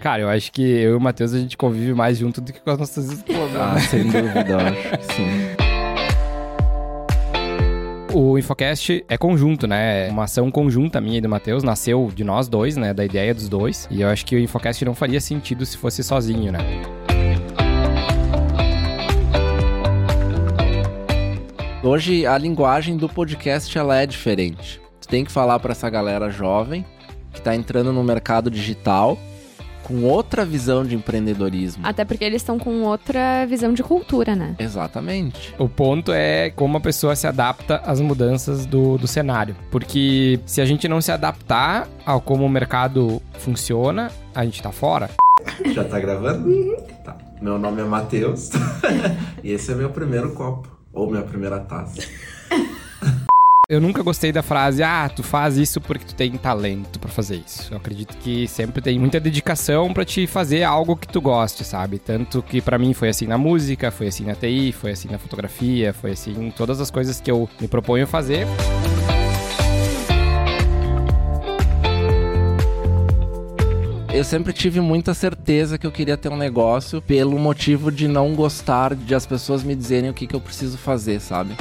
Cara, eu acho que eu e o Matheus a gente convive mais junto do que com as nossas esposas. Ah, né? sem dúvida, eu acho que sim. O Infocast é conjunto, né? É uma ação conjunta minha e do Matheus. Nasceu de nós dois, né? Da ideia dos dois. E eu acho que o Infocast não faria sentido se fosse sozinho, né? Hoje a linguagem do podcast ela é diferente. Tu tem que falar para essa galera jovem que tá entrando no mercado digital com outra visão de empreendedorismo. Até porque eles estão com outra visão de cultura, né? Exatamente. O ponto é como a pessoa se adapta às mudanças do, do cenário. Porque se a gente não se adaptar ao como o mercado funciona, a gente tá fora. Já tá gravando? Tá. Meu nome é Matheus e esse é meu primeiro copo. Ou minha primeira taça. Eu nunca gostei da frase, ah, tu faz isso porque tu tem talento pra fazer isso. Eu acredito que sempre tem muita dedicação pra te fazer algo que tu goste, sabe? Tanto que pra mim foi assim na música, foi assim na TI, foi assim na fotografia, foi assim em todas as coisas que eu me proponho fazer. Eu sempre tive muita certeza que eu queria ter um negócio pelo motivo de não gostar de as pessoas me dizerem o que, que eu preciso fazer, sabe?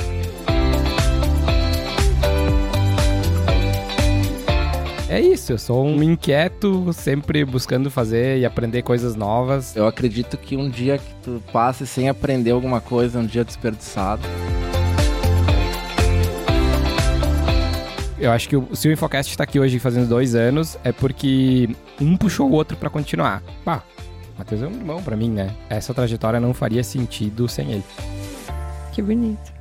É isso, eu sou um inquieto, sempre buscando fazer e aprender coisas novas. Eu acredito que um dia que tu passe sem aprender alguma coisa é um dia desperdiçado. Eu acho que o, se o Infocast tá aqui hoje fazendo dois anos, é porque um puxou o outro pra continuar. Pá, o Matheus é um irmão pra mim, né? Essa trajetória não faria sentido sem ele. Que bonito.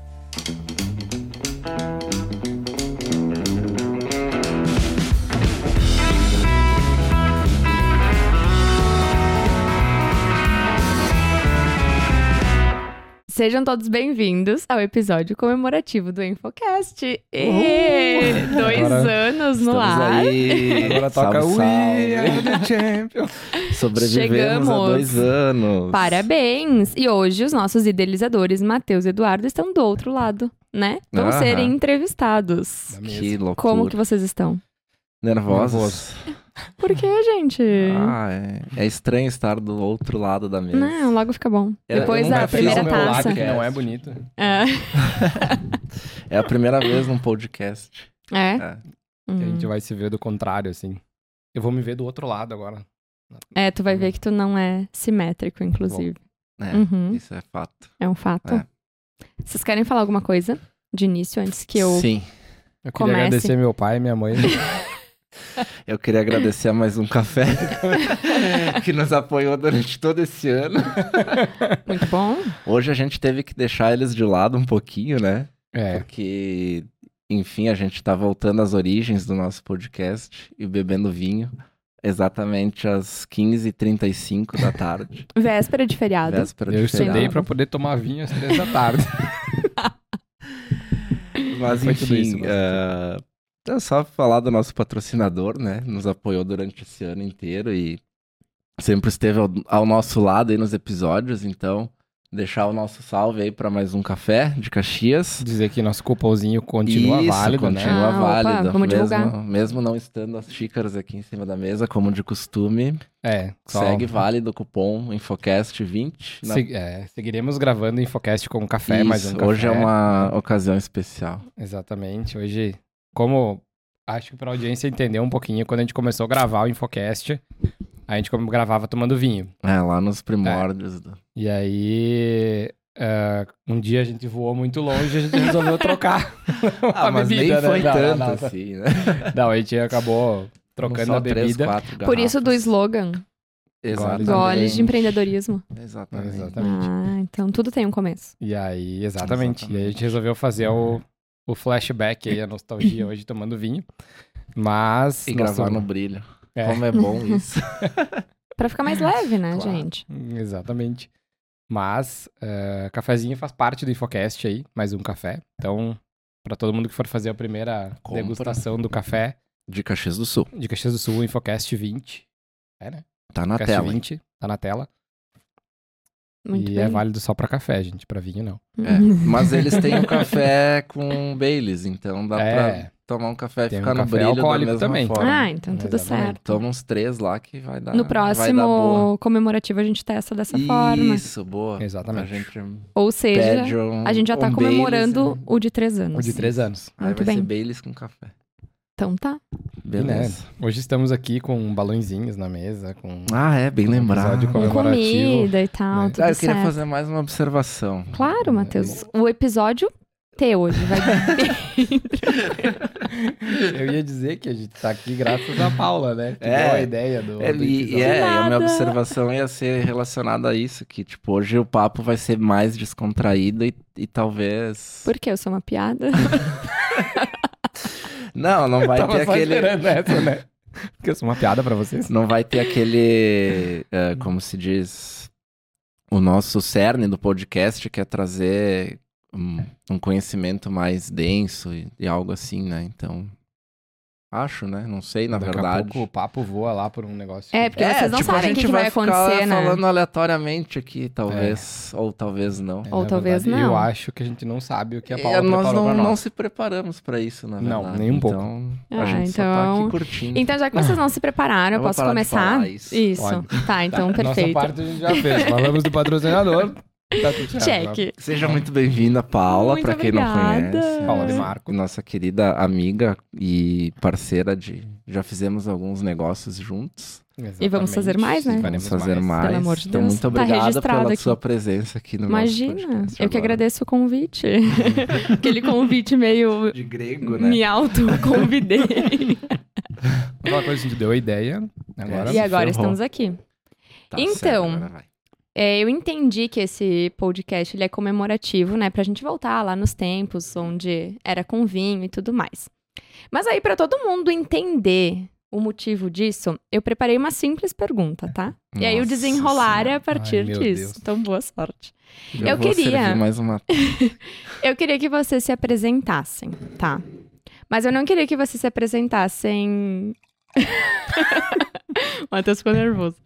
Sejam todos bem-vindos ao episódio comemorativo do Infocast. E dois Agora anos no Estamos ar. aí. Agora toca. Are the Champions. Sobrevivemos a Chegamos. dois anos. Parabéns! E hoje os nossos idealizadores, Matheus e Eduardo, estão do outro lado, né? Vão Aham. serem entrevistados. Que loucura. Como que vocês estão? Nervosos? Por que, gente? Ah, é, é estranho estar do outro lado da mesa. Não, logo fica bom. Eu- Depois da primeira taça. lado, que não é bonito. É. É a primeira vez num podcast. É? É. Hum. Que a gente vai se ver do contrário, assim. Eu vou me ver do outro lado agora. É, tu vai ver que tu não é simétrico, inclusive. É, Uhum. isso é fato. É um fato. É. Vocês querem falar alguma coisa de início antes que eu. Sim. Eu queria Comece. agradecer meu pai e minha mãe. Eu queria agradecer a mais um café que nos apoiou durante todo esse ano. Muito bom. Hoje a gente teve que deixar eles de lado um pouquinho, né? É, Porque, enfim, a gente tá voltando às origens do nosso podcast e bebendo vinho exatamente às 15h35 da tarde. Véspera de feriado. véspera de eu estudei feriado. pra poder tomar vinho às três da tarde. Mas Foi tudo enfim, isso, mas- eh, é só falar do nosso patrocinador, né? Nos apoiou durante esse ano inteiro e sempre esteve ao, ao nosso lado aí nos episódios, então deixar o nosso salve aí para mais um café de Caxias. Dizer que nosso cupomzinho continua Isso, válido, né? continua Ah, opa, válido. vamos mesmo, mesmo não estando as xícaras aqui em cima da mesa, como de costume, É, só... segue válido o cupom Infocast20. na- Se- é, seguiremos gravando Infocast com café, mais um Isso, café. Hoje é uma ocasião especial. Exatamente. Hoje, como acho que pra audiência entender um pouquinho, quando a gente começou a gravar o Infocast, a gente como gravava tomando vinho. É, lá nos primórdios. do- E aí, ah, um dia a gente voou muito longe e a gente resolveu trocar Ah, a mas bebida, nem foi né? Não, tanto não, não. assim, né? Não, a gente acabou trocando a três, bebida. quatro Por isso do slogan. Exatamente. Goles de empreendedorismo. Exatamente. Exatamente. Ah, então tudo tem um começo. E aí, exatamente. E aí a Exatamente. gente resolveu fazer o, o flashback aí, a nostalgia hoje tomando vinho. Mas. E gravar no brilho. É. Como é bom isso. Pra ficar mais leve, né, Claro. gente? Exatamente. Mas, eh, cafezinho faz parte do Infocast aí, mais um café. Então, pra todo mundo que for fazer a primeira Compra. degustação do café De Caxias do Sul. de Caxias do Sul, Infocast 20. É, né? Tá na Infocast tela. 20, tá na tela. Muito e bem. é válido só pra café, gente, pra vinho não. É, mas eles têm um café com Baileys, então dá É. pra tomar um café e Tem um ficar no café brilho da alcoólico mesma também. forma. Ah, então tudo Exatamente. certo. Toma uns três lá que vai dar No vai dar boa. próximo comemorativo a gente testa dessa forma. Isso, boa. Exatamente. A gente Ou seja, um, a gente já tá um comemorando Baileys, o de três anos. O de três anos. Aí Muito vai ser bem. Baileys com café. Então tá. Beleza. hoje estamos aqui com balãozinhos na mesa, com Ah, é, bem um lembrado. comida e tal, né? tudo Ah, eu queria certo. fazer mais uma observação. Claro, Matheus. O episódio teu hoje vai. Eu ia dizer que a gente tá aqui graças a Paula, né? Que É. deu a ideia do, É, do e, episódio. é, e a minha observação ia ser relacionada a isso, que, tipo, hoje o papo vai ser mais descontraído e, e talvez... Por quê? Eu sou uma piada? Não, não vai ter aquele... essa, né? Porque eu sou uma piada pra vocês. Não vai ter aquele, é, como se diz, o nosso cerne do podcast, que é trazer um, um conhecimento mais denso e, e algo assim, né? Então, acho, né? Não sei, na Daqui verdade. a pouco o papo voa lá por um negócio. É, porque vocês não tipo, sabem o que, que vai ficar acontecer, né? falando aleatoriamente aqui, talvez, ou talvez não. É, Ou talvez verdade, não. Eu acho que a gente não sabe o que a É, Paula nós preparou não, pra não nós. se preparamos pra isso, na Não, verdade. nem um pouco. Então, Ah, a gente só tá então- aqui curtindo. Então, já que vocês não se prepararam, eu, posso começar? isso. Pode. Tá, então Nossa perfeito. parte a gente já fez. Falamos do patrocinador. Tá tudo. Check. Seja muito bem-vinda, Paula, pra quem não obrigada. conhece. Paula É, de Marco. Nossa querida amiga e parceira de. Já fizemos alguns negócios juntos. E vamos fazer mais, né? Vamos fazer mais. Pelo amor de então, Deus. muito Tá obrigado registrado pela aqui. sua presença aqui no Imagina, eu que agora. agradeço o convite. Aquele convite meio De grego, né? me auto-convidei. Uma coisa que a gente deu a ideia. Agora, e agora ferrou. estamos aqui. Tá Então, certo, agora vai. É, eu entendi que esse podcast ele é comemorativo, né? Pra gente voltar lá nos tempos onde era com vinho e tudo mais. Mas aí, pra todo mundo entender o motivo disso, eu preparei uma simples pergunta, tá? e aí o Nossa desenrolar é a partir Ai, disso. Deus. Então, boa sorte. Eu, eu queria- mais uma. Eu queria que vocês se apresentassem, tá? Mas eu não queria que vocês se apresentassem. o Matheus ficou nervoso.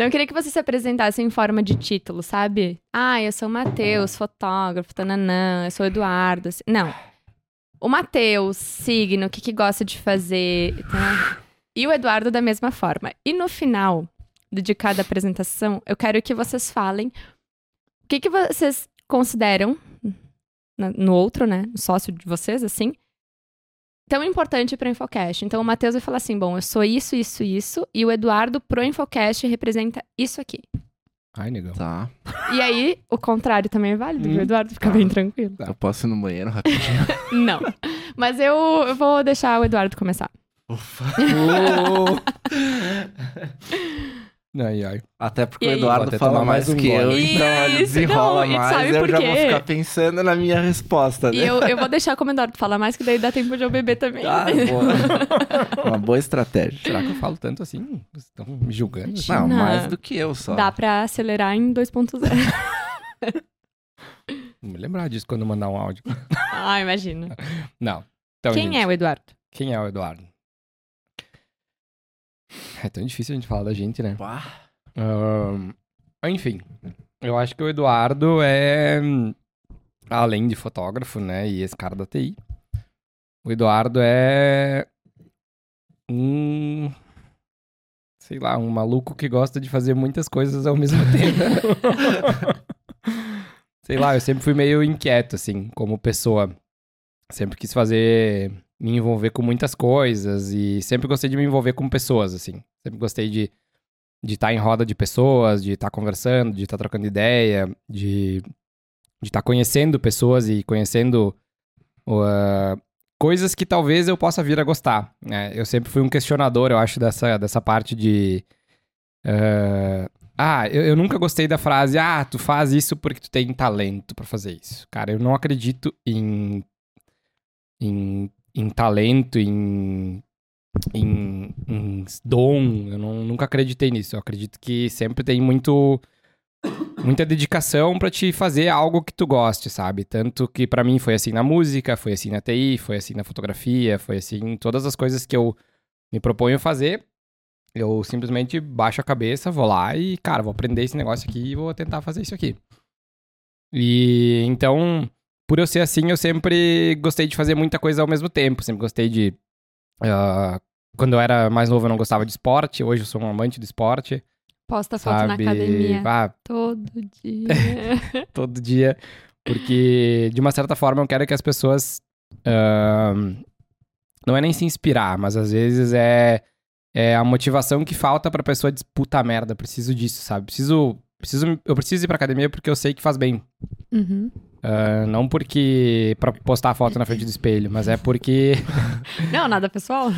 Não, eu queria que vocês se apresentassem em forma de título, sabe? Ah, eu sou o Matheus, fotógrafo, tananã, eu sou o Eduardo. assim. Não. O Matheus, signo, o que, que gosta de fazer. tá? E o Eduardo da mesma forma. E no final de cada apresentação, eu quero que vocês falem o que, que vocês consideram na- no outro, né? No sócio de vocês, assim. Tão importante pro Infocast. Então o Matheus vai falar assim: bom, eu sou isso, isso, isso. E o Eduardo pro Infocast representa isso aqui. Ai, negão. Tá. E aí, o contrário também é válido, Hum. viu, Eduardo? Fica bem tranquilo. Eu posso ir no banheiro rapidinho. Não. Mas eu, eu vou deixar o Eduardo começar. Ufa. ai, ai. Até porque E o? Eduardo fala tomar mais mais um que eu, então ele desenrola não, mais. sabe Eu já vou ficar pensando na minha resposta, né? E eu, eu vou deixar como o Eduardo falar mais, que daí dá tempo de eu beber também. Ah, boa. Uma boa estratégia. Será que eu falo tanto assim? Vocês estão me julgando? assim? Não, mais do que eu só. Dá pra acelerar em 2.0. Vou me lembrar disso quando mandar um áudio. ah, imagina. Não. Então, Quem gente, é o Eduardo? Quem é o Eduardo? É tão difícil a gente falar da gente, né? Pá. Enfim, eu acho que o Eduardo é, além de fotógrafo, né, e esse cara da TI, o Eduardo é um, sei lá, um maluco que gosta de fazer muitas coisas ao mesmo tempo. sei lá, eu sempre fui meio inquieto, assim, como pessoa. Sempre quis fazer, me envolver com muitas coisas e sempre gostei de me envolver com pessoas, assim. Sempre gostei de de estar em roda de pessoas, de estar conversando, de estar trocando ideia, de de estar conhecendo pessoas e conhecendo uh, coisas que talvez eu possa vir a gostar. né? Eu sempre fui um questionador, eu acho, dessa, dessa parte de. uh, ah, eu, eu nunca gostei da frase, ah, tu faz isso porque tu tem talento pra fazer isso. Cara, eu não acredito em. em, em talento, em em, em dom. Eu não- nunca acreditei nisso. Eu acredito que sempre tem muito muita dedicação pra te fazer algo que tu goste, sabe? Tanto que pra mim foi assim na música, foi assim na TI, foi assim na fotografia, foi assim em todas as coisas que eu me proponho fazer. Eu simplesmente baixo a cabeça, vou lá e, cara, vou aprender esse negócio aqui e vou tentar fazer isso aqui. E então, por eu ser assim, eu sempre gostei de fazer muita coisa ao mesmo tempo. Sempre gostei de. ah, quando eu era mais novo, eu não gostava de esporte. Hoje eu sou um amante do esporte. Posta foto na sabe? academia Ah, todo dia. todo dia. Porque, de uma certa forma, eu quero que as pessoas. ahn, não é nem se inspirar, mas às vezes é, é a motivação que falta pra pessoa dizer, puta merda, preciso disso, sabe? Preciso, preciso. Eu preciso ir pra academia porque eu sei que faz bem. Uhum. Ah, não porque. pra postar a foto na frente do espelho, mas é porque. Não, nada pessoal.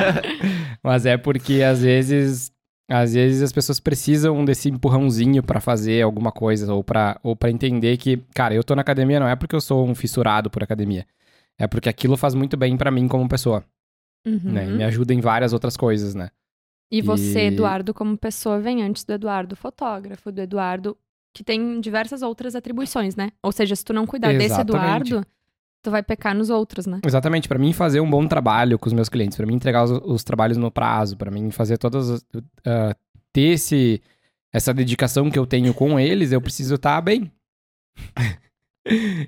mas é porque às vezes. Às vezes as pessoas precisam desse empurrãozinho pra fazer alguma coisa ou pra ou para entender que, cara, eu tô na academia não é porque eu sou um fissurado por academia. É porque aquilo faz muito bem pra mim como pessoa, Uhum. né? E me ajuda em várias outras coisas, né? E você, E- Eduardo, como pessoa, vem antes do Eduardo fotógrafo, do Eduardo que tem diversas outras atribuições, né? Ou seja, se tu não cuidar desse Exatamente. Eduardo, tu vai pecar nos outros, né? Exatamente, pra mim fazer um bom trabalho com os meus clientes, pra mim entregar os, os trabalhos no prazo, pra mim fazer todas as- ah, ter esse essa dedicação que eu tenho com eles, eu preciso estar bem.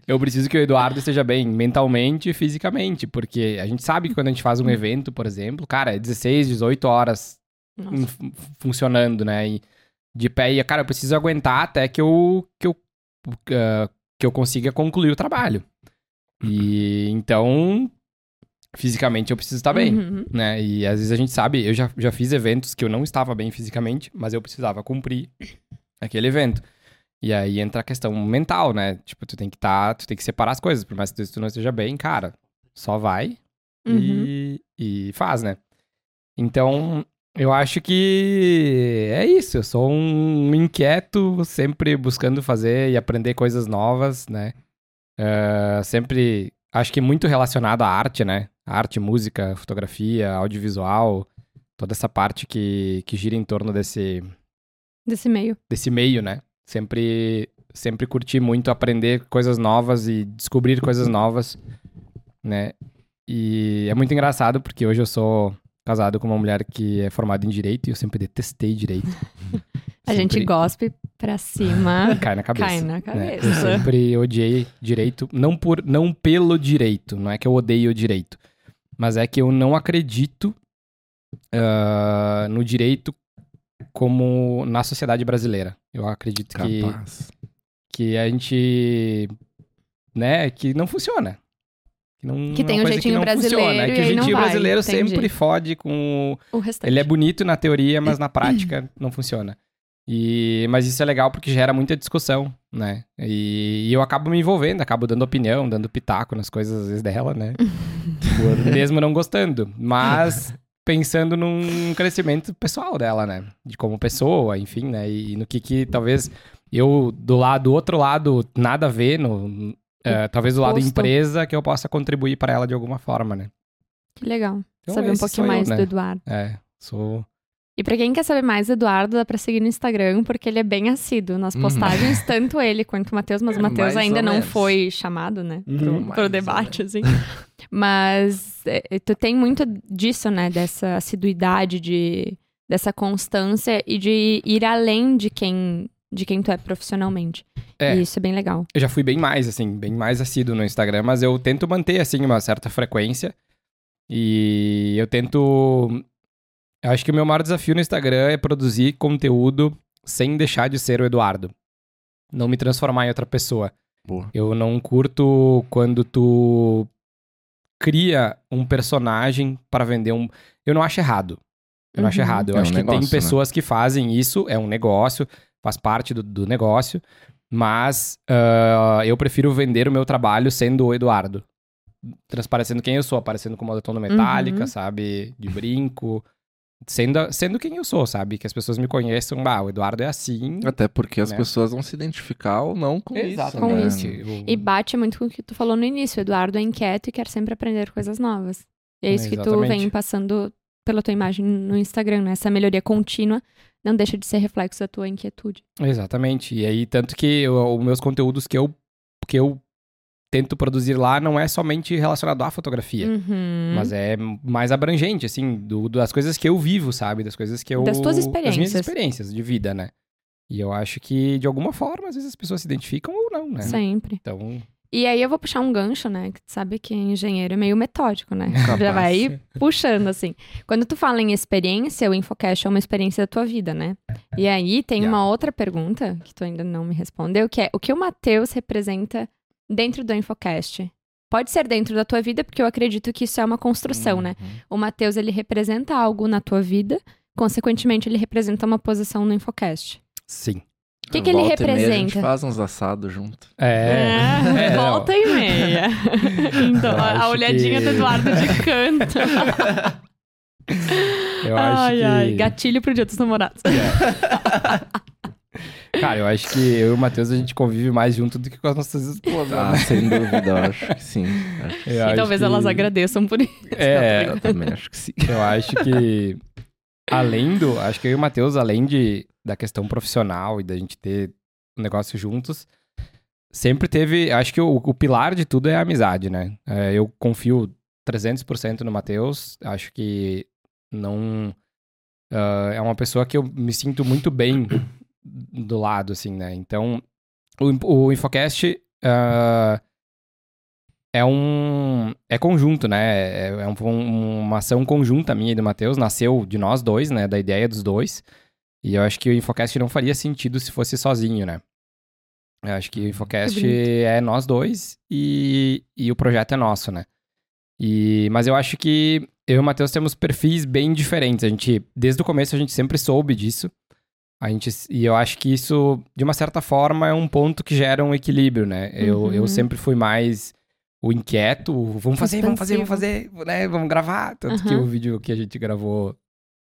eu preciso que o Eduardo esteja bem mentalmente e fisicamente, porque a gente sabe que quando a gente faz um evento, por exemplo, cara, é 16, 18 horas funcionando, né? E de pé e, cara, eu preciso aguentar até que eu, que eu, ah, que eu consiga concluir o trabalho. E então, fisicamente eu preciso estar bem, Uhum. né? E às vezes a gente sabe, eu já, já fiz eventos que eu não estava bem fisicamente, mas eu precisava cumprir aquele evento. E aí entra a questão mental, né? Tipo, tu tem que estar, tu tem que separar as coisas, por mais que tu não esteja bem, cara, só vai Uhum. e, e faz, né? Então, eu acho que é isso. Eu sou um inquieto, sempre buscando fazer e aprender coisas novas, né? Eh, sempre, acho que muito relacionado à arte, né? Arte, música, fotografia, audiovisual, toda essa parte que, que gira em torno desse, Desse meio. desse meio, né? Sempre, sempre curti muito aprender coisas novas e descobrir coisas novas, né? E é muito engraçado porque hoje eu sou casado com uma mulher que é formada em direito e eu sempre detestei direito. A gente gospe pra cima, cai na cabeça. cai na né? cabeça. Eu sempre odiei direito, não por não pelo direito, não é que eu odeio o direito, mas é que eu não acredito ah, no direito como na sociedade brasileira. Eu acredito que Capaz. que a gente, né, que não funciona. Que, não, Que é tem um jeitinho brasileiro funciona. É e que o jeitinho vai, brasileiro entendi. sempre fode com o... Restante. Ele é bonito na teoria, mas na prática não funciona. E, mas isso é legal porque gera muita discussão, né? E, e eu acabo me envolvendo, acabo dando opinião, dando pitaco nas coisas às vezes dela, né? Mesmo não gostando. Mas pensando num crescimento pessoal dela, né? De como pessoa, enfim, né? E, no que que talvez eu, do lado, do outro lado, nada a ver, no, eh, talvez do lado Oposto. empresa, que eu possa contribuir para ela de alguma forma, né? Que legal. Então, saber um pouquinho sou eu, mais né? do Eduardo. É, sou. E pra quem quer saber mais do Eduardo, dá pra seguir no Instagram, porque ele é bem assíduo nas Uhum. postagens, tanto ele quanto o Matheus, mas o Matheus Mais ainda não menos. foi chamado, né? Uhum. Pro, Mais pro debate, assim. Mas é, tu tem muito disso, né? Dessa assiduidade, de, dessa constância e de ir além de quem, de quem tu é profissionalmente. É. E isso é bem legal. Eu já fui bem mais, assim, bem mais assíduo no Instagram, mas eu tento manter, assim, uma certa frequência. E eu tento. Eu acho que o meu maior desafio no Instagram é produzir conteúdo sem deixar de ser o Eduardo. Não me transformar em outra pessoa. Boa. Eu não curto quando tu cria um personagem para vender um. Eu não acho errado. Eu não acho Uhum. errado. Eu É um acho que negócio, tem pessoas que fazem isso, é um negócio, faz parte do, do negócio, mas ah, eu prefiro vender o meu trabalho sendo o Eduardo. Transparecendo quem eu sou, aparecendo com moletom metálica, Uhum. sabe? De brinco. Sendo, sendo quem eu sou, sabe? Que as pessoas me conheçam, ah, o Eduardo é assim. Até porque as Né? pessoas vão se identificar ou não com isso. Com né? isso. E bate muito com o que tu falou no início. O Eduardo é inquieto e quer sempre aprender coisas novas. E é isso que tu vem passando pela tua imagem no Instagram, né? Essa melhoria contínua não deixa de ser reflexo da tua inquietude. Exatamente. E aí, tanto que os meus conteúdos que eu, que eu tento produzir lá não é somente relacionado à fotografia. Uhum. Mas é mais abrangente, assim, do, das coisas que eu vivo, sabe? Das coisas que eu. Das tuas Das minhas experiências. experiências de vida, né? E eu acho que, de alguma forma, às vezes as pessoas se identificam ou não, né? Sempre. Então, E aí eu vou puxar um gancho, né? Que tu sabe que engenheiro é meio metódico, né? Capaz. Já vai puxando, assim. Quando tu fala em experiência, o Infocast é uma experiência da tua vida, né? E aí tem Yeah. uma outra pergunta que tu ainda não me respondeu, que é o que o Matheus representa dentro do Infocast? Pode ser dentro da tua vida, porque eu acredito que isso é uma construção, né? Uhum. O Matheus, ele representa algo na tua vida, consequentemente, ele representa uma posição no Infocast. sim. O que, que ele meia, a gente representa? faz uns assados junto. É. É, não. volta e meia. então, a, olhadinha que- do Eduardo de canto. Eu acho ai, que. ai, gatilho pro dia dos namorados. Cara, eu acho que eu e o Matheus a gente convive mais junto do que com as nossas esposas. Ah, né? sem dúvida, eu acho que sim. Acho- E talvez que- elas agradeçam por isso. É, Eu também acho que sim. eu acho que. Além do. Acho que eu e o Matheus, além de, da questão profissional e da gente ter um negócio juntos, sempre teve. Acho que o, o pilar de tudo é a amizade, né? É, eu confio 300% no Matheus. Acho que não. ah, é uma pessoa que eu me sinto muito bem do lado, assim, né? Então, o, o Infocast ah, é um. É conjunto, né? É, é um- uma ação conjunta minha e do Matheus. Nasceu de nós dois, né? Da ideia dos dois. E eu acho que o Infocast não faria sentido se fosse sozinho, né? Eu acho que o Infocast bonito. é nós dois e, e o projeto é nosso, né? E, mas eu acho que eu e o Matheus temos perfis bem diferentes. A gente, desde o começo, a gente sempre soube disso. A gente, e eu acho que isso, de uma certa forma, é um ponto que gera um equilíbrio, né? Eu, Uhum. eu sempre fui mais o inquieto, o vamos fazer, vamos fazer, vamos fazer, né? Vamos gravar. Tanto que Aham. o vídeo que a gente gravou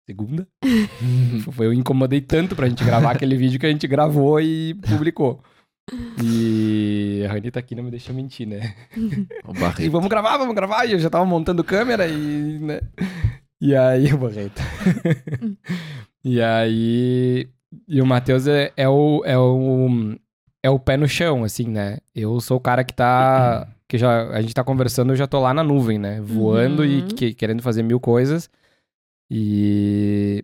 segunda, foi, eu incomodei tanto pra gente gravar aquele vídeo que a gente gravou e publicou. E a Rani tá aqui, não me deixa mentir, né? O E vamos gravar, vamos gravar. E eu já tava montando câmera e, né? E aí, o Barreto. e aí. E o Matheus é, é o. É o é o pé no chão, assim, né? Eu sou o cara que tá. Que já, a gente tá conversando, eu já tô lá na nuvem, né? Voando e Uhum. que- querendo fazer mil coisas. E.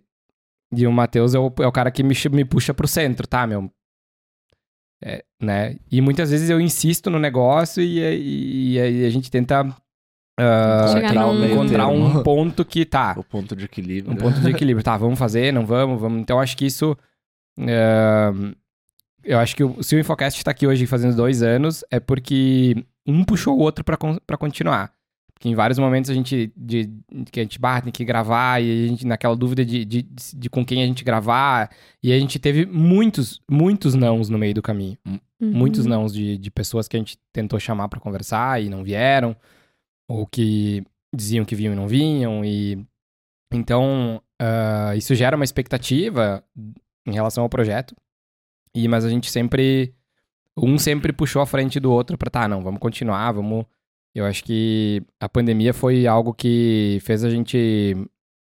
E o Matheus é o, é o cara que me, me puxa pro centro, tá, meu? É, né? E muitas vezes eu insisto no negócio e, e, e aí a gente tenta Chegar Encontrar meio encontrar um ponto que tá. O ponto de equilíbrio. Um ponto de equilíbrio. Tá, vamos fazer, não vamos, vamos. Então acho que isso. ah, eu acho que o- se o Infocast tá aqui hoje fazendo dois anos, é porque um puxou o outro pra continuar. Porque em vários momentos a gente. De, que a gente bah, tem que gravar, e a gente naquela dúvida de, de, de com quem a gente gravar. E a gente teve muitos, muitos nãos no meio do caminho Uhum. muitos nãos de, de pessoas que a gente tentou chamar pra conversar e não vieram, ou que diziam que vinham e não vinham, e então ah, isso gera uma expectativa em relação ao projeto, e mas a gente sempre um sempre puxou a frente do outro pra tá, não, vamos continuar, vamos. Eu acho que a pandemia foi algo que fez a gente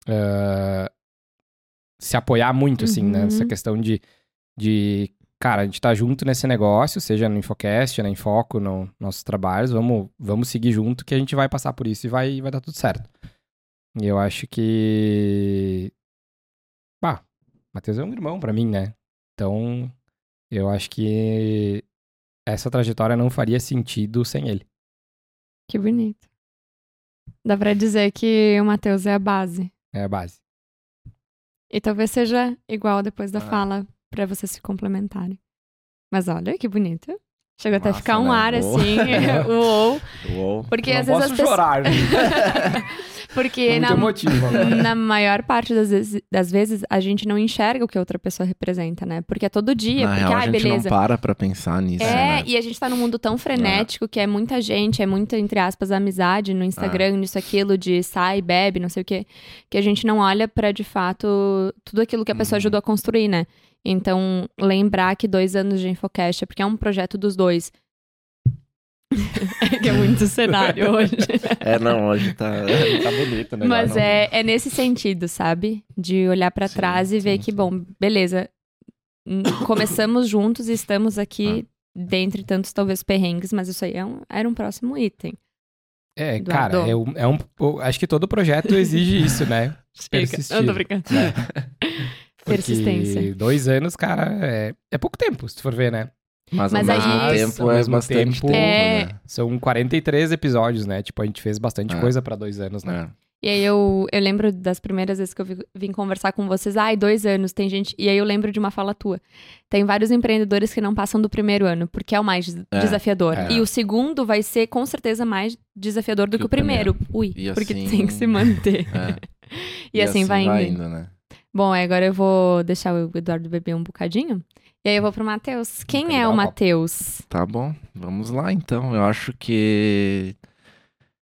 ah, se apoiar muito, assim, Uhum. nessa questão de, de cara, a gente tá junto nesse negócio, seja no Infocast, na Infoco, nos nossos trabalhos, vamos, vamos seguir junto que a gente vai passar por isso e vai, vai dar tudo certo. E eu acho que. Bah, Matheus é um irmão pra mim, né? Então, eu acho que essa trajetória não faria sentido sem ele. Que bonito. Dá pra dizer que o Matheus é a base. É a base. E talvez seja igual depois da Ah. fala pra vocês se complementarem. Mas olha, que bonito. Chegou até a ficar um né? ar Uou. assim, uou. Uou. Porque não às vezes posso as pessoas. chorar, né? Porque na, emotivo agora. na maior parte das vezes, das vezes a gente não enxerga o que a outra pessoa representa, né? Porque é todo dia, Na porque, real, ai, a gente beleza. não para pra pensar nisso, É, né? e a gente tá num mundo tão frenético que é muita gente, é muita, entre aspas, amizade no Instagram, nisso, aquilo, de sai, bebe, não sei o quê, que a gente não olha pra, de fato, tudo aquilo que a pessoa Uhum. ajudou a construir, né? Então, lembrar que dois anos de Infocast é porque é um projeto dos dois. é que é muito cenário hoje. É, não, hoje tá... Tá bonito, né? Mas Não- é, é nesse sentido, sabe? De olhar pra Sim, trás e ver sim, que, sim. bom, beleza. Começamos juntos e estamos aqui dentre tantos, talvez, perrengues, mas isso aí é um- era um próximo item. É, Eduardo. cara, é um, é um- Acho que todo projeto exige isso, né? Persistir. Eu tô brincando. É. Porque Persistência. Dois anos, cara, é, é pouco tempo, se tu for ver, né? Mas, Mas ao mesmo tempo é mesmo bastante tempo- tempo, É. né? São 43 episódios, né? Tipo, a gente fez bastante É. coisa pra dois anos, né? É. E aí eu, eu lembro das primeiras vezes que eu vi- vim conversar com vocês, ai, dois anos, tem gente. E aí eu lembro de uma fala tua. Tem vários empreendedores que não passam do primeiro ano, porque é o mais É, desafiador. é. E o segundo vai ser, com certeza, mais desafiador do que, Que o o primeiro. Ui, E porque assim- tem que se manter. É. E, assim, vai indo. né? Bom, agora eu vou deixar o Eduardo beber um bocadinho. E aí eu vou pro Matheus. Quem Quero é o. Matheus? Tá bom, vamos lá então. Eu acho que.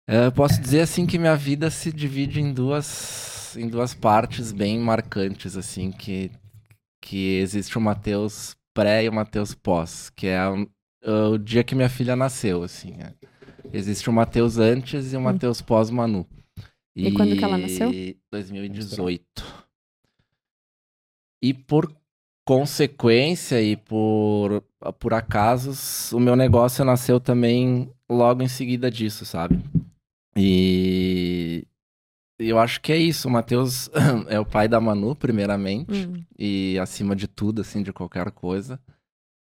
é, Eu posso dizer assim que minha vida se divide em duas, em duas partes bem marcantes, assim, que, que existe o Mateus pré e o Mateus pós, que é o, o dia que minha filha nasceu, assim. é. Existe o Mateus antes e o Mateus pós Manu. E quando que ela nasceu? 2018. E por consequência e por, por acasos, o meu negócio nasceu também logo em seguida disso, sabe? E eu acho que é isso. O Matheus é o pai da Manu, primeiramente, Hum, e acima de tudo, assim, de qualquer coisa.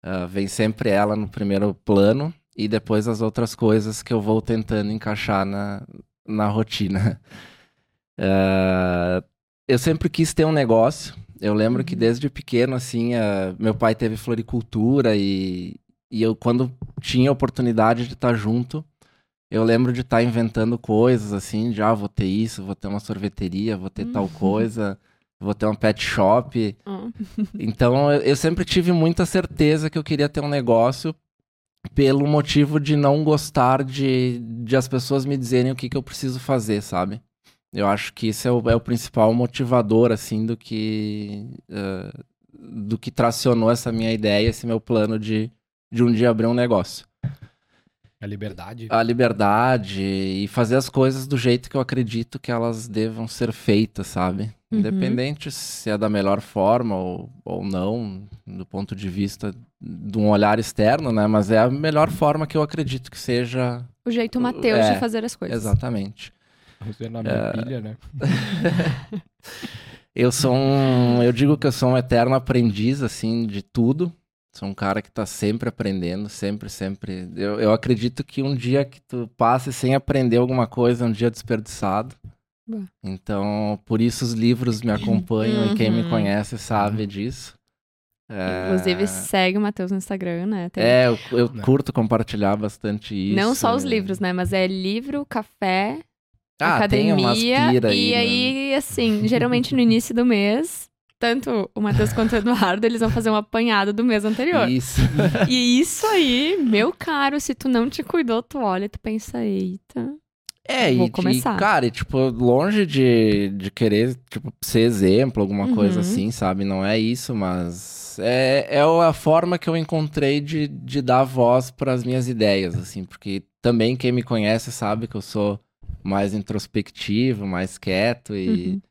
Ah, vem sempre ela no primeiro plano e depois as outras coisas que eu vou tentando encaixar na, na rotina. Ah, eu sempre quis ter um negócio. Eu lembro que Uhum. desde pequeno, assim, ah, meu pai teve floricultura e, e eu, quando tinha oportunidade de estar junto, eu lembro de estar inventando coisas, assim, de, ah, vou ter isso, vou ter uma sorveteria, vou ter tal Uhum. coisa, vou ter um pet shop. ó. Então, eu, eu sempre tive muita certeza que eu queria ter um negócio pelo motivo de não gostar de, de as pessoas me dizerem o que, que eu preciso fazer, sabe? Eu acho que isso é o, é o principal motivador, assim, do que, eh, do que tracionou essa minha ideia, esse meu plano de, de um dia abrir um negócio. A liberdade. A liberdade e fazer as coisas do jeito que eu acredito que elas devam ser feitas, sabe? Uhum. Independente se é da melhor forma ou, ou não, do ponto de vista de um olhar externo, né? Mas é a melhor forma que eu acredito que seja O jeito Matheus É, de fazer as coisas. exatamente. Você na minha pilha, né? Eu sou um. Eu digo que eu sou um eterno aprendiz, assim, de tudo. Sou um cara que tá sempre aprendendo, sempre, sempre. Eu, eu acredito que um dia que tu passe sem aprender alguma coisa é um dia desperdiçado. Então, por isso os livros me acompanham e quem me Uhum. conhece sabe disso. É, Inclusive, segue o Matheus no Instagram, né? Tem- É, eu, eu Né. curto compartilhar bastante isso. Não só os é. livros, né? Mas é livro, café, Ah, tem umas academia. pira aí, e né? aí, assim, geralmente no início do mês, tanto o Matheus quanto o Eduardo, eles vão fazer um apanhado do mês anterior. Isso. E isso aí, meu caro, se tu não te cuidou, tu olha e tu pensa, eita. É, Vou e, começar. e, cara, e, tipo, longe de, de querer, tipo, ser exemplo, alguma Uhum. coisa assim, sabe? Não é isso, mas é, é a forma que eu encontrei de, de dar voz para as minhas ideias, assim, porque também quem me conhece sabe que eu sou mais introspectivo, mais quieto e, Uhum.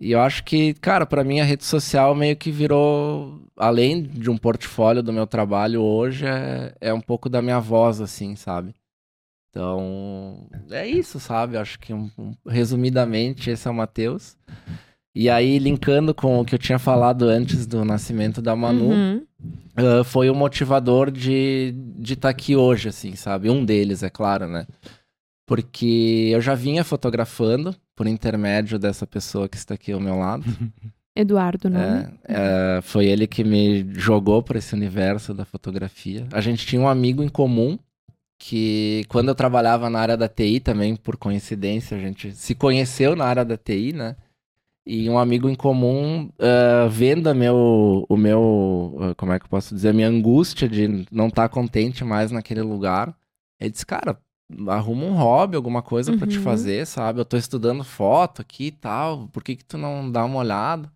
e eu acho que, cara, para mim a rede social meio que virou, além de um portfólio do meu trabalho hoje, é, é um pouco da minha voz, assim, sabe? Então, é isso, sabe? Acho que, um- um- resumidamente, esse é o Matheus. E aí, linkando com o que eu tinha falado antes do nascimento da Manu, Uhum. ah, foi o motivador de estar aqui hoje, assim, sabe? Um deles, é claro, né? Porque eu já vinha fotografando por intermédio dessa pessoa que está aqui ao meu lado. Eduardo, né? É, foi ele que me jogou para esse universo da fotografia. A gente tinha um amigo em comum que, quando eu trabalhava na área da TI também, por coincidência, a gente se conheceu na área da TI, né? E um amigo em comum, é, vendo meu, o meu, é, como é que eu posso dizer, a minha angústia de não estar contente mais naquele lugar, ele disse, cara, arruma um hobby, alguma coisa pra te Uhum. fazer, sabe? Eu tô estudando foto aqui e tal, por que que tu não dá uma olhada?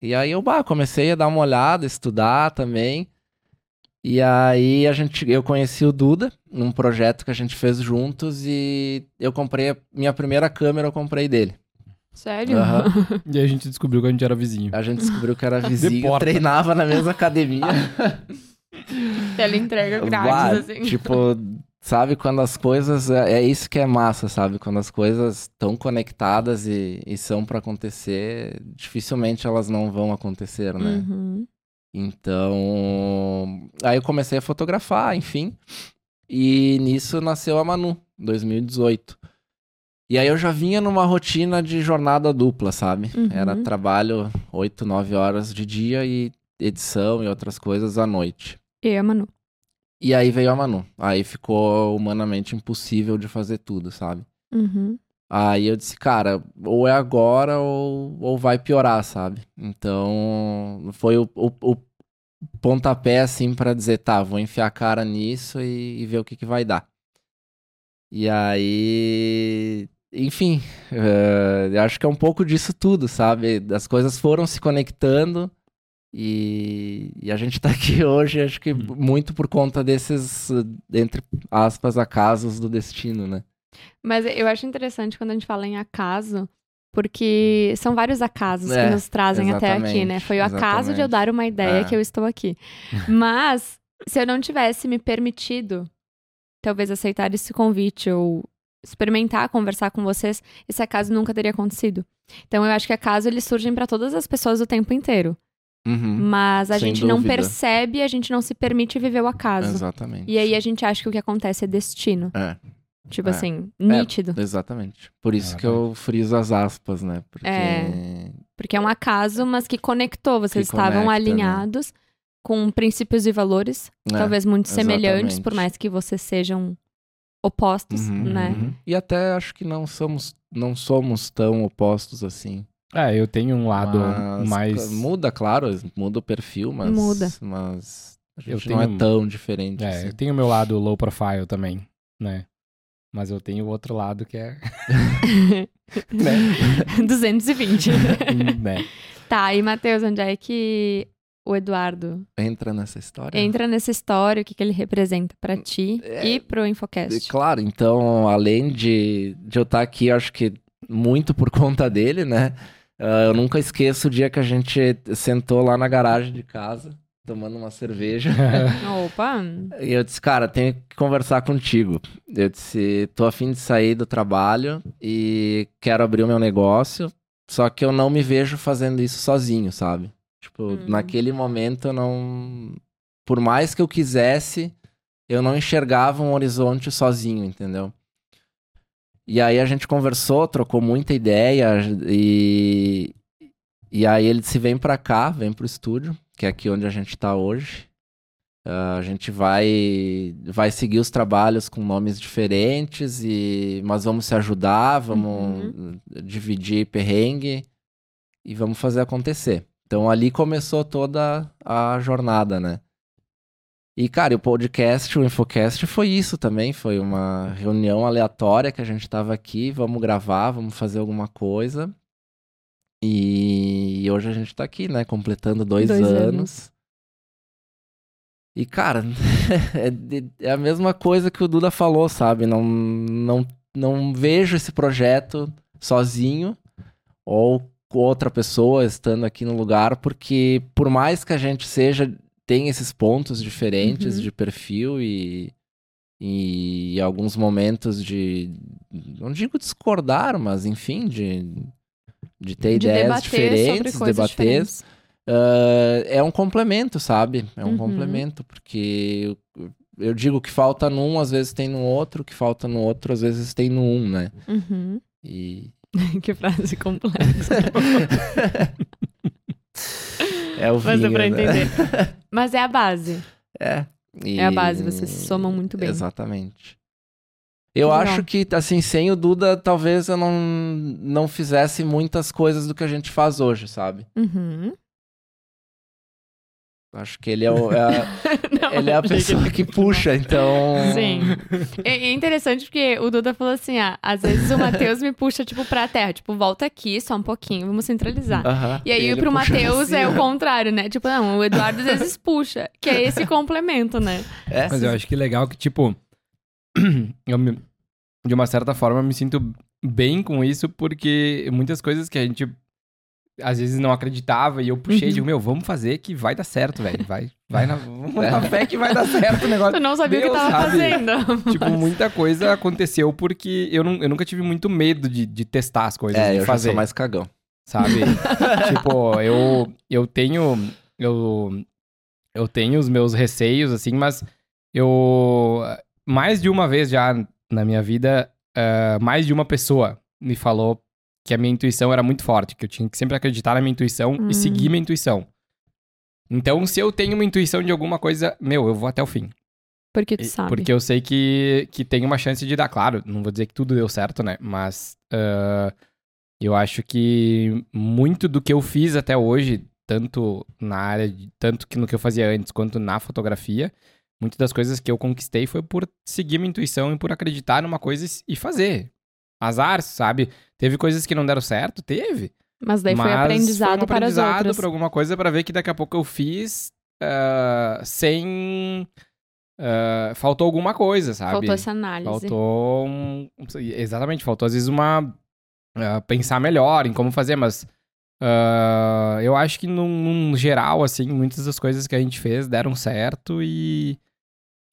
E aí eu bah, comecei a dar uma olhada, estudar também. E aí a gente, eu conheci o Duda num projeto que a gente fez juntos e eu comprei a minha primeira câmera, eu comprei dele. Sério? Aham. E aí a gente descobriu que a gente era vizinho. A gente descobriu que era vizinho, treinava na mesma academia. Ela entrega Bah, grátis, assim. Tipo, sabe, quando as coisas. É, é isso que é massa, sabe? Quando as coisas estão conectadas e, e são pra acontecer, dificilmente elas não vão acontecer, né? Uhum. Então. Aí eu comecei a fotografar, enfim. E nisso nasceu a Manu, 2018. E aí eu já vinha numa rotina de jornada dupla, sabe? Uhum. Era trabalho 8, 9 horas de dia e edição e outras coisas à noite. E a Manu. E aí veio a Manu. Aí ficou humanamente impossível de fazer tudo, sabe? Uhum. Aí eu disse, cara, ou é agora ou, ou vai piorar, sabe? Então foi o, o, o pontapé, assim, pra dizer, tá, vou enfiar a cara nisso e, e ver o que, que vai dar. E aí, enfim, eu acho que é um pouco disso tudo, sabe? As coisas foram se conectando e, e a gente tá aqui hoje, acho que muito por conta desses, entre aspas, acasos do destino, né? Mas eu acho interessante quando a gente fala em acaso, porque são vários acasos É, que nos trazem até aqui, né? Foi o acaso de eu dar uma ideia É. que eu estou aqui. Mas, se eu não tivesse me permitido, talvez aceitar esse convite ou experimentar conversar com vocês, esse acaso nunca teria acontecido. Então, eu acho que acaso eles surgem para todas as pessoas o tempo inteiro. Uhum, Mas a gente não dúvida. percebe, a gente não se permite viver o acaso. exatamente. E aí a gente acha que o que acontece é destino. É. Tipo É. assim, nítido. Exatamente. Por isso que eu friso as aspas, né? Porque. É. Porque é um acaso, mas que conectou. Vocês Que estavam conecta, né? alinhados com princípios e valores, É, talvez muito semelhantes, exatamente. por mais que vocês sejam opostos, Uhum, né? uhum. E até acho que não somos, não somos tão opostos assim. É, eu tenho um lado Mas, mais. Muda, claro, muda o perfil, mas. Muda. Mas. A Eu gente não é tenho- tão diferente. É, assim. eu tenho o meu lado low profile também, né? Mas eu tenho o outro lado que é. né? 220. né? tá, e Matheus, onde é que o Eduardo Entra nessa história. entra nessa história? O que, que ele representa pra ti É, e pro E, Infocast? Claro, então, além de, de eu estar aqui, acho que muito por conta dele, né? Ah, eu nunca esqueço o dia que a gente sentou lá na garagem de casa, tomando uma cerveja. Opa! e eu disse, cara, tenho que conversar contigo. Eu disse, tô afim de sair do trabalho e quero abrir o meu negócio, só que eu não me vejo fazendo isso sozinho, sabe? Tipo, Hum. naquele momento eu não. Por mais que eu quisesse, eu não enxergava um horizonte sozinho, entendeu? E aí a gente conversou, trocou muita ideia e. E aí ele se vem pra cá, vem pro estúdio, que é aqui onde a gente tá hoje. Ah, a gente vai vai seguir os trabalhos com nomes diferentes e mas vamos se ajudar, vamos dividir perrengue e vamos fazer acontecer. Então ali começou toda a jornada, né? E, cara, e o podcast, o Infocast foi isso também. Foi uma reunião aleatória que a gente tava aqui, vamos gravar, vamos fazer alguma coisa. E hoje a gente tá aqui, né? Completando dois, Dois anos. anos. E, cara, é, é a mesma coisa que o Duda falou, sabe? Não, não, não vejo esse projeto sozinho ou com outra pessoa estando aqui no lugar, porque por mais que a gente seja, tem esses pontos diferentes Uhum. de perfil e, e alguns momentos de, não digo discordar, mas enfim, de, de ter de ideias diferentes, debater. diferentes. Ah, é um complemento, sabe? É um Uhum. complemento, porque eu, eu digo que falta num, às vezes tem no outro, que falta no outro, às vezes tem no um, né? Uhum. E que frase complexa. é o Mas vinho, pra né? entender. Mas é a base. É. É a base, vocês se somam muito bem. Exatamente. Eu Legal. acho que, assim, sem o Duda, talvez eu não, não fizesse muitas coisas do que a gente faz hoje, sabe? Uhum. Acho que ele é, o- é a, Não, ele é a pessoa que puxa, então... Sim. É, é interessante porque o Duda falou assim: ah, às vezes o Matheus me puxa, tipo, pra terra. Tipo, volta aqui só um pouquinho, vamos centralizar. Aham. E aí, Ele pro Matheus assim, é o ó. contrário, né? Tipo, não, o Eduardo às vezes puxa, que é esse complemento, né? É, Mas eu acho que legal que, tipo, eu me- de uma certa forma me sinto bem com isso, porque muitas coisas que a gente às vezes não acreditava e eu puxei e Uhum. digo, meu, vamos fazer que vai dar certo, velho. Vai, vai na, vamos na fé que vai dar certo o negócio. Tu não sabia o que tava sabe. fazendo. Tipo, muita coisa aconteceu porque eu, não, eu nunca tive muito medo de, de testar as coisas, É, de eu fazer, sou mais cagão. sabe? tipo, eu, eu tenho... Eu, eu tenho os meus receios, assim, mas eu... Mais de uma vez já na minha vida, ah, mais de uma pessoa me falou que a minha intuição era muito forte, que eu tinha que sempre acreditar na minha intuição Hum. e seguir minha intuição. Então, se eu tenho uma intuição de alguma coisa, meu, eu vou até o fim. Porque tu E- sabe. Porque eu sei que, que tem uma chance de dar. Claro, não vou dizer que tudo deu certo, né? Mas ah, eu acho que muito do que eu fiz até hoje, tanto na área, de, tanto que no que eu fazia antes, quanto na fotografia, muitas das coisas que eu conquistei foi por seguir minha intuição e por acreditar numa coisa e fazer. Azar, sabe? Teve coisas que não deram certo? Teve. Mas daí foi Mas aprendizado, foi um para as aprendizado outras. pra alguma coisa pra ver que daqui a pouco eu fiz ah, sem. ah, faltou alguma coisa, sabe? Faltou essa análise. Faltou um- Exatamente, faltou às vezes uma. ah, pensar melhor em como fazer, mas. ah, eu acho que num, num geral, assim, muitas das coisas que a gente fez deram certo e.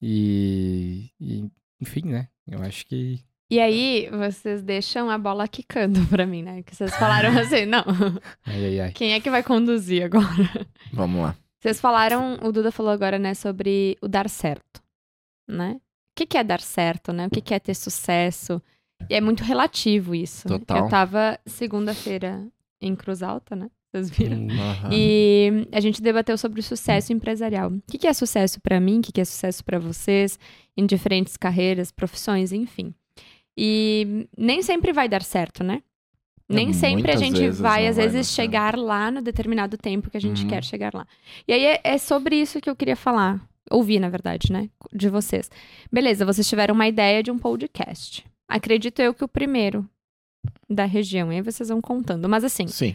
E. e, enfim, né? Eu acho que. E aí, vocês deixam a bola quicando pra mim, né? Que vocês falaram assim, não. Ai, ai, ai. Quem é que vai conduzir agora? Vamos lá. Vocês falaram, o Duda falou agora, né, sobre o dar certo, né? O que, que é dar certo, né? O que, que é ter sucesso? E é muito relativo isso. Total. Eu tava segunda-feira em Cruz Alta, né? Vocês viram? Hum, Aham. E a gente debateu sobre o sucesso empresarial. O que, que é sucesso pra mim? O que, que é sucesso pra vocês? Em diferentes carreiras, profissões, enfim. E nem sempre vai dar certo, né? Nem sempre a gente vai, às vai vezes, chegar lá no determinado tempo que a gente Uhum. quer chegar lá. E aí é, é sobre isso que eu queria falar. Ouvir, na verdade, né? De vocês. Beleza, vocês tiveram uma ideia de um podcast. Acredito eu que o primeiro da região. Aí vocês vão contando. Mas assim, Sim.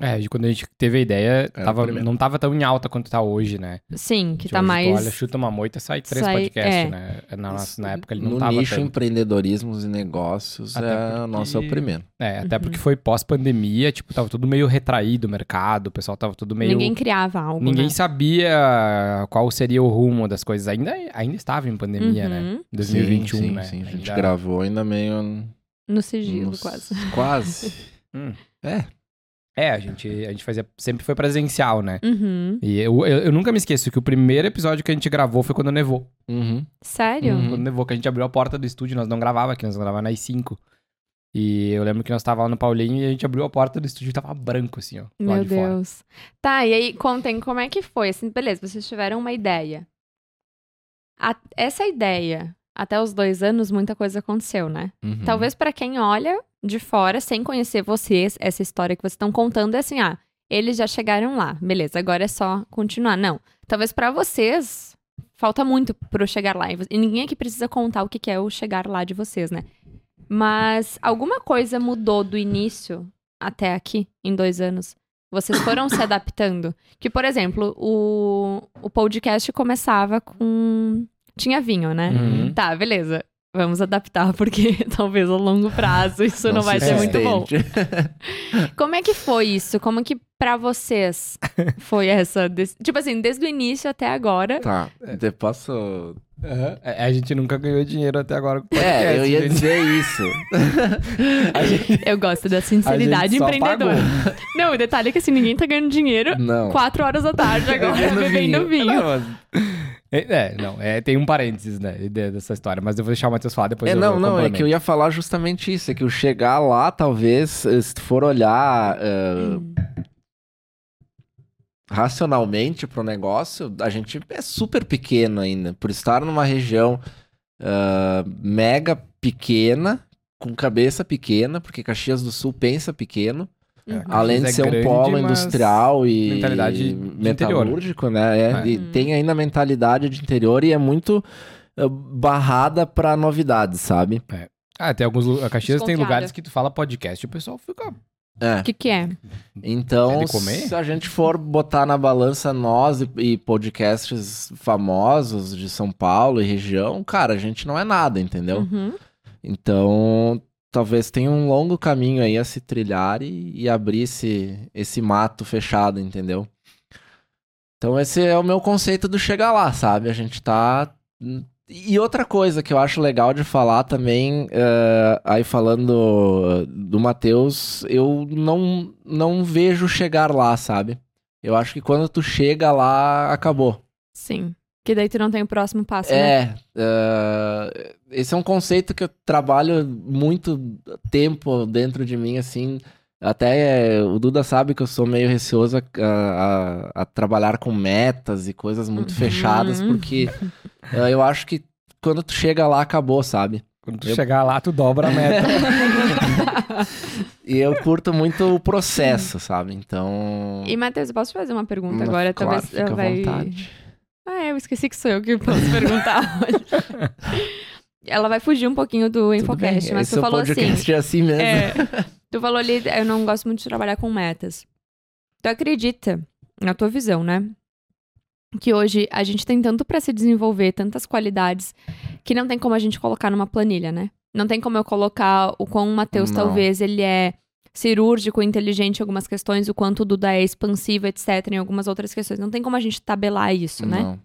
É, de quando a gente teve a ideia, Era tava, não tava tão em alta quanto tá hoje, né? sim, que Que tá hoje tu mais. Olha, chuta uma moita, sai três Sai- podcasts, é. né? Na, nossa, na época ele não no tava nicho tanto. empreendedorismos e negócios, Até é, o porque- nosso é o primeiro. É, até Uhum. porque foi pós-pandemia, tipo, tava tudo meio retraído o mercado, o pessoal tava tudo meio... Ninguém criava algo. Ninguém né? sabia qual seria o rumo das coisas. Ainda, ainda estava em pandemia, né? Uhum. 2021, sim, sim, né? sim. A gente Ainda- gravou ainda meio... No sigilo, nos- quase. Quase. Hum. É. É, a gente, a gente fazia... Sempre foi presencial, né? Uhum. E eu, eu, eu nunca me esqueço que o primeiro episódio que a gente gravou foi quando nevou. Uhum. Sério? Uhum. Quando nevou, que a gente abriu a porta do estúdio, nós não gravava aqui, nós gravava nas 5. E eu lembro que nós tava lá no Paulinho e a gente abriu a porta do estúdio e tava branco, assim, ó. lá Meu de fora. Deus. Tá, e aí contem como é que foi. Assim, beleza, vocês tiveram uma ideia. A- essa ideia, até os dois anos, muita coisa aconteceu, né? Uhum. Talvez pra quem olha de fora, sem conhecer vocês, essa história que vocês estão contando, é assim, ah, eles já chegaram lá, beleza, agora é só continuar. Não. Talvez pra vocês, falta muito pro chegar lá. E ninguém aqui precisa contar o que que é o chegar lá de vocês, né? Mas alguma coisa mudou do início até aqui, em dois anos? Vocês foram se adaptando? Que, por exemplo, o, o podcast começava com. Tinha vinho, né? Uhum. Tá, beleza. Vamos adaptar, porque talvez a longo prazo isso não, vai se ser muito bom. Como é que foi isso? Como que pra vocês foi essa. des- Tipo assim, desde o início até agora. Tá, eu posso... É, a gente nunca ganhou dinheiro até agora com podcast, É, eu ia gente. dizer isso. Gente, Eu gosto da sinceridade empreendedora. pagou. Não, o detalhe é que assim, ninguém tá ganhando dinheiro Não. quatro horas da tarde agora, Bebendo bebendo vinho. Não, mas- É, é, não, é, tem um parênteses, né, de- dessa história, mas eu vou deixar o Matheus falar depois É, eu não, eu não, é que eu ia falar justamente isso, é que o chegar lá, talvez, eh, se tu for olhar Hum. racionalmente pro negócio, a gente é super pequeno ainda, por estar numa região ah, mega pequena, com cabeça pequena, porque Caxias do Sul pensa pequeno, Uhum. além de é ser um grande, polo mas industrial e mentalidade de metalúrgico, né? É, É. e tem ainda mentalidade de interior e é muito ah, barrada pra novidades, sabe? Ah, tem alguns. A Caxias tem lugares que tu fala podcast e o pessoal fica. É. O que que é? Então, Quer de comer? se a gente for botar na balança nós e, e podcasts famosos de São Paulo e região, cara, a gente não é nada, entendeu? Uhum. Então, talvez tenha um longo caminho aí a se trilhar e, e abrir esse, esse mato fechado, entendeu? Então esse é o meu conceito do chegar lá, sabe? A gente tá. E outra coisa que eu acho legal de falar também, eh, aí falando do Matheus, eu não, não vejo chegar lá, sabe? Eu acho que quando tu chega lá, acabou. Sim. Que daí tu não tem o próximo passo, né? É, eh, esse é um conceito que eu trabalho muito tempo dentro de mim, assim. Até eh, o Duda sabe que eu sou meio receoso a, a- a trabalhar com metas e coisas muito Uhum. fechadas, porque eh, eu acho que quando tu chega lá, acabou, sabe? Quando tu Eu- chegar lá, tu dobra a meta. E eu curto muito o processo, sabe? Então. E, Matheus, eu posso te fazer uma pergunta Hum, agora? claro, Talvez fica à vai... vontade. Ah, eu esqueci que sou eu que posso perguntar hoje. Ela vai fugir um pouquinho do bem, Infocast, mas tu é falou assim... é assim mesmo. É, tu falou ali, eu não gosto muito de trabalhar com metas. Tu acredita, na tua visão, né? Que hoje a gente tem tanto pra se desenvolver, tantas qualidades, que não tem como a gente colocar numa planilha, né? Não tem como eu colocar o quão o Matheus Não. talvez ele é cirúrgico, inteligente em algumas questões, o quanto o Duda é expansivo, etc, em algumas outras questões. Não tem como a gente tabelar isso, né?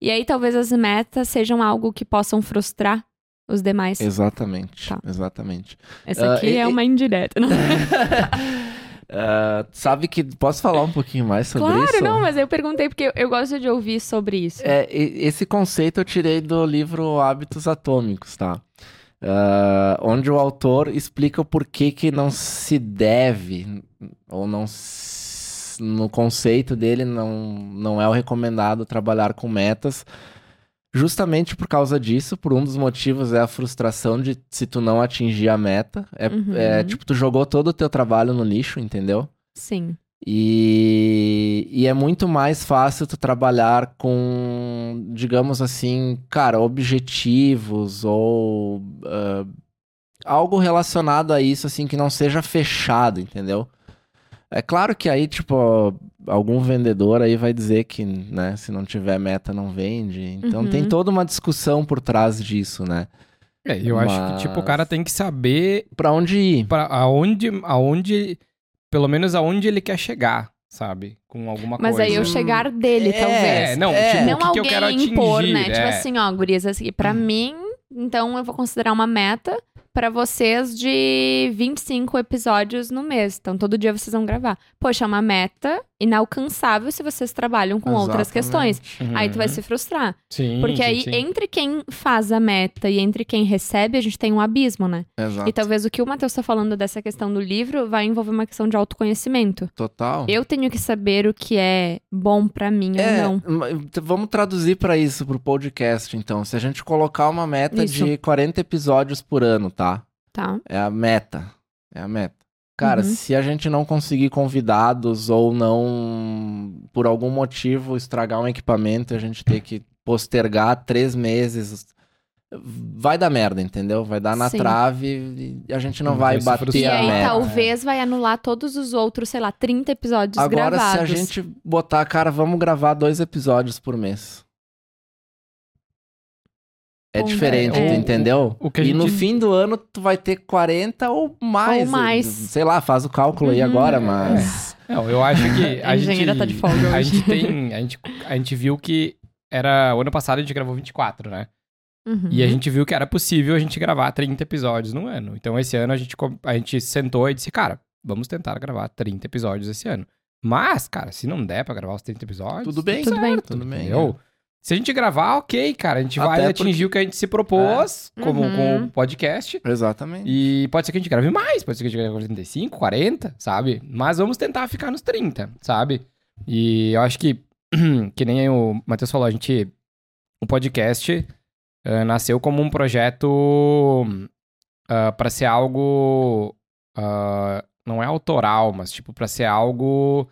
E aí talvez as metas sejam algo que possam frustrar os demais. exatamente. Tá. Exatamente. Essa Ah, aqui e- é e- uma indireta, não Ah, sabe que. Posso falar um pouquinho mais sobre Claro, isso? não, mas eu perguntei porque eu, eu gosto de ouvir sobre isso. É, esse conceito eu tirei do livro Hábitos Atômicos, tá? Ah, onde o autor explica o porquê que não se deve, ou não no conceito dele não, não é o recomendado trabalhar com metas, justamente por causa disso, por um dos motivos é a frustração de se tu não atingir a meta. É, Uhum. é, tipo, tu jogou todo o teu trabalho no lixo, entendeu? Sim. E, e é muito mais fácil tu trabalhar com, digamos assim, cara, objetivos ou ah, algo relacionado a isso, assim, que não seja fechado, entendeu? É claro que aí, tipo, algum vendedor aí vai dizer que, né, se não tiver meta não vende. Então Uhum. tem toda uma discussão por trás disso, né? É, eu acho que, tipo, o cara tem que saber Pra onde ir? para aonde, aonde, pelo menos aonde ele quer chegar, sabe? Com alguma Mas coisa. aí eu chegar dele, É, talvez. É, não, É. tipo, Não o que, que eu alguém quero atingir, impor, né? Tipo é. assim, ó, gurias, assim, pra mim, então eu vou considerar uma meta pra vocês de 25 episódios no mês. Então todo dia vocês vão gravar. Poxa, é uma meta inalcançável se vocês trabalham com outras Exatamente. questões. Aí tu vai Uhum. se frustrar. Sim, Porque sim, aí, sim. entre quem faz a meta e entre quem recebe, a gente tem um abismo, né? Exato. E talvez o que o Matheus tá falando dessa questão do livro vai envolver uma questão de autoconhecimento. Total. Eu tenho que saber o que é bom pra mim É, ou não. vamos traduzir pra isso, pro podcast, então. Se a gente colocar uma meta Isso. de 40 episódios por ano, tá? Tá. É a meta. É a meta. Cara, Uhum. se a gente não conseguir convidados ou não, por algum motivo, estragar um equipamento e a gente ter que postergar três meses, vai dar merda, entendeu? Vai dar na Sim. trave e a gente não vai vai bater E frustrar. a aí, meta. talvez vai anular todos os outros, sei lá, 30 episódios Agora, gravados. se a gente botar, cara, vamos gravar dois episódios por mês. É diferente, é. tu entendeu? O E no fim do ano tu vai ter 40 ou mais. Ou mais. Sei lá, faz o cálculo aí Uhum. agora, mas. Não, eu acho que a A gente... tá de folga A hoje. gente tem... A gente, a gente viu que era... O ano passado a gente gravou 24, né? Uhum. E a gente viu que era possível a gente gravar 30 episódios no ano. Então, esse ano a gente, a gente sentou e disse, cara, vamos tentar gravar 30 episódios esse ano. Mas, cara, se não der pra gravar os 30 episódios... Tudo bem, Tudo bem. Tudo bem. Entendeu? Se a gente gravar, ok, cara. A gente vai Até atingir o que a gente se propôs, como Uhum. com o podcast. é. Exatamente. E pode ser que a gente grave mais, pode ser que a gente grave 45, 40, sabe? Mas vamos tentar ficar nos 30, sabe? E eu acho que, que nem o Matheus falou, a gente. O podcast eh, nasceu como um projeto para ser algo. ah, não é autoral, mas tipo, para ser algo.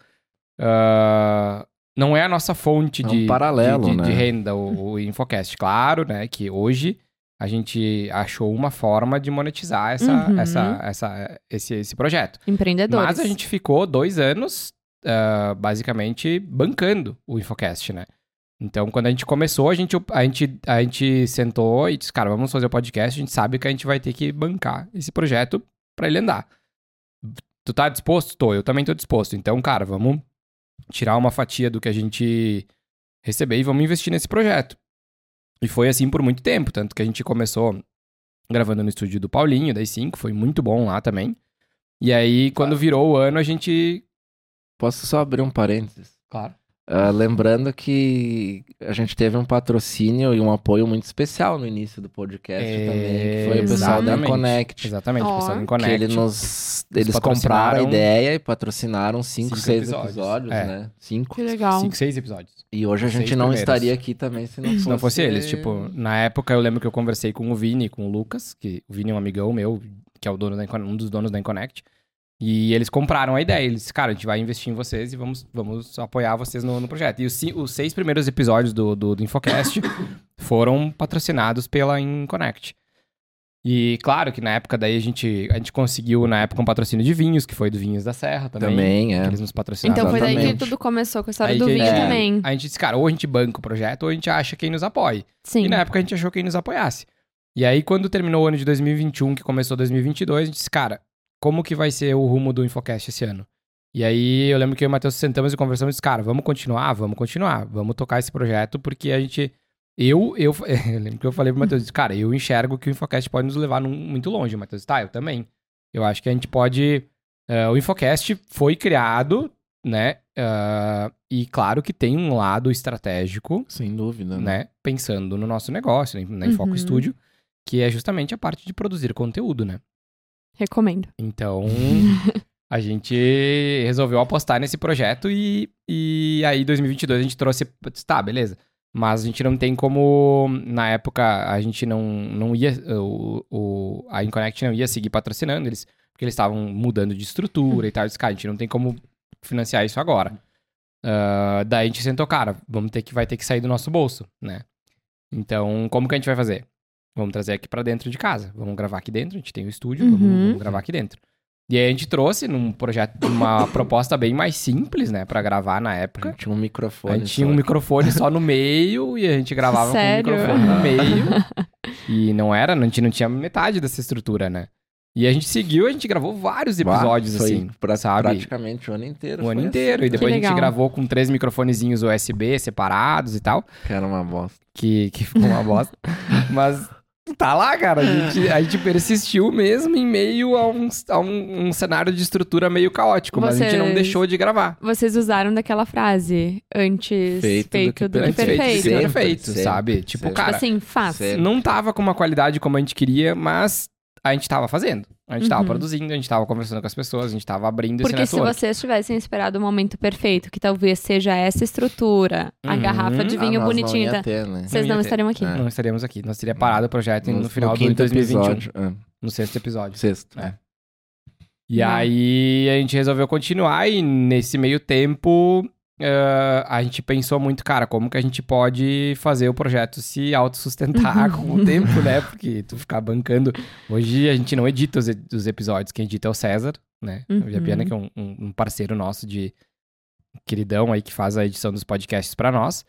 ah, não é a nossa fonte É um de, paralelo, de, de- né? de renda, o, o Infocast. Claro, né? Que hoje a gente achou uma forma de monetizar essa, Uhum. essa, essa, esse, esse projeto. Empreendedores. Mas a gente ficou dois anos, ah, basicamente, bancando o Infocast, né? Então, quando a gente começou, a gente, a gente, a gente sentou e disse, cara, vamos fazer o podcast, a gente sabe que a gente vai ter que bancar esse projeto pra ele andar. Tu tá disposto? Tô, eu também tô disposto. Então, cara, vamos tirar uma fatia do que a gente receber e vamos investir nesse projeto. E foi assim por muito tempo, tanto que a gente começou gravando no estúdio do Paulinho, das 5, foi muito bom lá também. E aí, quando virou o ano, a gente. Posso só abrir um parênteses? Claro. Ah, lembrando que a gente teve um patrocínio e um apoio muito especial no início do podcast É, também, que foi o pessoal da. Connect. Exatamente, Ó. o pessoal Que Connect. ele nos, eles compraram a ideia e patrocinaram cinco cinco, seis episódios. episódios, É. né? Cinco. Que legal. Cinco, seis episódios. E hoje a gente Seis não primeiros. estaria aqui também se não fosse... Se não fosse eles, tipo, na época eu lembro que eu conversei com o Vini, com o Lucas, que o Vini é um amigão meu, que é o dono da, um dos donos da Inconnect. E eles compraram a ideia. Eles, cara, a gente vai investir em vocês e vamos, vamos apoiar vocês no, no projeto. E os, os seis primeiros episódios do, do, do Infocast foram patrocinados pela Inconnect. E claro que na época daí a gente, a gente conseguiu, na época, um patrocínio de vinhos, que foi do Vinhos da Serra também. Também, Que é. eles nos patrocinaram. Então foi daí que tudo começou com a história Aí do vinho gente- também. A gente disse, cara, ou a gente banca o projeto, ou a gente acha quem nos apoie. Sim. E na época a gente achou quem nos apoiasse. E aí, quando terminou o ano de 2021, que começou 2022, a gente disse, cara, como que vai ser o rumo do Infocast esse ano? E aí, eu lembro que eu e o Matheus sentamos e conversamos e disse, cara, vamos continuar? Vamos continuar. Vamos tocar esse projeto, porque a gente... Eu, eu, eu lembro que eu falei pro Matheus, disse, cara, eu enxergo que o Infocast pode nos levar num- muito longe. O Matheus disse, tá, eu também. Eu acho que a gente pode... eh, o Infocast foi criado, né? ah, e claro que tem um lado estratégico Sem dúvida, né? né? Pensando no nosso negócio, né, na Infoco Uhum. Studio, que é justamente a parte de produzir conteúdo, né? Recomendo. Então, a gente resolveu apostar nesse projeto e, e aí, em 2022, a gente trouxe. Tá, beleza. Mas a gente não tem como. Na época, a gente não, não ia. O, o, a Inconnect não ia seguir patrocinando eles, porque eles estavam mudando de estrutura e tal. Eu disse, cara, a gente não tem como financiar isso agora. Ah, daí a gente sentou, cara, vamos ter que, vai ter que sair do nosso bolso, né? Então, como que a gente vai fazer? Vamos trazer aqui pra dentro de casa. Vamos gravar aqui dentro, a gente tem o estúdio, vamos, Uhum. vamos gravar aqui dentro. E aí a gente trouxe num projeto, uma proposta bem mais simples, né, Pra gravar na época. tinha um microfone A gente tinha um microfone só no meio e a gente gravava Sério? com o microfone no meio. E não era, a gente não tinha metade dessa estrutura, né? E a gente seguiu, a gente gravou vários episódios, foi assim, pra- sabe? praticamente o ano inteiro. O ano foi inteiro. assim, E depois Que a gente gravou com três microfonezinhos USB separados e tal. Que era uma bosta. Que, que ficou uma bosta. Mas tá lá, cara. A gente, a gente persistiu mesmo em meio a um, a um, um cenário de estrutura meio caótico. Mas a gente não Vocês- deixou de gravar. Vocês usaram daquela frase antes Feito feito, do do que que Antes feito perfeito. do que Sempre, perfeito, sempre, sabe? Tipo, sempre. cara, Tipo assim, fácil. Não tava com uma qualidade como a gente queria, mas a gente tava fazendo. A gente tava Uhum. produzindo, a gente tava conversando com as pessoas, a gente tava abrindo Porque esse se vocês tivessem esperado o momento perfeito, que talvez seja essa estrutura, a Uhum. garrafa de Ah, vinho nós bonitinha, Não tá? ia ter, né? vocês Não não estariam aqui. É. Não estaríamos aqui. Nós teria parado o projeto no, No- final no do quinto 2021. episódio. é, No sexto episódio. sexto. É. E Não. aí a gente resolveu continuar e nesse meio tempo eh, a gente pensou muito, cara, como que a gente pode fazer o projeto se autossustentar com o tempo, né? Porque tu ficar bancando. Hoje a gente não edita os, os episódios, quem edita é o César, né? Uhum. O Japiana, que é um, um- parceiro nosso de queridão aí que faz a edição dos podcasts pra nós.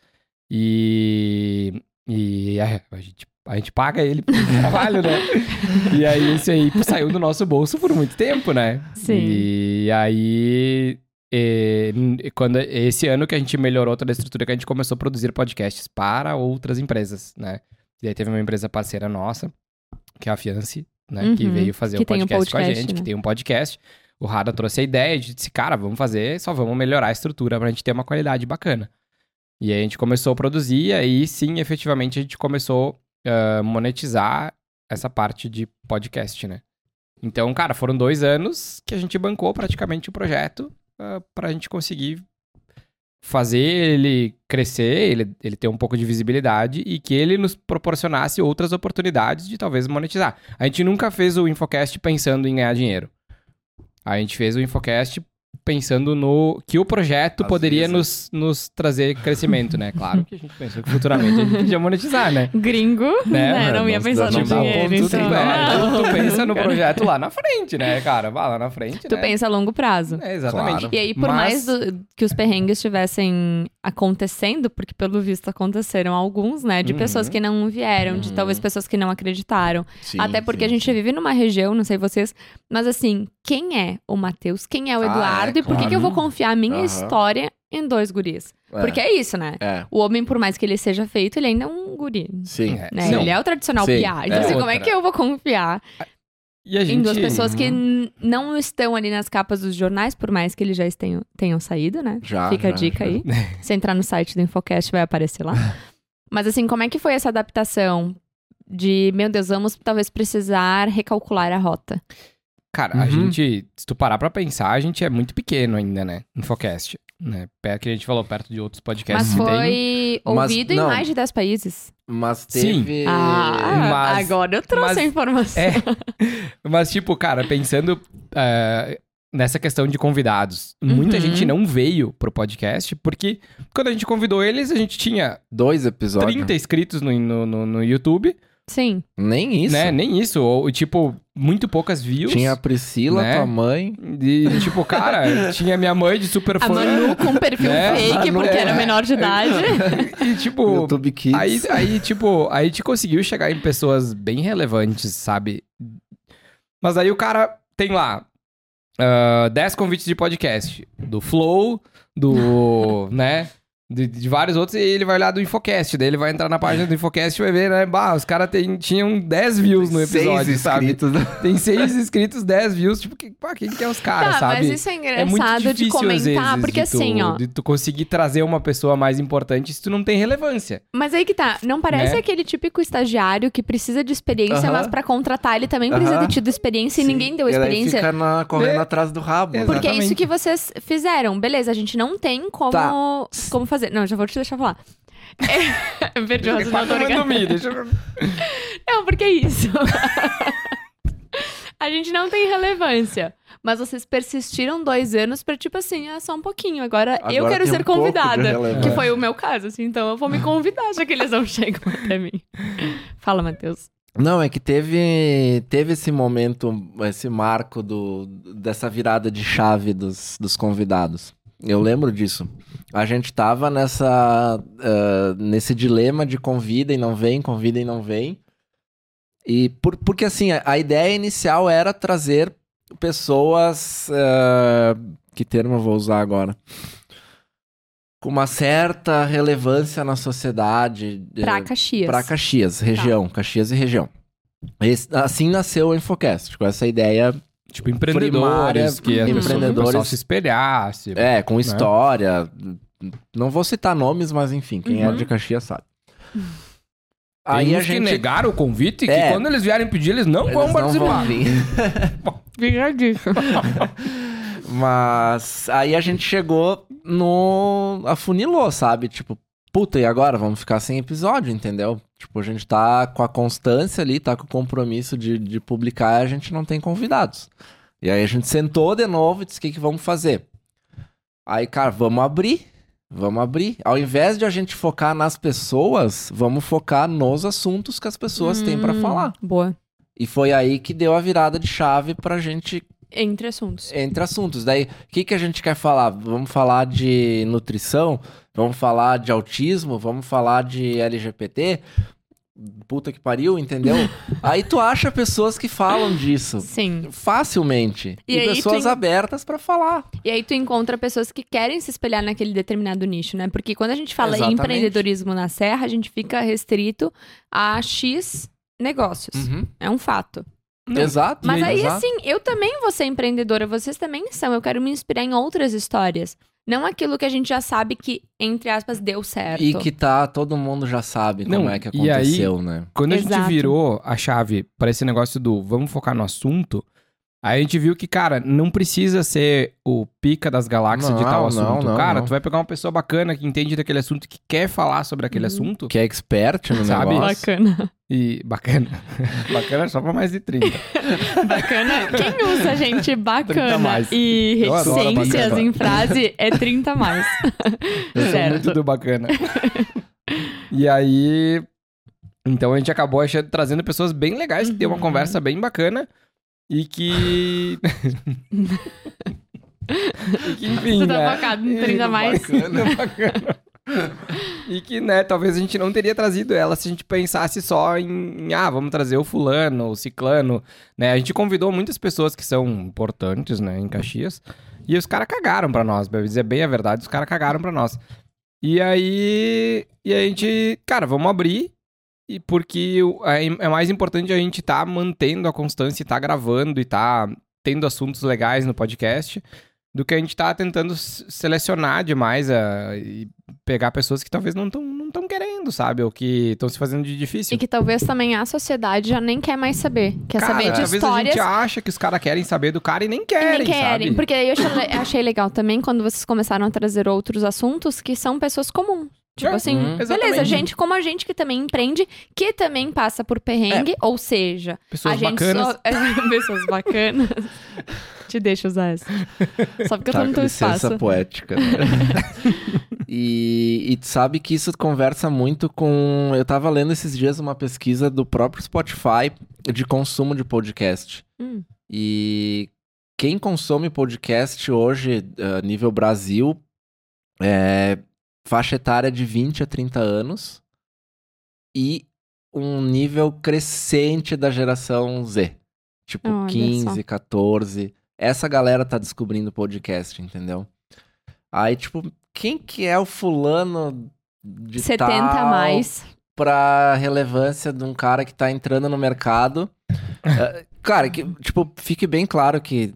E, e é, a, gente, a gente paga ele pelo trabalho, né? E aí isso aí saiu do nosso bolso por muito tempo, né? Sim. E aí, n- quando esse ano que a gente melhorou toda a estrutura, que a gente começou a produzir podcasts para outras empresas, né? E aí teve uma empresa parceira nossa, que é a Fiance, né? Que Uhum. veio fazer Que o tem um podcast, com a podcast, gente, que né? tem um podcast. O Rada trouxe a ideia, a gente disse, cara, vamos fazer, só vamos melhorar a estrutura pra gente ter uma qualidade bacana. E aí a gente começou a produzir, e aí sim, efetivamente, a gente começou a monetizar essa parte de podcast, né? Então, cara, foram dois anos que a gente bancou praticamente o projeto uh, pra gente conseguir fazer ele crescer, ele, ele ter um pouco de visibilidade e que ele nos proporcionasse outras oportunidades de talvez monetizar. A gente nunca fez o Infocast pensando em ganhar dinheiro. A gente fez o Infocast pensando no que o projeto Às poderia vezes. nos, nos trazer crescimento, né? Claro que a gente pensou que futuramente a gente podia monetizar, né? Gringo, Né, né? mano, Não ia não pensar no não dinheiro, então. É, não. tu pensa no projeto lá na frente, né, cara? Vai lá na frente, Tu né? pensa a longo prazo. É, exatamente. Claro. E aí, por Mas- mais do- que os perrengues tivessem acontecendo, porque pelo visto aconteceram alguns, né? De pessoas Uhum. que não vieram, de Uhum. talvez pessoas que não acreditaram. Sim, Até porque sim, a gente sim. vive numa região, não sei vocês, mas assim, quem é o Matheus? Quem é o Ah, é, Eduardo? E por que, que eu vou confiar a minha Aham. história em dois guris? É, Porque é isso, né? É, O homem, por mais que ele seja feito, ele ainda é um guri. sim. É. Né? Não. Ele é o tradicional Sim, piá. Então, é. assim, como é Outra. que eu vou confiar E a gente... em duas pessoas que Uhum. n- não estão ali nas capas dos jornais, por mais que eles já tenham, tenham saído, né? Já, Fica a já, dica já. aí. Se entrar no site do Infocast, vai aparecer lá. Mas assim, como é que foi essa adaptação? De, meu Deus, vamos talvez precisar recalcular a rota. Cara, a Uhum. gente, se tu parar pra pensar, a gente é muito pequeno ainda, né? Infocast. Né? Perto que a gente falou, perto de outros podcasts Mas que tem. foi Mas, ouvido em não. mais de 10 países. Mas Sim. teve... Ah, mas- agora eu trouxe mas- a informação. É. Mas, tipo, cara, pensando eh, nessa questão de convidados, muita Uhum. gente não veio pro podcast, porque quando a gente convidou eles, a gente tinha Dois episódios. 30 inscritos no, no, no, no YouTube, Sim. Nem isso. né? Nem isso. Ou, tipo, muito poucas views. Tinha a Priscila, né? tua mãe. E, tipo, cara, tinha minha mãe de super A fã. Manu com perfil né? fake, Manu, porque é. era menor de idade. E, tipo, YouTube Kids. Aí, aí, tipo, aí a gente conseguiu chegar em pessoas bem relevantes, sabe? Mas aí o cara tem lá ah, 10 convites de podcast. Do Flow, do. né? De, de vários outros, e ele vai olhar do Infocast. Daí ele vai entrar na página do Infocast e vai ver, né? Bah, os caras tinham 10 views no episódio, Seis sabe? inscritos. Tem 6 inscritos, 10 views. Tipo, que, pá, quem que é os caras, tá, sabe? mas isso é É muito engraçado difícil, de comentar, às vezes, porque de tu, assim, ó. De tu conseguir trazer uma pessoa mais importante se tu não tem relevância. Mas aí que tá, não parece Né? aquele típico estagiário que precisa de experiência, Aham. mas pra contratar ele também precisa Aham. ter tido experiência e Sim. ninguém deu E experiência. fica na- correndo É. atrás do rabo. Porque é isso que vocês fizeram. Beleza, a gente não tem como, Tá. como fazer. Não, já vou te deixar falar. É... Perdi o raciocínio, dormir, deixa eu... Não, porque é isso. a gente não tem relevância. Mas vocês persistiram dois anos pra, tipo assim, ah, só um pouquinho. Agora, eu Agora quero tem ser um convidada. Que foi o meu caso, assim. Então eu vou me convidar, já que eles não chegam até mim. Fala, Matheus. Não, é que teve, teve esse momento, esse marco do, dessa virada de chave dos, dos convidados. Eu lembro disso. A gente tava nessa, ah, nesse dilema de convida e não vem, convida e não vem. E por, porque assim, a, a ideia inicial era trazer pessoas. ah, que termo eu vou usar agora? Com uma certa relevância na sociedade. eh, Pra Caxias. Pra Caxias, região, Caxias e região. Esse- assim nasceu o Infocast, com essa ideia, Tipo, empreendedores, Primária, que as pessoas, o empreendedores- pessoal se espelhasse. é, com história. Não vou citar nomes, mas enfim, quem é Uhum. de Caxias sabe. Tem Aí a uns que gente. negaram o convite, que É. quando eles vierem pedir, eles não Eles vão participar. Fica disso. Mas aí a gente chegou no. afunilou, sabe? Tipo, puta, e agora? Vamos ficar sem episódio, entendeu? Tipo, a gente tá com a constância ali, tá com o compromisso de, de publicar e a gente não tem convidados. E aí a gente sentou de novo e disse: o que, que vamos fazer? Aí, cara, vamos abrir. Vamos abrir. Ao invés de a gente focar nas pessoas, vamos focar nos assuntos que as pessoas têm pra Hum, falar. Boa. E foi aí que deu a virada de chave pra gente Entre assuntos. entre assuntos. Daí, o que, que a gente quer falar? Vamos falar de nutrição? Vamos falar de autismo? Vamos falar de LGBT? Puta que pariu, entendeu? aí tu acha pessoas que falam disso Sim. facilmente. E E, pessoas en- abertas pra falar. E aí tu encontra pessoas que querem se espelhar naquele determinado nicho, né? Porque quando a gente fala em empreendedorismo na Serra, a gente fica restrito a X negócios. É um fato. Não. Exato. Mas aí, exato. assim, eu também vou ser empreendedora, vocês também são. Eu quero me inspirar em outras histórias. Não aquilo que a gente já sabe que, entre aspas, deu certo. E que tá, todo mundo já sabe Não, como é que e aí- aconteceu, né? Quando a Exato. gente virou a chave pra esse negócio do vamos focar no assunto, aí a gente viu que, cara, não precisa ser o pica das galáxias de Não, tal não, assunto. não, cara, não. tu vai pegar uma pessoa bacana que entende daquele assunto, que quer falar sobre aquele Uhum. assunto. Que é expert no Sabe? negócio. Bacana. E bacana. bacana só pra mais de 30. Bacana. Quem usa, gente, 30 bacana mais. e reticências bacana. em frase é 30 mais. Eu certo. muito do bacana. e aí. Então a gente acabou achando, trazendo pessoas bem legais, que tem uma Uhum. conversa bem bacana. E que. e que, enfim. Você tá né? focado em 30 mais? Bacana, bacana. e que, né, talvez a gente não teria trazido ela se a gente pensasse só em, em, ah, vamos trazer o fulano, o ciclano, né? A gente convidou muitas pessoas que são importantes, né, em Caxias, e os caras cagaram pra nós, pra dizer bem a verdade, os caras cagaram pra nós. E aí, e a gente, cara, vamos abrir, e porque é, mais importante a gente tá mantendo a constância e tá gravando e tá tendo assuntos legais no podcast do que a gente tá tentando selecionar demais a, e pegar pessoas que talvez não estão não tão querendo, sabe? Ou que estão se fazendo de difícil. E que talvez também a sociedade já nem quer mais saber. Quer cara, saber de talvez histórias. a gente acha que os caras querem saber do cara e nem querem, nem querem. sabe? Porque aí eu achei, achei legal também quando vocês começaram a trazer outros assuntos que são pessoas comuns. Tipo É, assim, uhum. beleza, exatamente. gente como a gente que também empreende, que também passa por perrengue, ou seja, Pessoas a gente bacanas. só. pessoas bacanas. Te deixa usar essa. Só porque eu tô Tá, no teu licença espaço. poética. Né? e, e tu sabe que isso conversa muito com. Eu tava lendo esses dias uma pesquisa do próprio Spotify de consumo de podcast. Hum. E quem consome podcast hoje, a nível Brasil, é faixa etária de 20 a 30 anos e um nível crescente da geração Z. Tipo, Olha 15, só. 14. Essa galera tá descobrindo podcast, entendeu? Aí, tipo, quem que é o fulano de 70 a tal mais. pra relevância de um cara que tá entrando no mercado? É, Cara, que, tipo, fique bem claro que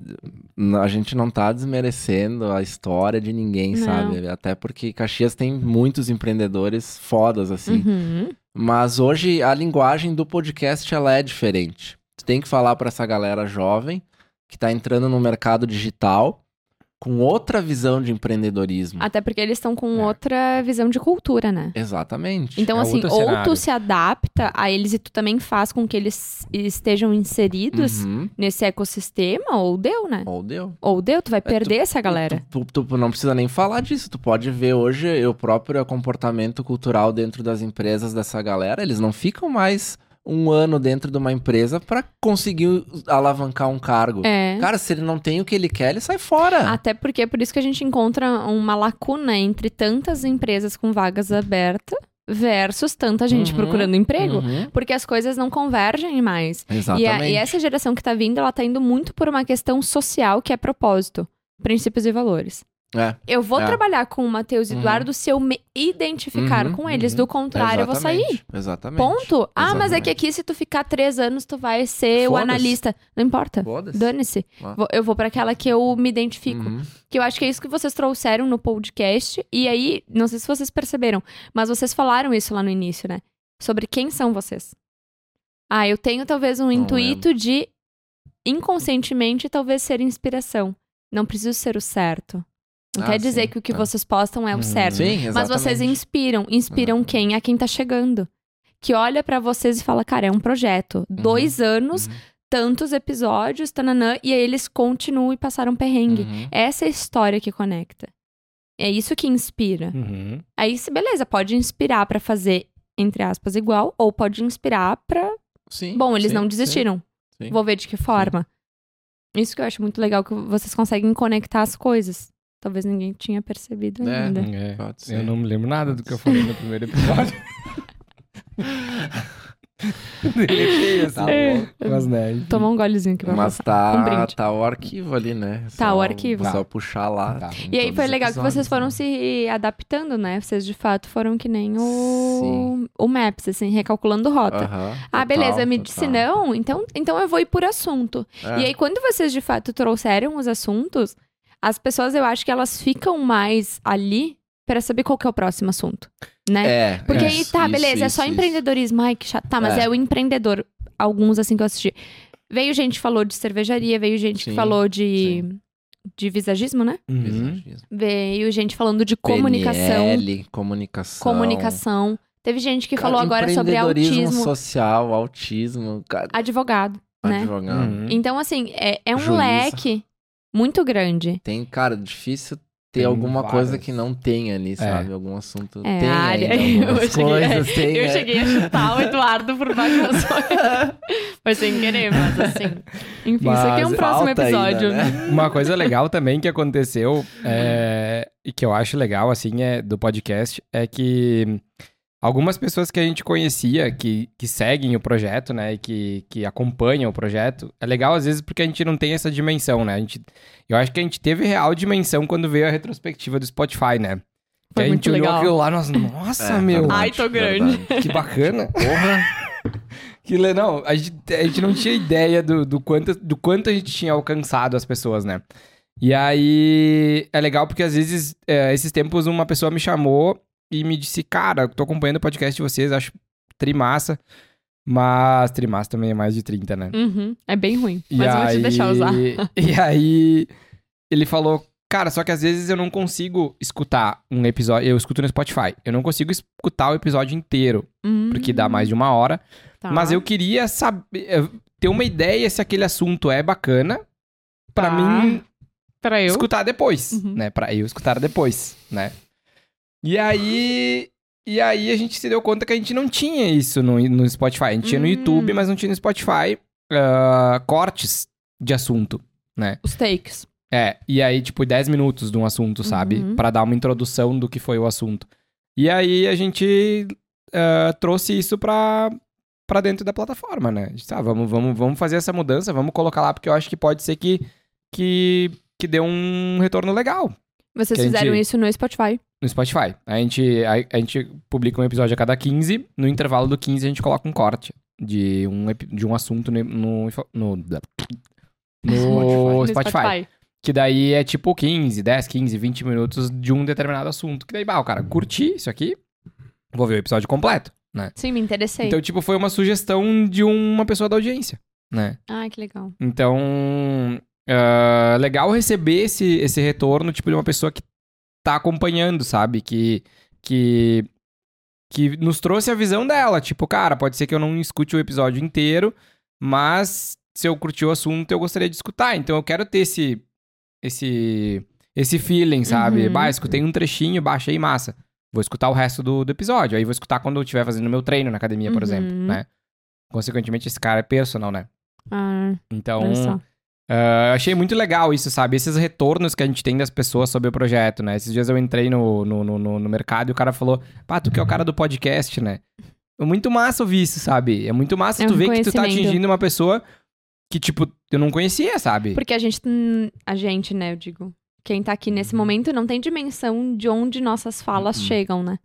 a gente não tá desmerecendo a história de ninguém, Não. sabe? Até porque Caxias tem muitos empreendedores fodas, assim. Uhum. Mas hoje a linguagem do podcast ela é diferente. Tu tem que falar pra essa galera jovem que tá entrando no mercado digital com outra visão de empreendedorismo. Até porque eles estão com É. outra visão de cultura, né? Exatamente. Então, É assim, ou cenário. tu se adapta a eles e tu também faz com que eles estejam inseridos Uhum. nesse ecossistema, ou deu, né? Ou deu. Ou deu, tu vai É, tu- perder essa galera. Tu, tu- tu não precisa nem falar disso. Tu pode ver hoje o próprio comportamento cultural dentro das empresas dessa galera. Eles não ficam mais um ano dentro de uma empresa pra conseguir alavancar um cargo. É. Cara, se ele não tem o que ele quer, ele sai fora. Até porque é por isso que a gente encontra uma lacuna entre tantas empresas com vagas abertas versus tanta gente Uhum, procurando emprego. Uhum, Porque as coisas não convergem mais. E, Exatamente. a- e essa geração que tá vindo, ela tá indo muito por uma questão social que é propósito, princípios e valores. É. Eu vou É. trabalhar com o Matheus e Uhum. Eduardo se eu me identificar Uhum, com eles. uhum. Do contrário, eu vou sair. Exatamente, Exatamente. Ponto. Ah, mas é que Exatamente. aqui, se tu ficar três anos, tu vai ser o analista. Não importa. Foda-se. Dane-se. Ah. Eu vou pra aquela que eu me identifico. Uhum. Que eu acho que é isso que vocês trouxeram no podcast. E aí, não sei se vocês perceberam, mas vocês falaram isso lá no início, né? Sobre quem são vocês. Ah, eu tenho talvez um intuito de inconscientemente talvez ser inspiração. Não preciso ser o certo. Não Ah, quer dizer sim, que o que é. vocês postam é o Hum. certo. Sim, exatamente. Mas vocês inspiram. Inspiram Exatamente. quem? A quem tá chegando. Que olha pra vocês e fala, cara, é um projeto. Dois anos, Uhum. tantos episódios, tananã, e aí eles continuam e passaram perrengue. Uhum. Essa é a história que conecta. É isso que inspira. Uhum. Aí, se beleza, pode inspirar pra fazer, entre aspas, igual, ou pode inspirar pra. Sim, Bom, eles sim, não desistiram. sim. Vou ver de que forma. Isso que eu acho muito legal, que vocês conseguem conectar as coisas. Talvez ninguém tinha percebido É. ainda. É, Pode ser. Eu não me lembro nada do que eu falei no primeiro episódio. Deletei assim. Tá. Mas, né, Tomar um golezinho aqui pra Mas passar. Um tá, tá o arquivo ali, né? Tá, Só- o arquivo. Só Tá. puxar lá. Tá. E aí foi legal que vocês episódios, foram né? se adaptando, né? Vocês de fato foram que nem o, Sim. o Maps, assim, recalculando rota. Aham, Ah, total, beleza, me total. disse não, então, então eu vou ir por assunto. É. E aí, quando vocês de fato trouxeram os assuntos, as pessoas eu acho que elas ficam mais ali pra saber qual que é o próximo assunto, né? É, Porque é, aí, tá, isso, beleza, é isso, só isso. empreendedorismo. Ai, que chato. Tá, mas é. É. o empreendedor. Alguns, assim, que eu assisti. Veio gente que falou de cervejaria, veio gente que Sim, falou de, de visagismo, né? Uhum. Visagismo. Veio gente falando de comunicação. PNL, comunicação. Comunicação. Teve gente que Cara, falou agora sobre empreendedorismo autismo. social, autismo, cara, Advogado, né? advogado. Uhum. Então, assim, é, é um Juíza. leque muito grande. Tem, cara, difícil ter Tem alguma coisa várias. que não tem ali, sabe? Algum assunto. É, tem área. ainda Eu cheguei, coisas, tem, eu é. cheguei a chutar o Eduardo por baixo das coisas. Foi sem querer, mas assim. Enfim, isso aqui é um Mas próximo episódio. ainda, né? Uma coisa legal também que aconteceu é, e que eu acho legal, assim, é, do podcast, é que algumas pessoas que a gente conhecia, que, que seguem o projeto, né, e que, que acompanham o projeto, é legal às vezes porque a gente não tem essa dimensão, né? A gente, eu acho que a gente teve real dimensão quando veio a retrospectiva do Spotify, né? Que Foi a gente muito olhou legal. aquilo lá, nós, nossa, É, meu, verdade, Ai, tô grande. verdade. que bacana. Porra! Que não, a gente, a gente não tinha ideia do, do, quanto, do quanto a gente tinha alcançado as pessoas, né? E aí é legal porque às vezes, é, esses tempos, uma pessoa me chamou e me disse, cara, eu tô acompanhando o podcast de vocês, acho trimassa. Mas trimassa também é mais de 30, né? Uhum, É bem ruim. E Mas eu vou aí, te deixar usar. E aí ele falou, cara, só que às vezes eu não consigo escutar um episódio. Eu escuto no Spotify. Eu não consigo escutar o episódio inteiro, porque dá mais de uma hora. Tá. Mas eu queria saber, eh, ter uma ideia se aquele assunto é bacana pra Tá. mim Pra eu. escutar depois, Uhum. né? Pra eu escutar depois, né? E aí, e aí a gente se deu conta que a gente não tinha isso no, no Spotify. A gente tinha no Hum. YouTube, mas não tinha no Spotify ah, cortes de assunto, né? Os takes. É, e aí, tipo, 10 minutos de um assunto, sabe? Uhum. Pra dar uma introdução do que foi o assunto. E aí a gente ah, trouxe isso pra, pra dentro da plataforma, né? A gente, ah, vamos, vamos, vamos fazer essa mudança, vamos colocar lá, porque eu acho que pode ser que, que, que dê um retorno legal Vocês Que a gente- fizeram isso no Spotify. no Spotify. A gente, a, a gente publica um episódio a cada 15, no intervalo do 15 a gente coloca um corte de um, de um assunto no, no, no, no No Spotify. Que daí é tipo 15, 10, 15, 20 minutos de um determinado assunto. Que daí, bah, o cara, curti isso aqui, vou ver o episódio completo, né? Sim, me interessei. Então, tipo, foi uma sugestão de uma pessoa da audiência, né? Ai, que legal. Então, ah, legal receber esse, esse retorno, tipo, de uma pessoa que tá acompanhando, sabe? Que, que, que nos trouxe a visão dela. Tipo, cara, pode ser que eu não escute o episódio inteiro, mas se eu curti o assunto, eu gostaria de escutar. Então, eu quero ter esse, esse, esse feeling, sabe? Uhum. Bah, escutei um trechinho, baixei massa. Vou escutar o resto do, do episódio. Aí vou escutar quando eu estiver fazendo meu treino na academia, por Uhum. exemplo, né? Consequentemente, esse cara é personal, né? Ah, Então, eu achei muito legal isso, sabe? Esses retornos que a gente tem das pessoas sobre o projeto, né? Esses dias eu entrei no, no, no, no- mercado e o cara falou, pá, tu que é o cara do podcast, né? É muito massa ouvir isso, sabe? É muito massa É tu um ver que tu tá atingindo uma pessoa que, tipo, eu não conhecia, sabe? Porque a gente, hum, a gente, né, eu digo, quem tá aqui nesse momento não tem dimensão de onde nossas falas Uhum. chegam, né?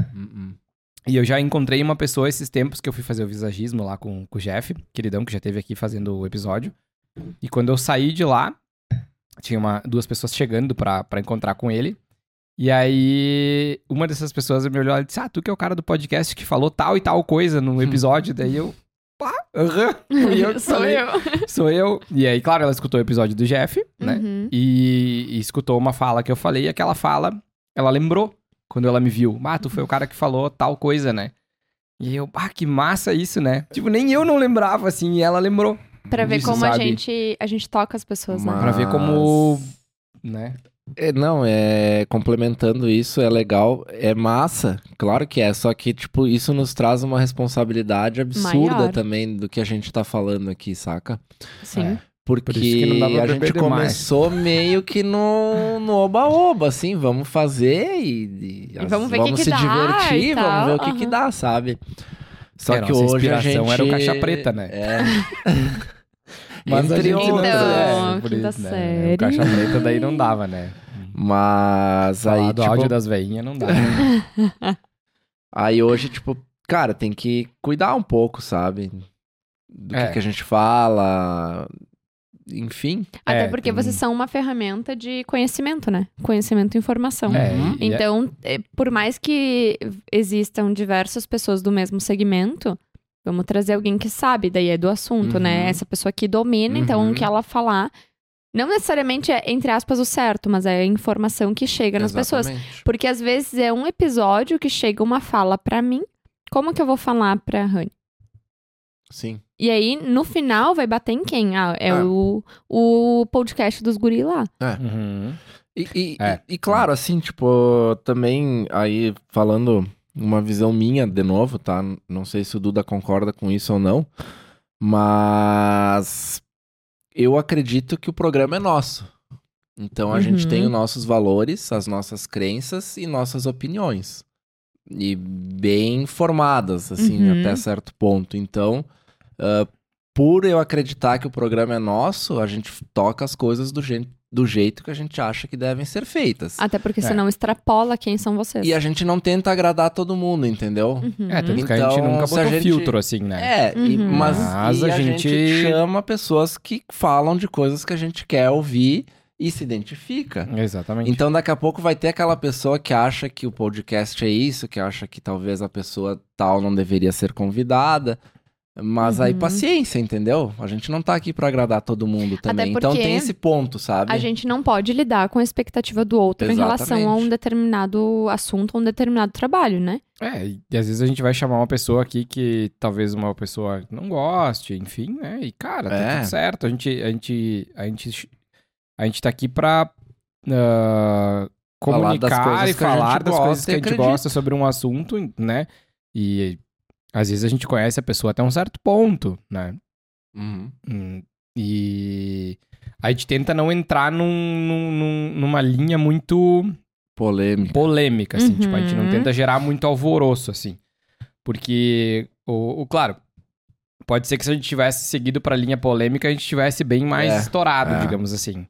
E eu já encontrei uma pessoa esses tempos que eu fui fazer o visagismo lá com, com o Jeff, queridão, que já esteve aqui fazendo o episódio. E quando eu saí de lá, tinha uma, duas pessoas chegando pra, pra encontrar com ele. E aí, uma dessas pessoas me olhou e disse: Ah, tu que é o cara do podcast que falou tal e tal coisa no episódio. Daí eu, pá, aham, eu Sou falei. eu. Sou eu. E aí, claro, ela escutou o episódio do Jeff, né? Uhum. E, e escutou uma fala que eu falei, e aquela fala, ela lembrou quando ela me viu. Ah, tu foi o cara que falou tal coisa, né? E eu, ah, que massa isso, né? Tipo, nem eu não lembrava, assim, e ela lembrou. Pra ver como a gente, a gente toca as pessoas, né? Mas- Pra ver como. Né? É, não, é complementando isso, é legal, é massa, claro que é, só que, tipo, isso nos traz uma responsabilidade absurda Maior. também do que a gente tá falando aqui, saca? Sim. É. Porque Por que a gente demais. começou meio que no no oba-oba, assim, vamos fazer e, E vamos ver o que que se dá divertir, e vamos tal, ver o que que aham. dá, sabe? Só É, que hoje a inspiração gente... era o Caixa Preta, né? É. Mas a Entre gente não Então, é, por quinta isso, né? série. O caixa preta daí não dava, né? Mas Falar aí, do tipo, áudio das veinhas não dá. Aí hoje, tipo, cara, tem que cuidar um pouco, sabe? Do que, É. que a gente fala. Enfim. Até É, porque tem- vocês são uma ferramenta de conhecimento, né? Conhecimento e informação. É, Uhum. é- Então, é, por mais que existam diversas pessoas do mesmo segmento, vamos trazer alguém que sabe, daí é do assunto, Uhum. né? Essa pessoa que domina, então Uhum. o que ela falar, não necessariamente é, entre aspas, o certo, mas é a informação que chega nas pessoas. Porque às vezes é um episódio que chega uma fala pra mim, como que eu vou falar pra Rani? Sim. E aí, no final, vai bater em quem? Ah, é Ah. O, o podcast dos guri lá. Uhum. E, e- É. e- e claro, assim, tipo, também aí falando uma visão minha de novo, tá? Não sei se o Duda concorda com isso ou não, mas eu acredito que o programa é nosso. Então a gente Uhum. tem os nossos valores, as nossas crenças e nossas opiniões. E bem formadas, assim, Uhum. até certo ponto. Então, ah, por eu acreditar que o programa é nosso, a gente toca as coisas do, gen- do jeito que a gente acha que devem ser feitas. Até porque É. senão extrapola quem são vocês. E a gente não tenta agradar todo mundo, entendeu? Uhum. É, tanto que a gente Então, nunca botou gente- filtro, assim, né? É, e- Uhum. mas, Mas e a a, gente... gente- chama pessoas que falam de coisas que a gente quer ouvir e se identifica. Exatamente. Então daqui a pouco vai ter aquela pessoa que acha que o podcast é isso, que acha que talvez a pessoa tal não deveria ser convidada. Mas aí Uhum. paciência, entendeu? A gente não tá aqui pra agradar todo mundo também. Então tem esse ponto, sabe? A gente não pode lidar com a expectativa do outro em relação a um Exatamente. determinado assunto, a um determinado trabalho, né? É, e às vezes a gente vai chamar uma pessoa aqui que talvez uma pessoa não goste, enfim, né? E, cara, tá É. tudo certo. A gente, a gente, a gente, a gente tá aqui pra ah, Falar das comunicar coisas e que a gente falar das gosta coisas que a gente acredita. gosta sobre um assunto, né? E às vezes a gente conhece a pessoa até um certo ponto, né? Uhum. Hum, E a gente tenta não entrar num, num- num- numa linha muito Polêmica. polêmica, assim. Uhum. Tipo, a gente não tenta gerar muito alvoroço, assim. Porque, o, o- claro, pode ser que se a gente tivesse seguido pra linha polêmica, a gente tivesse bem mais É, estourado, é. digamos assim.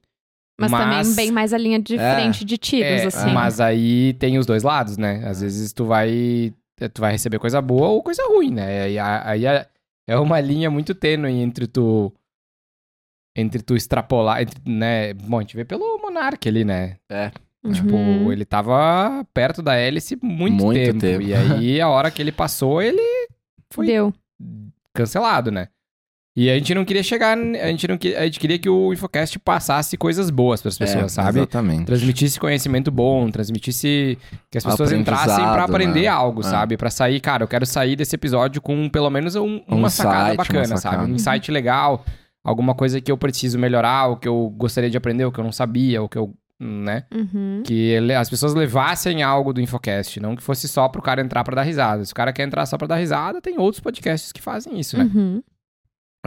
Mas, também bem mais a linha de É, frente de tiros, é, assim. Mas aí tem os dois lados, né? Às vezes tu vai, tu vai receber coisa boa ou coisa ruim, né? E aí é, é uma linha muito tênue entre tu... Entre tu extrapolar, entre, né? Bom, a gente vê pelo Monark ali, né? Uhum. Tipo, ele tava perto da hélice muito, Muito tempo. tempo. E aí, a hora que ele passou, ele foi Deu. cancelado, né? E a gente não queria chegar. A gente, não, a gente queria que o Infocast passasse coisas boas pras pessoas, É, sabe? Exatamente. Transmitisse conhecimento bom, transmitisse. Que as pessoas entrassem pra Aprendizado, aprender né? algo, É. sabe? Pra sair, cara, eu quero sair desse episódio com pelo menos um- Um uma sacada uma bacana, sacada. sabe? Um insight legal, alguma coisa que eu preciso melhorar, ou que eu gostaria de aprender, ou que eu não sabia, ou que eu. né? Uhum. Que as pessoas levassem algo do Infocast, não que fosse só pro cara entrar pra dar risada. Se o cara quer entrar só pra dar risada, tem outros podcasts que fazem isso, né? Uhum.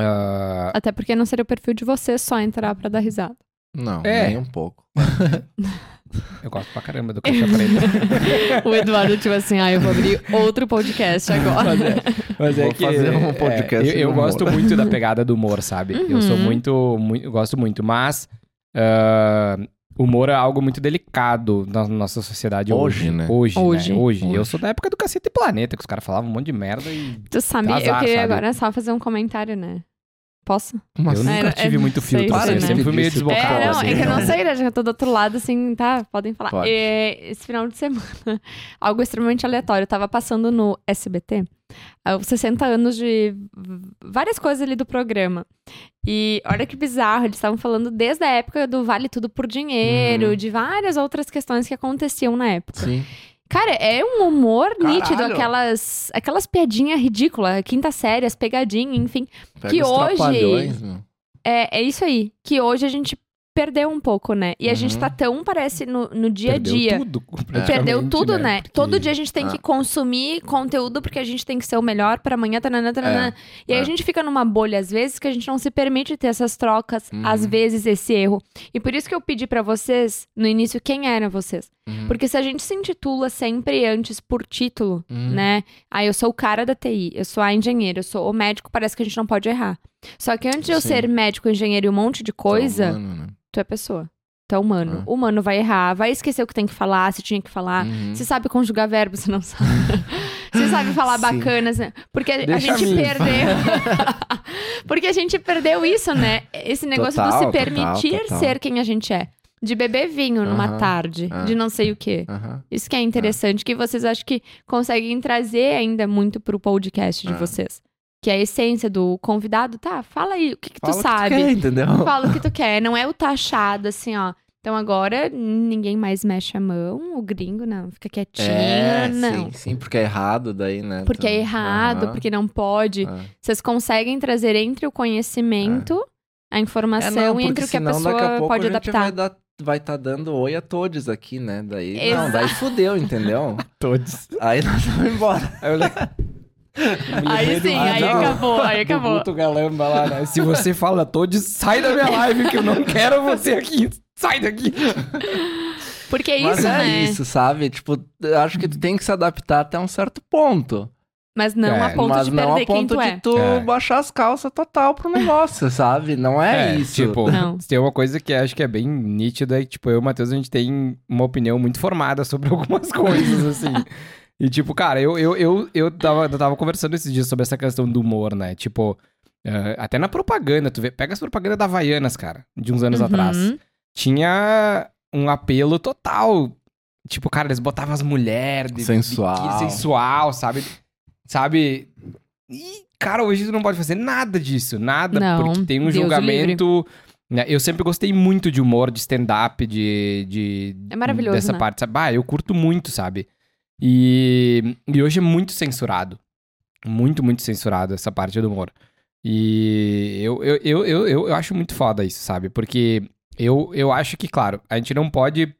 Ah, Até porque não seria o perfil de você só entrar pra dar risada. Não, É. nem um pouco. eu gosto pra caramba do Caixa Preta. o Eduardo, tipo assim, ah, eu vou abrir outro podcast agora. Mas é, mas é Vou que, fazer um é, podcast eu, de eu humor. gosto muito da pegada do humor, sabe? Eu sou Uhum. muito, muito. eu Gosto muito, mas. ah, humor é algo muito delicado na nossa sociedade hoje. Hoje, né? Hoje, Hoje. né? Hoje. Eu Hoje. sou da época do Cacete Planeta, que os caras falavam um monte de merda e. Tu sabe, Azar, eu queria sabe? agora só fazer um comentário, né? Posso? Como Eu nunca É, tive é- muito filtro, sei, assim, eu né? sempre fui meio desbocado. É, não, assim, é que eu não sei, né? Já que eu tô do outro lado, assim, tá? Podem falar. Pode. É, esse final de semana, algo extremamente aleatório. Eu tava passando no SBT, os 60 anos de várias coisas ali do programa. E olha que bizarro, eles estavam falando desde a época do Vale Tudo por Dinheiro, Uhum. de várias outras questões que aconteciam na época. Sim. Cara, é um humor Caralho. nítido, aquelas, aquelas piadinhas ridículas, quinta série, as pegadinhas, enfim. Pega Que os hoje- meu. É, é isso aí. Que hoje a gente perdeu um pouco, né? E a gente Uhum. tá tão, parece, no, no dia a Perdeu dia. tudo, Perdeu tudo, né? Porque- Todo dia a gente tem Ah. que consumir conteúdo porque a gente tem que ser o melhor pra amanhã, tananã, tananã. E aí é. a gente fica numa bolha, às vezes, que a gente não se permite ter essas trocas, Uhum. às vezes, esse erro. E por isso que eu pedi pra vocês, no início, quem eram vocês. Uhum. Porque se a gente se intitula sempre antes por título, Uhum. né? Ah, eu sou o cara da TI, eu sou a engenheira, eu sou o médico, parece que a gente não pode errar. Só que antes de eu Sim. ser médico, engenheiro e um monte de coisa, Tá humano, né? tu é pessoa. Tu é humano. Ah. O humano vai errar, vai esquecer o que tem que falar, se tinha que falar. Uhum. Se sabe conjugar verbo, você não sabe. Você sabe falar Sim. bacanas, né? Porque a Deixa gente a mim. perdeu. Porque a gente perdeu isso, né? Esse negócio Total, de se total, permitir total. ser quem a gente é. De beber vinho numa tarde, ah. de não sei o quê. Isso que é interessante, que vocês acho que conseguem trazer ainda muito pro podcast de Ah. vocês. Que é a essência do convidado, tá? Fala aí, o que, que tu Fala o sabe? quer, entendeu? Fala o que tu quer. Não é o taxado, assim, ó. Então agora ninguém mais mexe a mão, o gringo não, fica quietinho, É, não. sim, sim, porque é errado daí, né? Porque é Então, errado, aham, porque não pode. ah. Vocês conseguem trazer entre o conhecimento, a É, informação não, e porque entre o que a pessoa a pode a adaptar. vai dar vai estar dando oi a todos aqui, né? Daí, não, Exato. daí fudeu, entendeu? Todos. Aí nós vamos embora. Aí eu Aí sim, aí não. acabou, aí acabou. Guto Galamba lá, né? Se você fala todos, sai da minha live que eu não quero você aqui. Sai daqui. Porque é Mas isso, é né? isso, sabe? Tipo, eu acho que tu tem que se adaptar até um certo ponto. Mas não É, a ponto mas de não perder a ponto quem tu de é. tu É. baixar as calças total pro negócio, sabe? Não é, isso. Tipo, Não. tem uma coisa que acho que é bem nítida, é que, tipo, eu e o Matheus, a gente tem uma opinião muito formada sobre algumas coisas, assim. E, tipo, cara, eu, eu, eu, eu, tava, eu tava conversando esses dias sobre essa questão do humor, né? Tipo, eh, até na propaganda, tu vê, pega as propagandas da Havaianas, cara, de uns anos Uhum. atrás. Tinha um apelo total. Tipo, cara, eles botavam as mulheres de Sensual. sensual, sabe? Sabe? E, cara, hoje tu não pode fazer nada disso, nada, Não, porque tem um Deus julgamento. né? Eu sempre gostei muito de humor, de stand-up, de, de. É maravilhoso, Dessa né? parte, sabe? Ah, eu curto muito, sabe? E, e hoje é muito censurado. Muito, muito censurado essa parte do humor. E eu, eu, eu, eu, eu, eu acho muito foda isso, sabe? Porque eu, eu acho que, claro, a gente não pode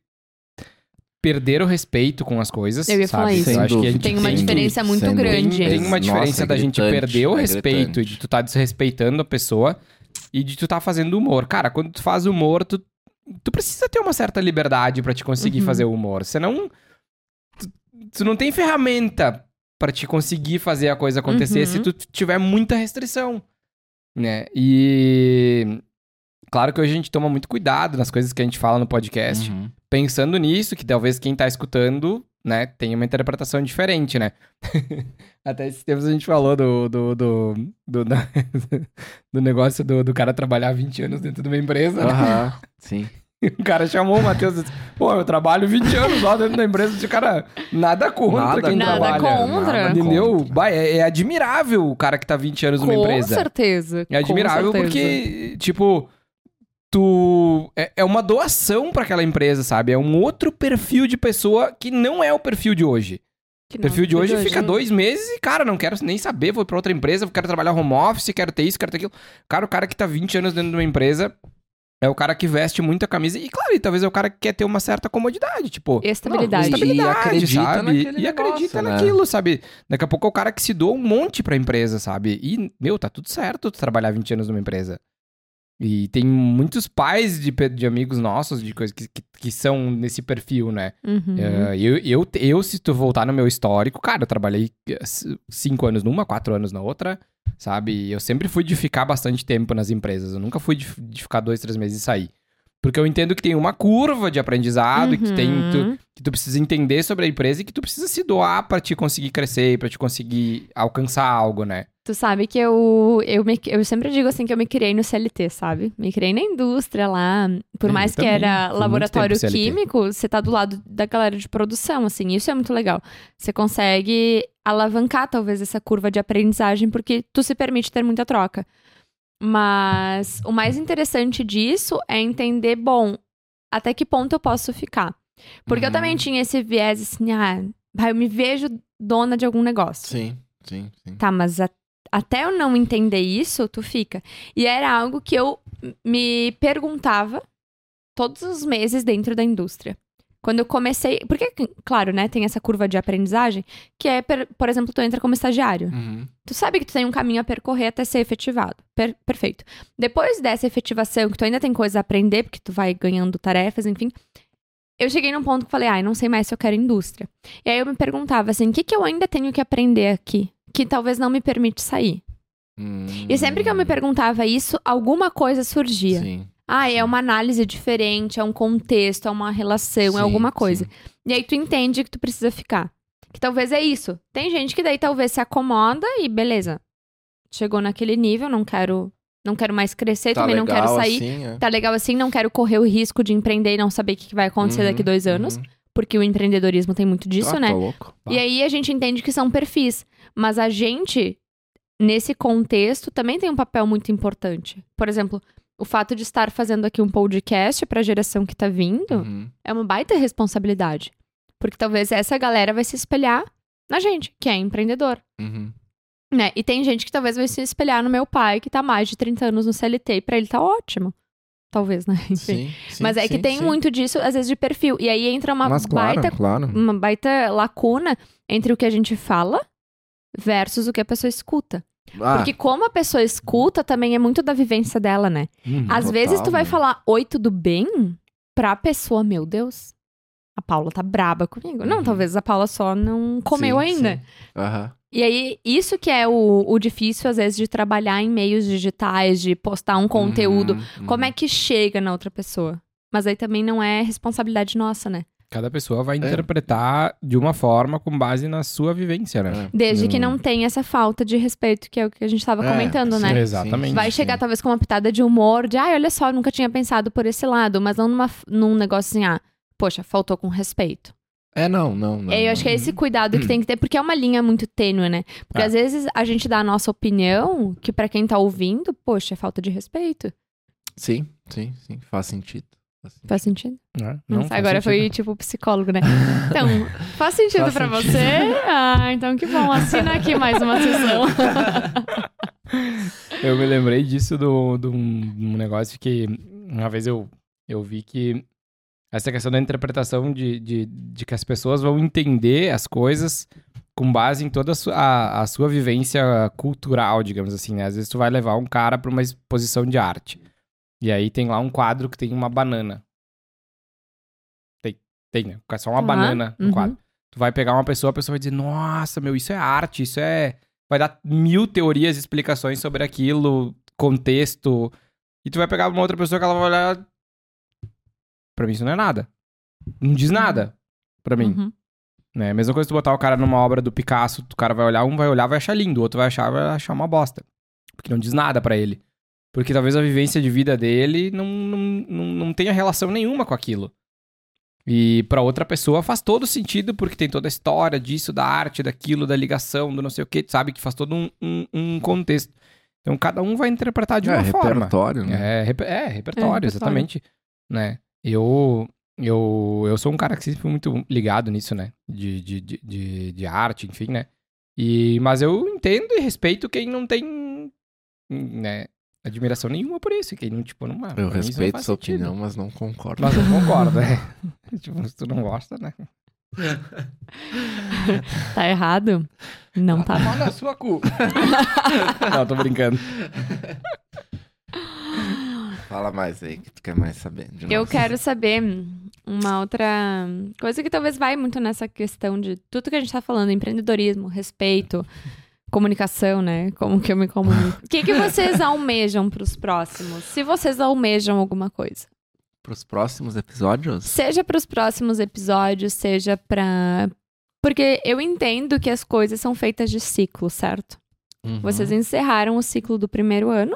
perder o respeito com as coisas. Eu ia sabe? falar isso. Eu acho que a gente Tem uma tem diferença muito sem grande. dúvida. tem uma diferença Nossa, da gente perder o é respeito gritante. e de tu tá desrespeitando a pessoa e de tu tá fazendo humor. Cara, quando tu faz humor, tu, tu precisa ter uma certa liberdade pra te conseguir Uhum. fazer o humor. Senão, tu, tu não tem ferramenta pra te conseguir fazer a coisa acontecer Uhum. se tu tiver muita restrição, né? E... Claro que hoje a gente toma muito cuidado nas coisas que a gente fala no podcast Uhum. pensando nisso, que talvez quem tá escutando, né, tenha uma interpretação diferente, né? Até esses tempos a gente falou do, do, do, do, do negócio do, do cara trabalhar 20 anos dentro de uma empresa. né? Aham, sim. O cara chamou o Matheus e disse, pô, eu trabalho 20 anos lá dentro da empresa. O cara, nada contra Nada quem Nada trabalha. contra. nada Entendeu? contra. Bah, é, é admirável o cara que tá 20 anos numa Com empresa. certeza. É admirável com certeza. porque, tipo, tu. É, é uma doação pra aquela empresa, sabe? É um outro perfil de pessoa que não é o perfil de hoje. Que O não, perfil de hoje fica dois meses e, cara, não quero nem saber, vou pra outra empresa, quero trabalhar home office, quero ter isso, quero ter aquilo. Cara, o cara que tá 20 anos dentro de uma empresa é o cara que veste muito a camisa. E, claro, e talvez é o cara que quer ter uma certa comodidade, tipo. Estabilidade. Não, Estabilidade, E acredita sabe? naquele E acredita negócio, né? naquilo, sabe? Daqui a pouco é o cara que se doa um monte pra empresa, sabe? E, meu, tá tudo certo tu trabalhar 20 anos numa empresa. E tem muitos pais de, de amigos nossos, de coisas que, que, que são nesse perfil, né? Uhum. É, eu, eu, eu, se tu voltar no meu histórico, cara, eu trabalhei eh, cinco anos numa, quatro anos na outra, sabe? Eu sempre fui de ficar bastante tempo nas empresas. Eu nunca fui de, de ficar dois, três meses e sair. Porque eu entendo que tem uma curva de aprendizado, que tem tu, Uhum. que tu precisa entender sobre a empresa e que tu precisa se doar pra te conseguir crescer, pra te conseguir alcançar algo, né? Tu sabe que eu, eu, me- eu sempre digo assim que eu me criei no CLT, sabe? Me criei na indústria lá. Por Eu mais que era laboratório químico, você tá do lado da galera de produção, assim. Isso é muito legal. Você consegue alavancar, talvez, essa curva de aprendizagem, porque tu se permite ter muita troca. Mas o mais interessante disso é entender, bom, até que ponto eu posso ficar. Porque eu Uhum. também tinha esse viés assim, ah, eu me vejo dona de algum negócio. Sim, sim, sim. Tá, mas a- até eu não entender isso, tu fica. E era algo que eu me perguntava todos os meses dentro da indústria. Quando eu comecei. Porque, claro, né, tem essa curva de aprendizagem, que é, por exemplo, tu entra como estagiário. Uhum. Tu sabe que tu tem um caminho a percorrer até ser efetivado. Per- perfeito. Depois dessa efetivação, que tu ainda tem coisas a aprender, porque tu vai ganhando tarefas, enfim. Eu cheguei num ponto que falei, ai, não sei mais se eu quero indústria. E aí eu me perguntava assim, o que, que eu ainda tenho que aprender aqui? Que talvez não me permite sair. E sempre que eu me perguntava isso, alguma coisa surgia. Hum. Sim. Ah, é uma análise diferente, é um contexto, é uma relação, é Sim, alguma coisa. sim. E aí tu entende que tu precisa ficar. Que talvez é isso. Tem gente que daí talvez se acomoda e beleza. Chegou naquele nível, não quero, não quero mais crescer, Tá também não quero sair. assim, é. Tá legal assim, não quero correr o risco de empreender e não saber o que que vai acontecer Uhum, daqui dois anos, uhum. Porque o empreendedorismo tem muito disso, Ah, né? Tá louco. Tá. E aí a gente entende que são perfis. Mas a gente, nesse contexto, também tem um papel muito importante. Por exemplo, o fato de estar fazendo aqui um podcast para a geração que tá vindo Uhum. é uma baita responsabilidade. Porque talvez essa galera vai se espelhar na gente, que é empreendedor. Uhum. Né? E tem gente que talvez vai se espelhar no meu pai, que tá há mais de 30 anos no CLT, e pra ele tá ótimo. Talvez, né? Enfim. Sim, sim, Mas é que sim, tem sim. muito disso, às vezes, de perfil. E aí entra uma Mas claro, baita claro. uma baita lacuna entre o que a gente fala versus o que a pessoa escuta. Ah, Porque como a pessoa escuta, também é muito da vivência dela, né? Hum. Às Total, vezes tu vai né? falar oi, tudo bem? Pra pessoa, meu Deus, a Paula tá braba comigo. Não, Uhum. talvez a Paula só não comeu ainda. sim. E aí, isso que é o, o difícil, às vezes, de trabalhar em meios digitais, de postar um conteúdo. Uhum, Como uhum. é que chega na outra pessoa? Mas aí também não é responsabilidade nossa, né? Cada pessoa É. vai interpretar de uma forma com base na sua vivência, né? É. Desde que Hum. não tenha essa falta de respeito, que é o que a gente tava É, comentando, sim, né? sim, Exatamente. Vai sim. chegar talvez com uma pitada de humor, de ai, olha só, eu nunca tinha pensado por esse lado, mas não numa, num negócio assim, ah, poxa, faltou com respeito. É, não, não, não. Aí eu acho que é esse cuidado que tem que ter, porque é uma linha muito tênue, né? Porque É. às vezes a gente dá a nossa opinião, que pra quem tá ouvindo, poxa, é falta de respeito. Sim, sim, sim. Faz sentido. Faz sentido. Faz sentido? Né? Não, faz agora foi sentido. tipo psicólogo, né? Então, faz sentido Faz pra sentido. você? Ah, então que bom. Assina aqui mais uma sessão. Eu me lembrei disso do, do um negócio que uma vez eu, eu vi que essa questão da interpretação de, de, de que as pessoas vão entender as coisas com base em toda a sua, a, a sua vivência cultural, digamos assim, né? Às vezes tu vai levar um cara pra uma exposição de arte. E aí tem lá um quadro que tem uma banana. Tem, tem, né? É só uma Tá, banana no uhum. quadro. Tu vai pegar uma pessoa, a pessoa vai dizer, nossa, meu, isso é arte, isso é vai dar mil teorias e explicações sobre aquilo, contexto. E tu vai pegar uma outra pessoa que ela vai olhar. Pra mim isso não é nada. Não diz nada. Pra mim. Uhum. Né? Mesma coisa se tu botar o cara numa obra do Picasso, o cara vai olhar, um vai olhar vai achar lindo, o outro vai achar vai achar uma bosta. Porque não diz nada pra ele. Porque talvez a vivência de vida dele não, não, não, não tenha relação nenhuma com aquilo. E pra outra pessoa faz todo sentido, porque tem toda a história disso, da arte, daquilo, da ligação, do não sei o que, sabe? Que faz todo um, um, um contexto. Então cada um vai interpretar de é, uma forma. repertório, né? É, reper- é, repertório, repertório. exatamente. Né? Eu, eu, eu sou um cara que sempre fui muito ligado nisso, né? De, de, de, de, de arte, enfim, né? E, mas eu entendo e respeito quem não tem né, admiração nenhuma por isso. Quem não, tipo, não. Eu não respeito faz sua sentido. opinião, mas não concordo. Mas eu concordo, né? tipo, se tu não gosta, né? Tá errado? Não tá. Mão na sua cu. não, tô brincando. Fala mais aí, que tu quer mais saber. Eu quero saber uma outra coisa que talvez vai muito nessa questão de tudo que a gente tá falando, empreendedorismo, respeito, comunicação, né? Como que eu me comunico. O que, que vocês almejam pros próximos? Se vocês almejam alguma coisa. Pros próximos episódios? Seja pros próximos episódios, seja pra. Porque eu entendo que as coisas são feitas de ciclo, certo? Uhum. Vocês encerraram o ciclo do primeiro ano.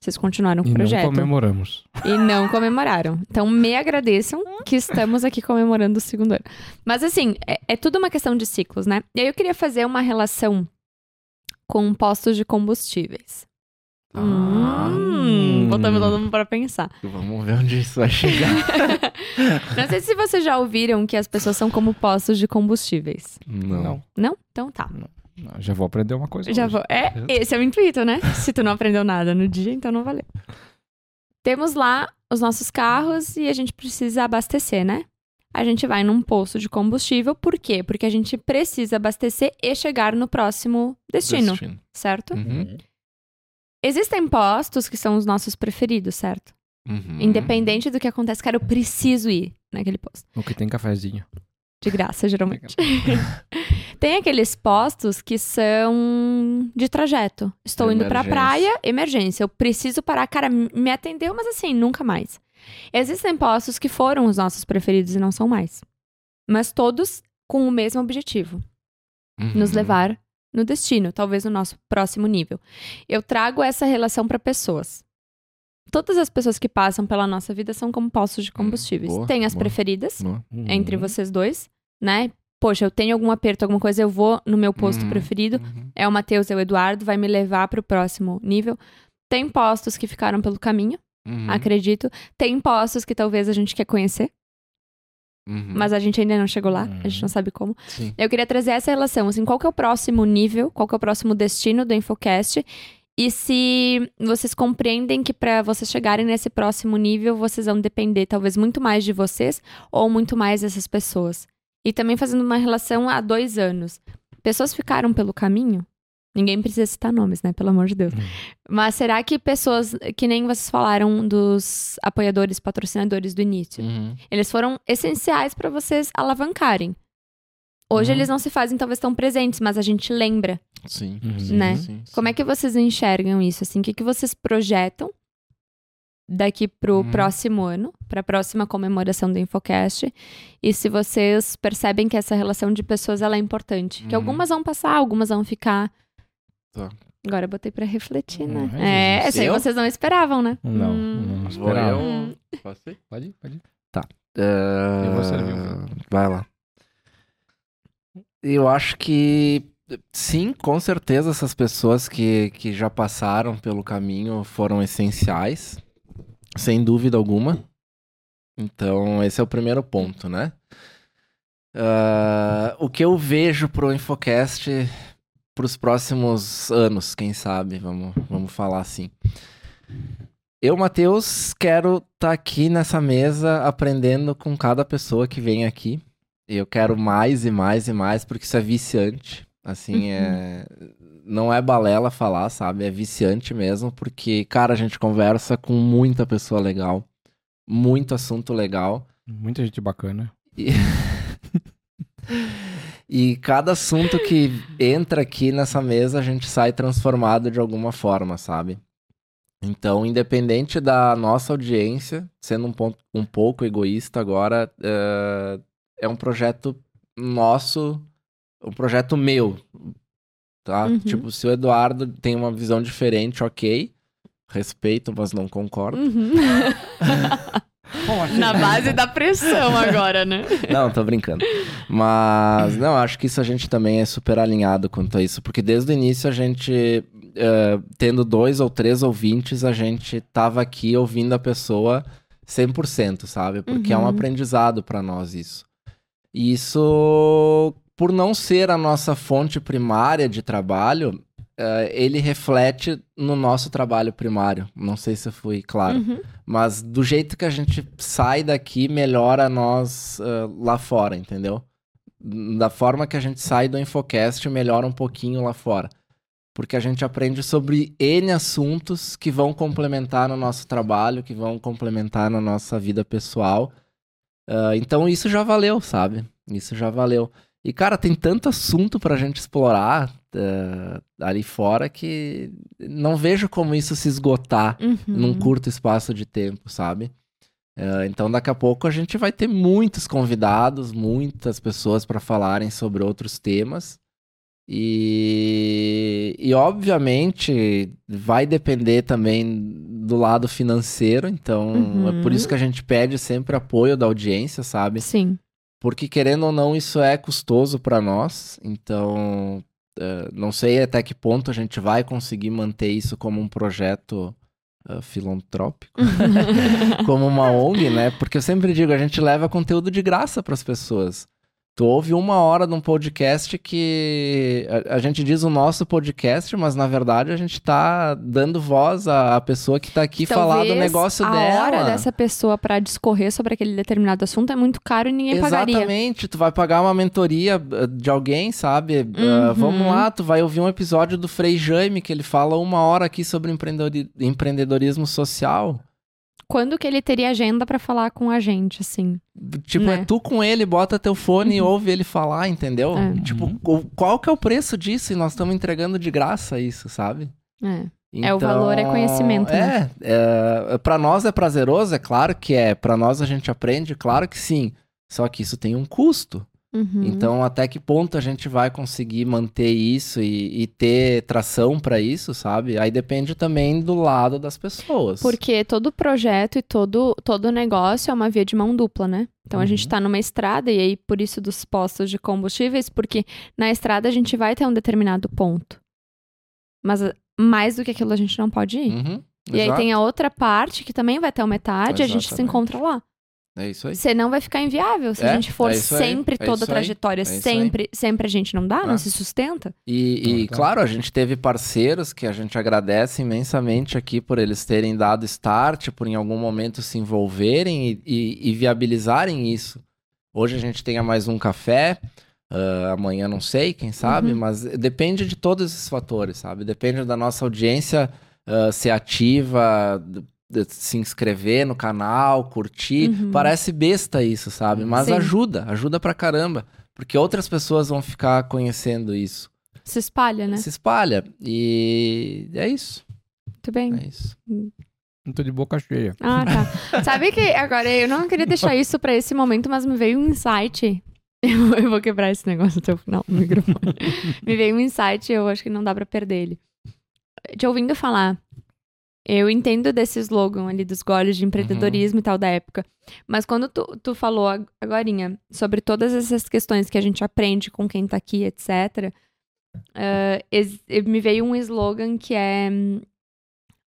Vocês continuaram com E o não projeto. comemoramos. E não comemoraram. Então, me agradeçam que estamos aqui comemorando o segundo ano. Mas, assim, é, é tudo uma questão de ciclos, né? E aí eu queria fazer uma relação com postos de combustíveis. Ah, Hum, botando todo mundo para pensar. Vamos ver onde isso vai chegar. Não sei se vocês já ouviram que as pessoas são como postos de combustíveis. não. Não. Não? Então tá. Não, Já vou aprender uma coisa. Já hoje. vou. É, esse é o intuito, né? Se tu não aprendeu nada no dia, então não valeu. Temos lá os nossos carros e a gente precisa abastecer, né? A gente vai num posto de combustível, por quê? Porque a gente precisa abastecer e chegar no próximo destino, Destino. certo? Uhum. Existem postos que são os nossos preferidos, certo? Uhum. Independente do que acontece, cara, eu preciso ir naquele posto. O que tem cafezinho. De graça, geralmente. Tem aqueles postos que são de trajeto. Estou indo pra Emergência. praia, emergência. Eu preciso parar. Cara, me atendeu, mas assim, nunca mais. Existem postos que foram os nossos preferidos e não são mais. Mas todos com o mesmo objetivo: Uhum. nos levar no destino, talvez no nosso próximo nível. Eu trago essa relação pra pessoas. Todas as pessoas que passam pela nossa vida são como postos de combustíveis. boa, Tem as boa. preferidas, Boa. entre Uhum. vocês dois, né? Poxa, eu tenho algum aperto, alguma coisa, eu vou no meu posto Uhum. preferido. Uhum. É o Matheus, é o Eduardo, vai me levar pro próximo nível. Tem postos que ficaram pelo caminho, Uhum. acredito. Tem postos que talvez a gente quer conhecer, Uhum. mas a gente ainda não chegou lá, a gente não sabe como. Sim. Eu queria trazer essa relação, assim, qual que é o próximo nível, qual que é o próximo destino do Infocast E se vocês compreendem que para vocês chegarem nesse próximo nível, vocês vão depender talvez muito mais de vocês ou muito mais dessas pessoas. E também fazendo uma relação há dois anos. Pessoas ficaram pelo caminho? Ninguém precisa citar nomes, né? Pelo amor de Deus. Mas será que pessoas, que nem vocês falaram dos apoiadores, patrocinadores do início, Uhum. eles foram essenciais para vocês alavancarem. Hoje Uhum. eles não se fazem talvez tão presentes, mas a gente lembra. Sim. Uhum. sim, Né? sim, sim. Como é que vocês enxergam isso? Assim, o que, que vocês projetam daqui pro Uhum. próximo ano, para a próxima comemoração do Infocast? E se vocês percebem que essa relação de pessoas ela é importante, que Uhum. algumas vão passar, algumas vão ficar. Tá. Agora eu botei pra refletir, né? Hum, é, essa aí vocês não esperavam, né? Não, Hum. não Vou esperava. eu. Hum. Posso ir? Pode ir, pode ir. Ah, Eu vou servir um. Vai lá. Eu acho que sim, com certeza essas pessoas que, que já passaram pelo caminho foram essenciais, sem dúvida alguma. Então, esse é o primeiro ponto, né? Ah, o que eu vejo pro Infocast pros próximos anos, quem sabe, vamos, vamos falar assim. Eu, Matheus, quero estar aqui nessa mesa aprendendo com cada pessoa que vem aqui. Eu quero mais e mais e mais, porque isso é viciante. Assim, é. Não é balela falar, sabe? É viciante mesmo, porque, cara, a gente conversa com muita pessoa legal, muito assunto legal. Muita gente bacana. E... e cada assunto que entra aqui nessa mesa, a gente sai transformado de alguma forma, sabe? Então, independente da nossa audiência, sendo um, ponto, um pouco egoísta agora, é, é um projeto nosso, um projeto meu, tá? Uhum. Tipo, se o Eduardo tem uma visão diferente, ok, respeito, mas não concordo. Uhum. Na base da pressão agora, né? Não, tô brincando. Mas, não, acho que isso a gente também é super alinhado quanto a isso, porque desde o início a gente, eh, tendo dois ou três ouvintes, a gente tava aqui ouvindo a pessoa 100%, sabe? Porque é um Uhum. aprendizado pra nós isso. E isso, por não ser a nossa fonte primária de trabalho, eh, ele reflete no nosso trabalho primário. Não sei se eu fui claro. Uhum. Mas do jeito que a gente sai daqui, melhora nós ah, lá fora, entendeu? Da forma que a gente sai do Infocast, melhora um pouquinho lá fora. Porque a gente aprende sobre N assuntos que vão complementar no nosso trabalho, que vão complementar na nossa vida pessoal. Ah, então isso já valeu, sabe? Isso já valeu. E, cara, tem tanto assunto pra gente explorar ah, ali fora que não vejo como isso se esgotar Uhum. num curto espaço de tempo, sabe? Eh, então, daqui a pouco a gente vai ter muitos convidados, muitas pessoas para falarem sobre outros temas. E, e, obviamente, vai depender também do lado financeiro. Então, Uhum. é por isso que a gente pede sempre apoio da audiência, sabe? Sim. Porque, querendo ou não, isso é custoso para nós. Então, eh, não sei até que ponto a gente vai conseguir manter isso como um projeto eh, filantrópico, como uma ONG, né? Porque eu sempre digo, a gente leva conteúdo de graça para as pessoas. Tu ouve uma hora de um podcast que a, a gente diz o nosso podcast, mas na verdade a gente tá dando voz à, à pessoa que tá aqui falar do Talvez negócio a dela. hora dessa pessoa pra discorrer sobre aquele determinado assunto é muito caro e ninguém pagaria. Exatamente, tu vai pagar uma mentoria uh, de alguém, sabe? Uh, Uhum. vamos lá, tu vai ouvir um episódio do Frei Jaime, que ele fala uma hora aqui sobre empreendedori- empreendedorismo social. Quando que ele teria agenda pra falar com a gente, assim? Tipo, Né? é tu com ele, bota teu fone e ouve ele falar, entendeu? É. Tipo, o- qual que é o preço disso? E nós estamos entregando de graça isso, sabe? É. É, o valor é conhecimento, É, né? é, para nós é prazeroso, é claro que é. Pra nós a gente aprende, claro que sim. Só que isso tem um custo. Uhum. Então, até que ponto a gente vai conseguir manter isso e, e ter tração pra isso, sabe? Aí depende também do lado das pessoas. Porque todo projeto e todo, todo negócio é uma via de mão dupla, né? Então a gente Uhum. tá numa estrada, e aí por isso dos postos de combustíveis, porque na estrada a gente vai ter um determinado ponto. Mas ah, mais do que aquilo a gente não pode ir. Uhum, E aí exato, tem a outra parte que também vai ter uma metade e a gente se Exatamente. encontra lá. É isso aí. Senão vai ficar inviável. Se É, a gente for é isso aí, sempre é toda a trajetória, é sempre, sempre a gente não dá, não Ah. se sustenta. E, e, Então, claro, a gente teve parceiros que a gente agradece imensamente aqui por eles terem dado start, por em algum momento se envolverem e, e- e viabilizarem isso. Hoje a gente tenha mais um café, ah, amanhã não sei, quem sabe, Uhum. mas depende de todos esses fatores, sabe? Depende da nossa audiência ah, ser ativa, se inscrever no canal, curtir. Uhum. Parece besta isso, sabe? Mas Sim. ajuda, ajuda pra caramba. Porque outras pessoas vão ficar conhecendo isso Se espalha, né? se espalha. E é isso. Muito bem. É isso. Não tô de boca cheia. Ah, tá. Sabe que agora eu não queria deixar isso pra esse momento, mas me veio um insight. Eu, eu vou quebrar esse negócio até o final do microfone. me veio um insight e eu acho que não dá pra perder ele. Te ouvindo falar, eu entendo desse slogan ali dos goles de empreendedorismo e tal da época. Mas quando tu, tu falou ag- agorinha sobre todas essas questões que a gente aprende com quem tá aqui, etc., eh, ex- me veio um slogan que é hum,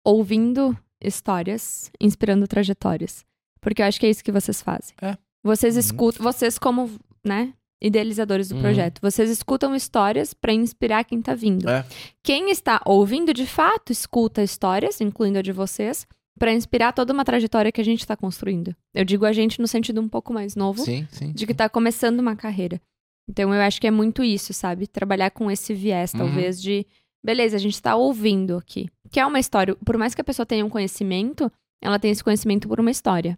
ouvindo histórias, inspirando trajetórias. Porque eu acho que é isso que vocês fazem. É. Vocês Uhum. escutam, vocês como, né, idealizadores do Uhum. projeto, vocês escutam histórias pra inspirar quem tá vindo. É. Quem está ouvindo, de fato, escuta histórias, incluindo a de vocês, pra inspirar toda uma trajetória que a gente tá construindo. Eu digo a gente no sentido um pouco mais novo, Sim, sim. de que tá começando uma carreira. Então eu acho que é muito isso, sabe? Trabalhar com esse viés, Uhum. talvez, de beleza, a gente tá ouvindo aqui. Que é uma história. Por mais que a pessoa tenha um conhecimento, ela tem esse conhecimento por uma história.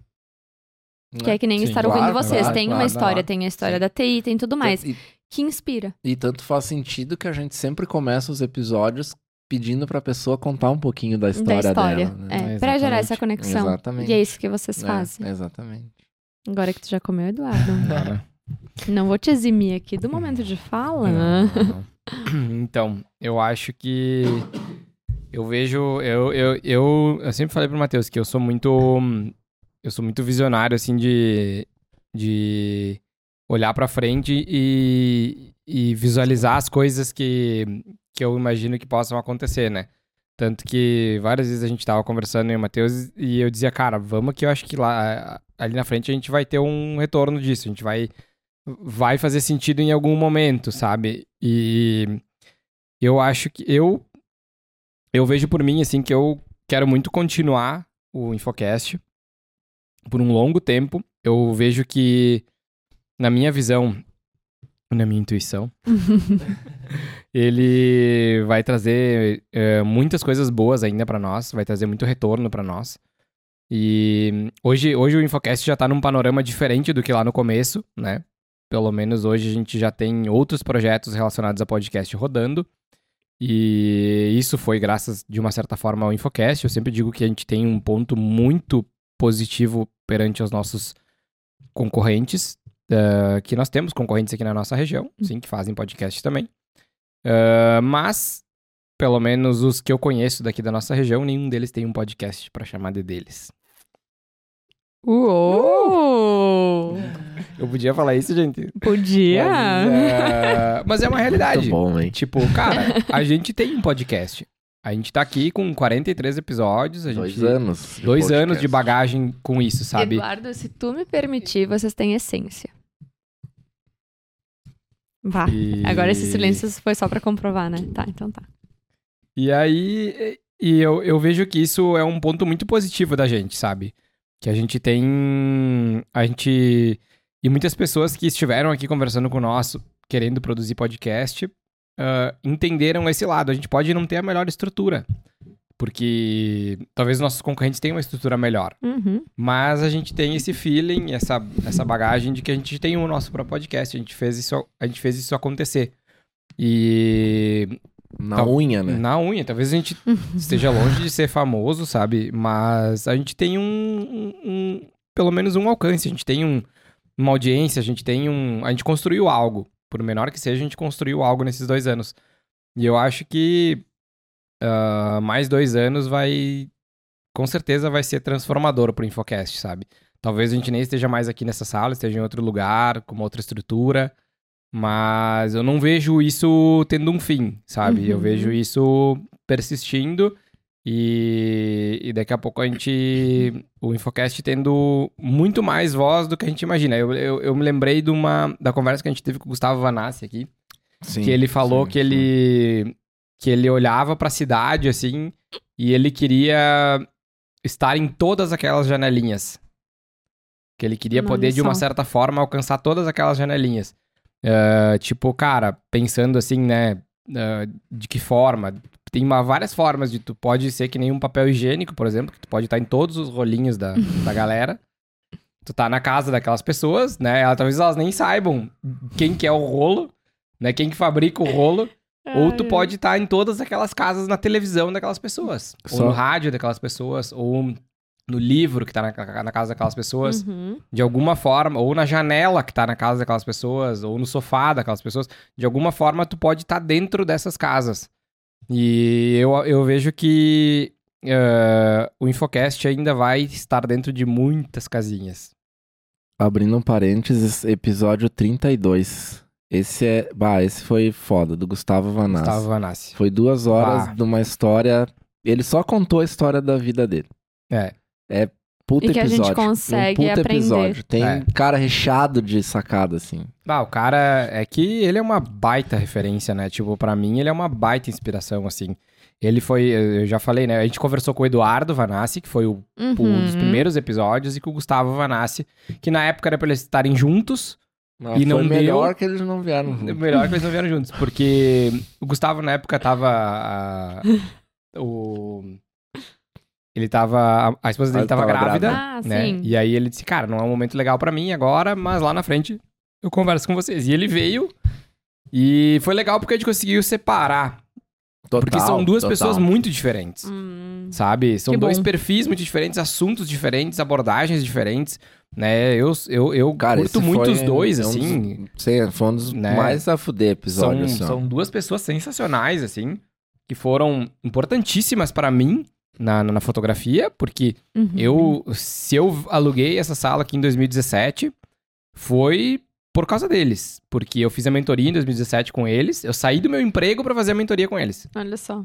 Que é que nem Sim, estar claro, ouvindo vocês. claro, tem uma claro, história, claro. tem a história Sim. da TI, tem tudo mais. E, Que inspira. e tanto faz sentido que a gente sempre começa os episódios pedindo pra pessoa contar um pouquinho da história, da história. dela. Né? É, É, pra gerar essa conexão. Exatamente. E é isso que vocês É, fazem. exatamente. Agora que tu já comeu, Eduardo. Cara. Não vou te eximir aqui do momento de fala. Não, não, não. Então, eu acho que eu vejo, eu, eu, eu, eu sempre falei pro Matheus que eu sou muito, eu sou muito visionário, assim, de, de olhar pra frente e, e visualizar as coisas que, que eu imagino que possam acontecer, né? Tanto que várias vezes a gente tava conversando e o Matheus e eu dizia, cara, vamos que eu acho que lá, ali na frente a gente vai ter um retorno disso, a gente vai vai fazer sentido em algum momento, sabe? E eu acho que eu eu vejo por mim assim que eu quero muito continuar o Infocast por um longo tempo. Eu vejo que na minha visão, na minha intuição, ele vai trazer eh, muitas coisas boas ainda pra nós, vai trazer muito retorno pra nós. E hoje, hoje o Infocast já tá num panorama diferente do que lá no começo, né? Pelo menos hoje a gente já tem outros projetos relacionados a podcast rodando. E isso foi graças, de uma certa forma, ao Infocast. Eu sempre digo que a gente tem um ponto muito positivo perante os nossos concorrentes, eh, que nós temos concorrentes aqui na nossa região, sim, que fazem podcast também. Eh, mas, pelo menos os que eu conheço daqui da nossa região, nenhum deles tem um podcast pra chamar de deles. Uou! Eu podia falar isso, gente? Podia? Mas, é... mas é uma realidade. Muito bom, hein? Tipo, cara, a gente tem um podcast. A gente tá aqui com 43 episódios. A gente... Dois anos. de Dois anos de bagagem com isso, sabe? Eduardo, se tu me permitir, vocês têm essência. Vá. E- Agora esse silêncio foi só pra comprovar, né? Tá, então tá. E aí, e eu, eu vejo que isso é um ponto muito positivo da gente, sabe? Que a gente tem. A gente. E muitas pessoas que estiveram aqui conversando com nós, querendo produzir podcast, ah, entenderam esse lado. A gente pode não ter a melhor estrutura. Porque talvez nossos concorrentes tenham uma estrutura melhor. Uhum. Mas a gente tem esse feeling, essa, essa bagagem de que a gente tem o nosso próprio podcast. A gente fez isso, a gente fez isso acontecer. E Na Tá. unha, né? na unha, talvez a gente esteja longe de ser famoso, sabe? Mas a gente tem um, um- um- pelo menos um alcance, a gente tem um- uma audiência, a gente tem um, a gente construiu algo, por menor que seja, a gente construiu algo nesses dois anos. E eu acho que ah, mais dois anos vai, com certeza vai ser transformador pro Infocast, sabe? Talvez a gente nem esteja mais aqui nessa sala, esteja em outro lugar, com uma outra estrutura. Mas eu não vejo isso tendo um fim, sabe? Eu Uhum. vejo isso persistindo E, e daqui a pouco a gente. O Infocast tendo muito mais voz do que a gente imagina. Eu, eu, eu me lembrei de uma, da conversa que a gente teve com o Gustavo Vanassi aqui. Sim, que ele falou sim, que sim. ele que ele olhava pra cidade assim e ele queria estar em todas aquelas janelinhas. Que ele queria poder de uma certa forma alcançar todas aquelas janelinhas. Ah, tipo, cara, pensando assim, né, ah, de que forma? Tem uma, várias formas de tu pode ser que nem um papel higiênico, por exemplo, que tu pode estar em todos os rolinhos da, da galera. Tu tá na casa daquelas pessoas, né? Ela, talvez elas nem saibam quem que é o rolo, né? Quem que fabrica o rolo. Ou tu pode estar em todas aquelas casas na televisão daquelas pessoas. Ou Só- no rádio daquelas pessoas. Ou no livro que tá na, na casa daquelas pessoas. Uhum. De alguma forma. Ou na janela que tá na casa daquelas pessoas. Ou no sofá daquelas pessoas. De alguma forma tu pode estar dentro dessas casas. E eu, eu vejo que eh, o Infocast ainda vai estar dentro de muitas casinhas. Abrindo um parênteses, episódio 32. Esse é. Bah, esse foi foda, do Gustavo Vanassi. Gustavo Vanassi. Foi duas horas Bah. de uma história. Ele só contou a história da vida dele. É. Puta E que a gente episódio. consegue um puta aprender. episódio. Tem É. cara recheado de sacada, assim. Ah, o cara é que ele é uma baita referência, né? Tipo, pra mim ele é uma baita inspiração, assim. Ele foi, eu já falei, né? A gente conversou com o Eduardo Vanassi, que foi o, um dos Uhum. primeiros episódios, e com o Gustavo Vanassi, que na época era pra eles estarem juntos. Mas E não foi deu. melhor que eles não vieram juntos. Melhor que eles não vieram juntos, porque o Gustavo na época tava. ah, o. Ele tava. A esposa dele Ah, tava, tava grávida. Ah, né? sim. E aí ele disse, cara, não é um momento legal pra mim agora, mas lá na frente eu converso com vocês. E ele veio e foi legal porque a gente conseguiu separar. Total, porque são duas total. pessoas muito diferentes, Hum. sabe? São dois bom. perfis muito diferentes, assuntos diferentes, abordagens diferentes, né? Eu, eu, eu Cara, curto muito foi os dois, é um assim. dos- Sim, foi um dos né? mais a fuder São, episódios. assim, ó. são duas pessoas sensacionais, assim, que foram importantíssimas pra mim na, na fotografia, porque Uhum. eu, se eu aluguei essa sala aqui em 2017, foi por causa deles. Porque eu fiz a mentoria em 2017 com eles, eu saí do meu emprego pra fazer a mentoria com eles. Olha só.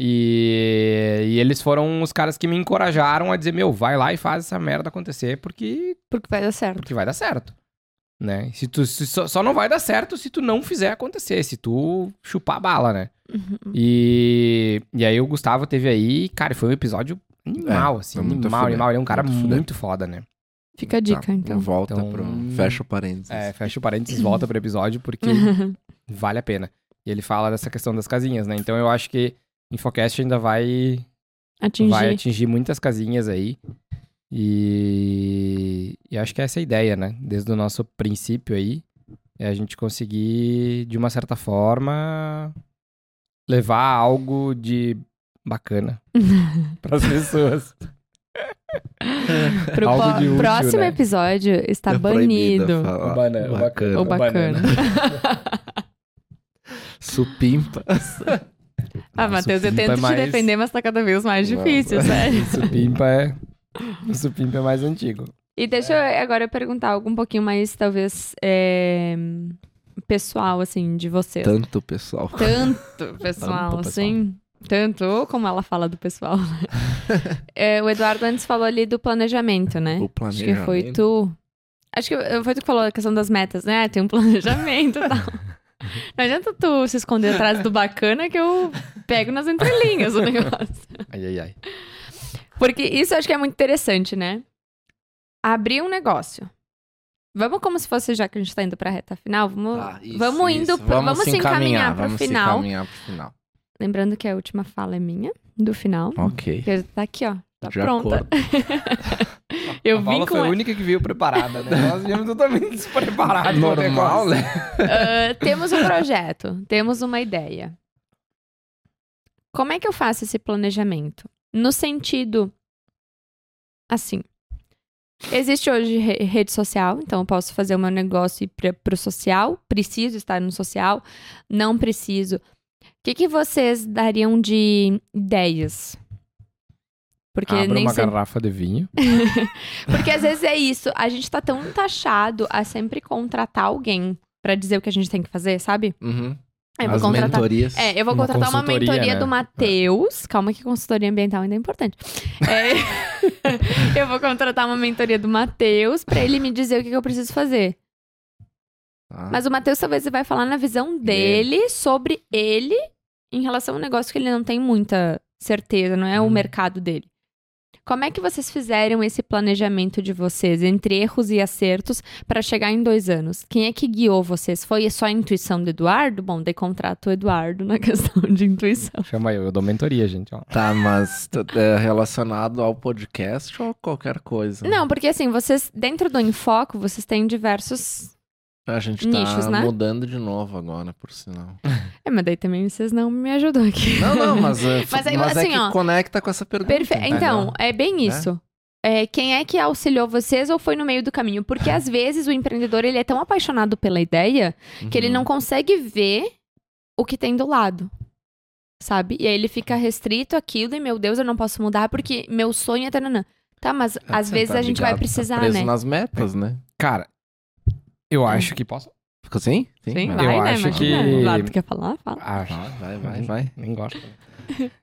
E, e eles foram os caras que me encorajaram a dizer, meu, vai lá e faz essa merda acontecer, porque, Porque vai dar certo. porque vai dar certo. Né? Se tu, se só, só não vai dar certo se tu não fizer acontecer, se tu chupar a bala, né? Uhum. E, e aí o Gustavo teve aí, cara, foi um episódio animal, É, assim, animal, fuder, animal. Ele é um cara muito muito foda, né? Fica a dica, Tá, então. Volta Então- pro. Fecha o parênteses. É, fecha o parênteses, volta pro episódio, porque vale a pena. E ele fala dessa questão das casinhas, né? Então eu acho que Infocast ainda vai, Atingir. vai atingir muitas casinhas aí. E, e acho que essa é a ideia, né? Desde o nosso princípio aí, é a gente conseguir, de uma certa forma, levar algo de bacana para as pessoas. Pro Algo po- de útil, próximo né? episódio está É banido. O bana- o bacana. O bacana. Supimpa. ah, Matheus, eu tento é te mais- defender, mas tá cada vez mais Não, difícil, mas- sério. Supimpa é, o supimpa é mais antigo. E deixa eu agora perguntar algo um pouquinho mais, talvez, é, pessoal, assim, de vocês. Tanto pessoal. Tanto, pessoal, Tanto, pessoal. assim. Tanto, como ela fala do pessoal. né? É, o Eduardo antes falou ali do planejamento, né? O Acho que foi planejamento. tu. Acho que foi tu que falou a questão das metas, né? Ah, Tem um planejamento e tal. Não adianta tu se esconder atrás do bacana que eu pego nas entrelinhas o negócio. Ai, ai, ai. Porque isso eu acho que é muito interessante, né? Abrir um negócio. Vamos como se fosse, já que a gente tá indo pra reta final, vamos, Tá, isso, vamos indo, isso. pro- vamos, se encaminhar, pro vamos final. se encaminhar pro final. Lembrando que a última fala é minha, do final. Ok. Que tá aqui, ó. Tá De pronta. eu a vim Paula com foi a única que veio preparada, né? Nós viemos totalmente despreparados. Normal, negócio. né? Ah, temos um projeto, temos uma ideia. Como é que eu faço esse planejamento? No sentido, assim, existe hoje re- rede social, então eu posso fazer o meu negócio e ir pra- pro social, preciso estar no social, não preciso. O que, que vocês dariam de ideias? Porque Abra nem uma sempre... garrafa de vinho. Porque às vezes é isso, a gente tá tão taxado a sempre contratar alguém pra dizer o que a gente tem que fazer, sabe? Uhum. Eu vou As contratar. mentorias. É, eu vou Uma contratar uma mentoria né? do Matheus. Calma que consultoria ambiental ainda é importante. É, eu vou contratar uma mentoria do Matheus pra ele me dizer o que, que eu preciso fazer. Tá? Mas o Matheus talvez vai falar na visão dele sobre ele em relação a um negócio que ele não tem muita certeza, não é o Hum. mercado dele. Como é que vocês fizeram esse planejamento de vocês entre erros e acertos pra chegar em dois anos? Quem é que guiou vocês? Foi só a intuição do Eduardo? Bom, daí contrato o Eduardo na questão de intuição. Chama eu, eu dou mentoria, gente. Ó. Tá, mas é relacionado ao podcast ou qualquer coisa? Não, porque assim, vocês, dentro do Enfoco, vocês têm diversos. A gente tá Nichos, né? mudando de novo agora, por sinal. É, mas daí também vocês não me ajudam aqui. Não, não, mas, é, Mas aí, mas é assim, que ó, conecta com essa pergunta. Perfeito. entendeu? Então, é bem isso. É, quem é que auxiliou vocês ou foi no meio do caminho? Porque às vezes o empreendedor ele é tão apaixonado pela ideia que ele Uhum. não consegue ver o que tem do lado. Sabe? E aí ele fica restrito àquilo e, meu Deus, eu não posso mudar porque meu sonho é. Tananã. Tá, mas É, às vezes tá a gente vai tá precisar, preso né? nas metas, né? Cara, eu acho que posso. Ficou assim? Sim, vai. vai, Eu né? acho Imagina. que- Eduardo, tu quer falar? Fala. Acho. Vai, vai, vai, vai. Nem gosto.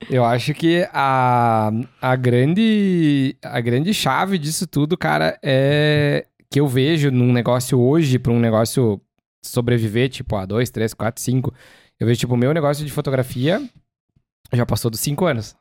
Eu acho que a, a grande a grande chave disso tudo, cara, é que eu vejo num negócio hoje para um negócio sobreviver, tipo, a dois, três, quatro, cinco. Eu vejo, tipo, o meu negócio de fotografia já passou dos cinco anos.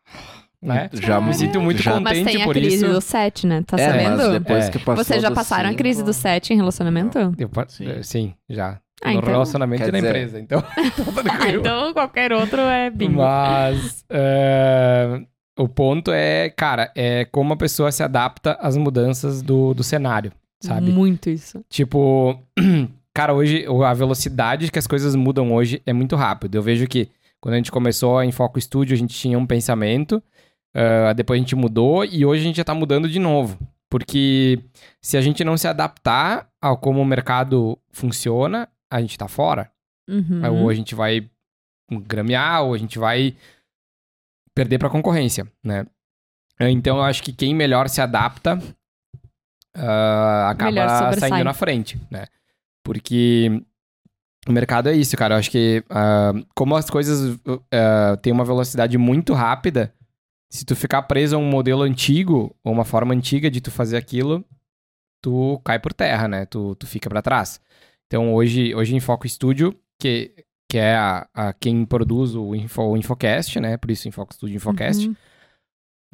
Né? Já Me sinto muito já- Mas contente tem a por crise isso. do né? Tá É, sabendo? mas depois É. que passou Vocês já passaram a cinco- crise do set em relacionamento? Eu Sim. sim. já. Ah, no então- relacionamento e na dizer- empresa. Então, tá Ah, então qualquer outro é bingo. Mas é, o ponto é, cara, é como a pessoa se adapta às mudanças do, do cenário, sabe? Muito isso. Tipo, cara, hoje a velocidade que as coisas mudam hoje é muito rápido. Eu vejo que quando a gente começou em Foco Studio, a gente tinha um pensamento, ah, depois a gente mudou e hoje a gente já tá mudando de novo. Porque se a gente não se adaptar ao como o mercado funciona, a gente tá fora. Uhum. Ou a gente vai gramear, ou a gente vai perder pra concorrência, né? Então eu acho que quem melhor se adapta Melhor acaba saindo na frente, né? Porque o mercado é isso, cara. Eu acho que ah, como as coisas ah, têm uma velocidade muito rápida, se tu ficar preso a um modelo antigo, ou uma forma antiga de tu fazer aquilo, tu cai por terra, né? Tu, tu fica pra trás. Então hoje, hoje em Foco Studio, que, que é a, a quem produz o, Info, o Infocast, né? Por isso Infoco Studio Infocast. Uhum.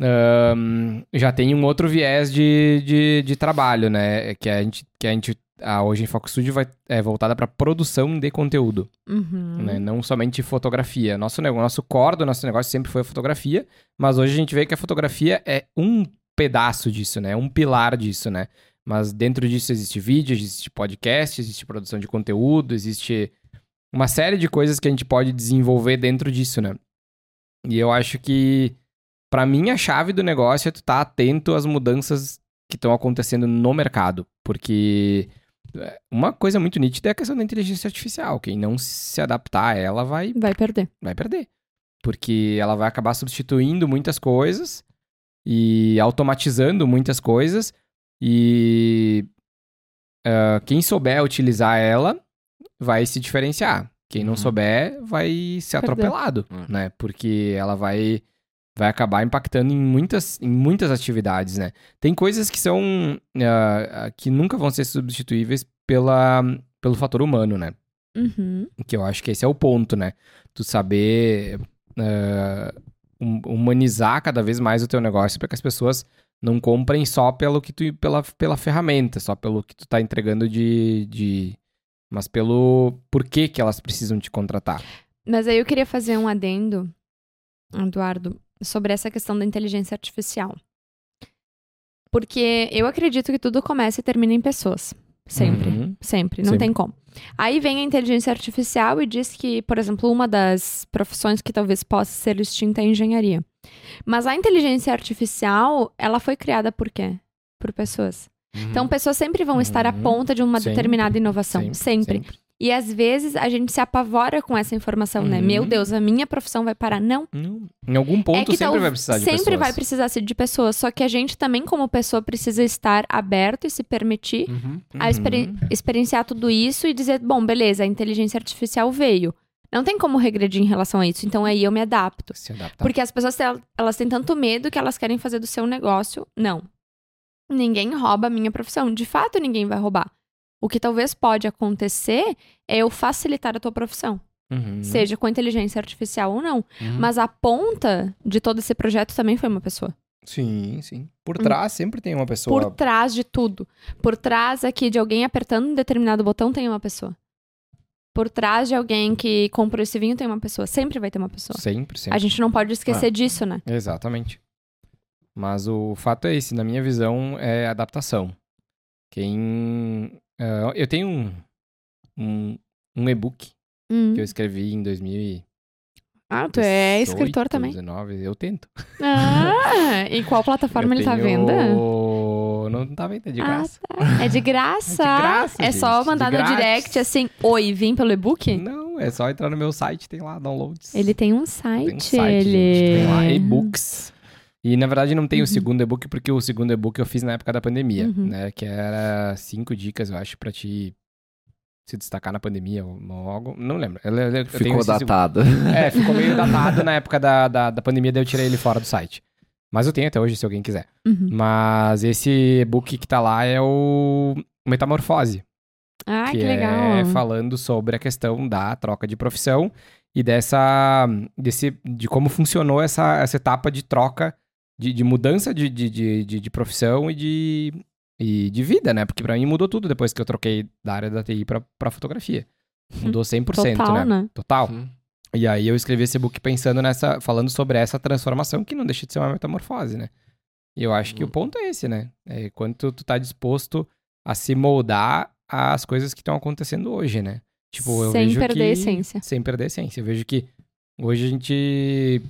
ahn, já tem um outro viés de, de, de trabalho, né? Que a gente, que a gente a, hoje em Foco Studio vai, é voltada para produção de conteúdo, Uhum. né? Não somente fotografia. Nosso, nosso core do nosso negócio sempre foi a fotografia, mas hoje a gente vê que a fotografia é um pedaço disso, né? Um pilar disso, né? Mas dentro disso existe vídeo, existe podcast, existe produção de conteúdo, existe uma série de coisas que a gente pode desenvolver dentro disso, né? E eu acho que, pra mim, a chave do negócio é tu estar atento às mudanças que estão acontecendo no mercado. Porque é, uma coisa muito nítida é a questão da inteligência artificial. Quem não se adaptar a ela vai, Vai perder. vai perder. Porque ela vai acabar substituindo muitas coisas e automatizando muitas coisas. E ah, quem souber utilizar ela vai se diferenciar. Quem não Uhum. souber vai ser Perder. atropelado, Uhum. né? Porque ela vai vai acabar impactando em muitas, em muitas atividades, né? Tem coisas que são ah, que nunca vão ser substituíveis pela, pelo fator humano, né? Uhum. Que eu acho que esse é o ponto, né? Tu saber hum- humanizar cada vez mais o teu negócio para que as pessoas não comprem só pelo que tu pela, pela ferramenta, só pelo que tu tá entregando de, de mas pelo porquê que elas precisam te contratar. Mas aí eu queria fazer um adendo, Eduardo, sobre essa questão da inteligência artificial. Porque eu acredito que tudo começa e termina em pessoas. Sempre. Uhum. Sempre, não Sempre. tem como. Aí vem a inteligência artificial e diz que, por exemplo, uma das profissões que talvez possa ser extinta é a engenharia. Mas a inteligência artificial, ela foi criada por quê? Por pessoas. Então, pessoas sempre vão estar à Uhum. ponta de uma Sempre. determinada inovação. Sempre. E às vezes a gente se apavora com essa informação, né? Uhum. Meu Deus, a minha profissão vai parar. Não. Não. Em algum ponto é sempre tal- vai precisar de Sempre pessoas. vai precisar ser de pessoas. Só que a gente também, como pessoa, precisa estar aberto e se permitir Uhum. a experi- experienciar tudo isso e dizer, bom, beleza, a inteligência artificial veio. Não tem como regredir em relação a isso. Então aí eu me adapto. Se adaptar. Porque as pessoas elas têm tanto medo que elas querem fazer do seu negócio. Não. Ninguém rouba a minha profissão. De fato, ninguém vai roubar. O que talvez pode acontecer é eu facilitar a tua profissão. Uhum. Seja com inteligência artificial ou não. Uhum. Mas a ponta de todo esse projeto também foi uma pessoa. Sim, sim. Por trás sempre tem uma Hum. Por pessoa. trás de tudo. Por trás aqui de alguém apertando um determinado botão tem uma pessoa. Por trás de alguém que comprou esse vinho tem uma pessoa. Sempre vai ter uma pessoa. Sempre, sempre. A gente não pode esquecer Ah. disso, né? Exatamente. Mas o fato é esse, na minha visão, é adaptação. Quem. Ah, eu tenho um, um, um e-book Hum. que eu escrevi em 2018, Ah, tu é escritor também. 19, eu tento. Ah, em qual plataforma Eu ele tá tenho- venda? Não tá vendo, é de Ah, graça. É de graça. É de graça, É só gente, mandar de no direct assim, oi, vim pelo e-book? Não, é só entrar no meu site, tem lá downloads. Ele tem um tem site, um site, ele. gente, tem lá e-books. E na verdade não tem Uhum. o segundo e-book, porque o segundo e-book eu fiz na época da pandemia, Uhum. né? Que era cinco dicas, eu acho, pra te se destacar na pandemia ou algo. Não lembro. Eu, eu- eu tenho Ficou esse segundo- datado. É, ficou meio datado na época da, da, da pandemia, daí eu tirei ele fora do site. Mas eu tenho até hoje, se alguém quiser. Uhum. Mas esse e-book que tá lá é o Metamorfose. Ah, que, que legal. é falando sobre a questão da troca de profissão e dessa desse, de como funcionou essa, essa etapa de troca, de, de mudança de, de, de, de- de profissão e de, e de vida, né? Porque pra mim mudou tudo depois que eu troquei da área da TI pra, pra fotografia. Mudou 100%, Total, né? né? Total. Uhum. E aí eu escrevi esse book pensando nessa, falando sobre essa transformação que não deixa de ser uma metamorfose, né? E eu acho que o Uhum. ponto é esse, né? É quanto tu tá disposto a se moldar às coisas que estão acontecendo hoje, né? Tipo, eu Sem vejo perder que... a essência. Sem perder a essência. Eu vejo que hoje a gente...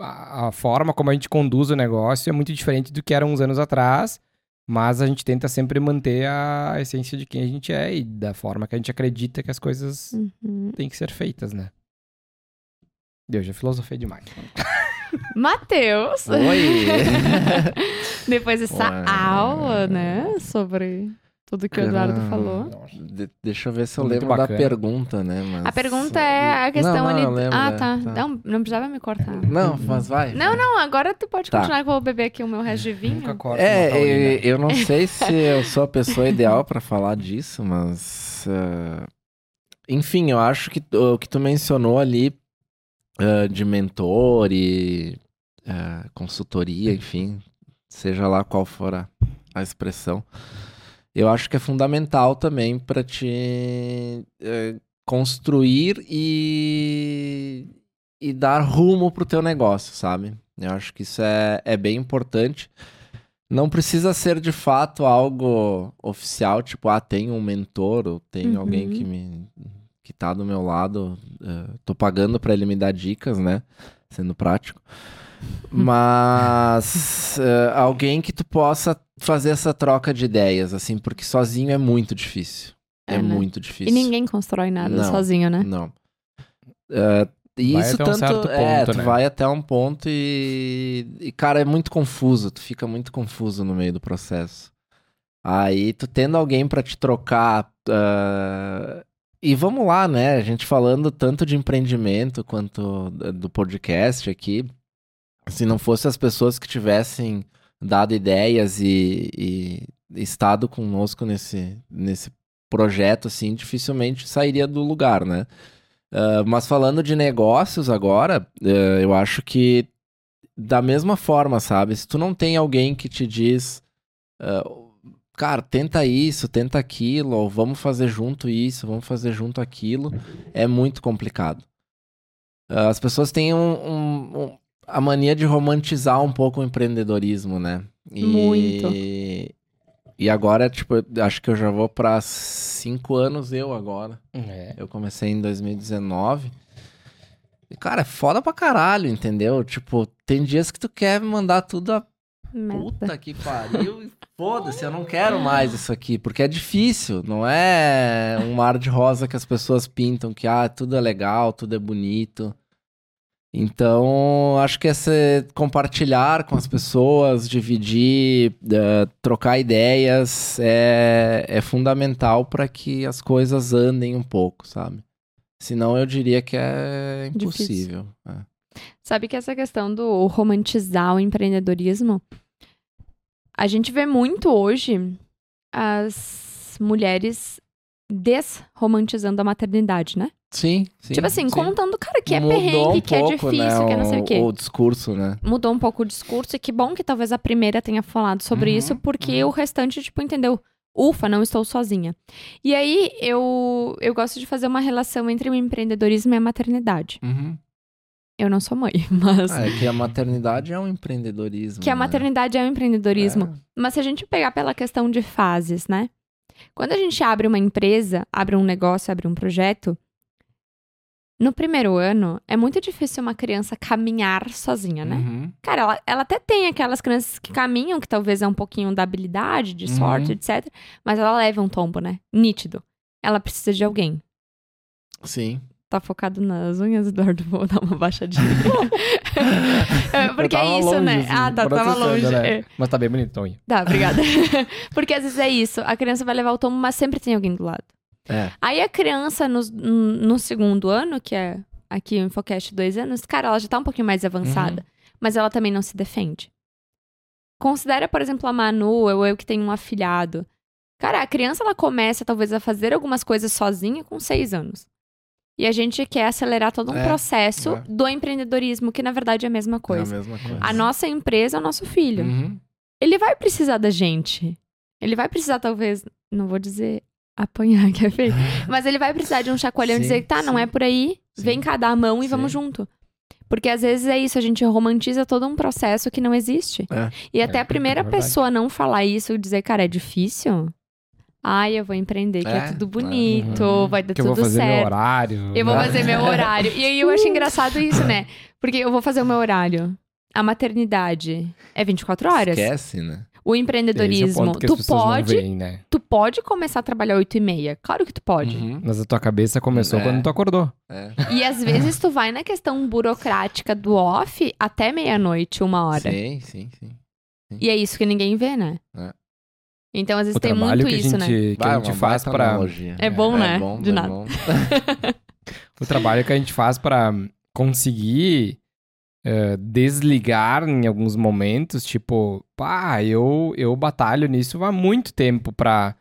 A, a forma como a gente conduz o negócio é muito diferente do que era uns anos atrás, mas a gente tenta sempre manter a essência de quem a gente é e da forma que a gente acredita que as coisas Uhum. têm que ser feitas, né? Deus, já filosofei demais. Matheus! Oi! Depois dessa Ué. aula, né? Sobre tudo que o Eduardo falou. de- deixa eu ver se eu Muito lembro da bacana. pergunta, né? Mas... A pergunta é a questão não, não, ali. eu lembro, ah, né? tá. Tá. Não, não precisava me cortar. Não, mas vai. Não, não, agora tu pode Tá. continuar que eu vou beber aqui o meu resto de vinho. Nunca corto É, eu, eu não sei se eu sou a pessoa ideal pra falar disso, mas. ah, enfim, eu acho que o que tu mencionou ali ah, de mentor e ah, consultoria, enfim, seja lá qual for a, a expressão, eu acho que é fundamental também pra te eh, construir e, e dar rumo pro teu negócio, sabe? Eu acho que isso é, é bem importante. Não precisa ser de fato algo oficial, tipo, ah, tem um mentor ou tem Uhum. alguém que me que tá do meu lado, eh, tô pagando pra ele me dar dicas, né? Sendo prático. Mas eh, alguém que tu possa fazer essa troca de ideias, assim, porque sozinho é muito difícil. É, É, né? muito difícil. E ninguém constrói nada Não. sozinho, né? Não. É, e Vai isso até um tanto. certo é, ponto, tu né? vai até um ponto e, e. Cara, é muito confuso. Tu fica muito confuso no meio do processo. Aí tu tendo alguém pra te trocar. ah, e vamos lá, né? A gente falando tanto de empreendimento quanto do podcast aqui. Se não fosse as pessoas que tivessem dado ideias e, e estado conosco nesse, nesse projeto, assim, dificilmente sairia do lugar, né? Ah, mas falando de negócios agora, eh, eu acho que da mesma forma, sabe? Se tu não tem alguém que te diz, ah, cara, tenta isso, tenta aquilo, ou vamos fazer junto isso, vamos fazer junto aquilo, é muito complicado. Ah, as pessoas têm um- um- um- a mania de romantizar um pouco o empreendedorismo, né? E, Muito. E agora, tipo, acho que eu já vou pra cinco anos eu agora. É. Eu comecei em 2019. E, cara, é foda pra caralho, entendeu? Tipo, tem dias que tu quer mandar tudo a Merda. puta que pariu e foda-se, eu não quero mais isso aqui, porque é difícil, não é um mar de rosa que as pessoas pintam, que ah, tudo é legal, tudo é bonito. Então, acho que esse compartilhar com as pessoas, dividir, eh, trocar ideias é, é fundamental para que as coisas andem um pouco, sabe? Senão eu diria que é impossível. É. Sabe que essa questão do romantizar o empreendedorismo, a gente vê muito hoje as mulheres desromantizando a maternidade, né? Sim, sim. tipo assim, sim. contando, cara, que é Mudou perrengue, um que é pouco, difícil, né, que é não sei o quê. O discurso, né? Mudou um pouco o discurso e que bom que talvez a primeira tenha falado sobre Uhum, isso, porque uhum. o restante, tipo, entendeu? Ufa, não estou sozinha. E aí, eu, eu gosto de fazer uma relação entre o empreendedorismo e a maternidade. Eu não sou mãe, mas... Ah, é que a maternidade é um empreendedorismo. Que a né? maternidade é um empreendedorismo. É. Mas se a gente pegar pela questão de fases, né? Quando a gente abre uma empresa, abre um negócio, abre um projeto, no primeiro ano é muito difícil uma criança caminhar sozinha, né? Uhum. Cara, ela, ela até tem aquelas crianças que caminham, que talvez é um pouquinho da habilidade, de sorte, Uhum. etc. Mas ela leva um tombo, né? Nítido. Ela precisa de alguém. Sim. Tá focado nas unhas, Eduardo? Vou dar uma baixadinha. Porque é isso, longe, né? assim, ah, tá, tava longe. né? É. Mas tá bem bonito, Tonho. Tá, obrigada. Porque às vezes é isso. A criança vai levar o tombo, mas sempre tem alguém do lado. É. Aí a criança, no, no segundo ano, que é aqui o Infocast dois anos, cara, ela já tá um pouquinho mais avançada. Mas ela também não se defende. Considera, por exemplo, a Manu, ou eu que tenho um afilhado. Cara, a criança, ela começa talvez a fazer algumas coisas sozinha com seis anos. E a gente quer acelerar todo um É, processo é. do empreendedorismo, que na verdade é a mesma É coisa. a mesma coisa. A nossa empresa é o nosso filho Uhum. ele vai precisar da gente. Ele vai precisar, talvez, não vou dizer apanhar, que é feio, mas ele vai precisar de um chacoalhão e Sim, dizer, tá, não sim. é por aí, Sim. vem cá, dá a mão e vamos junto. Porque às vezes é isso, a gente romantiza todo um processo que não existe. É. E até É, a primeira é pessoa não falar isso e dizer, cara, é difícil. Ai, eu vou empreender, que é, É, tudo é. bonito, Uhum. vai dar que eu vou tudo fazer meu certo. horário. Eu vou né? fazer meu horário. E aí eu acho engraçado isso, né? Porque eu vou fazer o meu horário. A maternidade é 24 horas. Esquece, né? O é empreendedorismo, as tu pode, veem, né? tu pode começar a trabalhar 8 e meia. Claro que tu pode. Uhum. Mas a tua cabeça começou É. quando tu acordou. É. E às vezes tu vai na questão burocrática do off até meia-noite, uma hora. Sim, sim, sim. E é isso que ninguém vê, né? É. Então às vezes O tem trabalho muito que a isso, gente, né? que Vai, a gente faz baita pra. analogia. É bom, né? bom, De é nada. bom. O trabalho que a gente faz pra conseguir eh, desligar em alguns momentos, tipo, pá, eu, eu batalho nisso há muito tempo pra,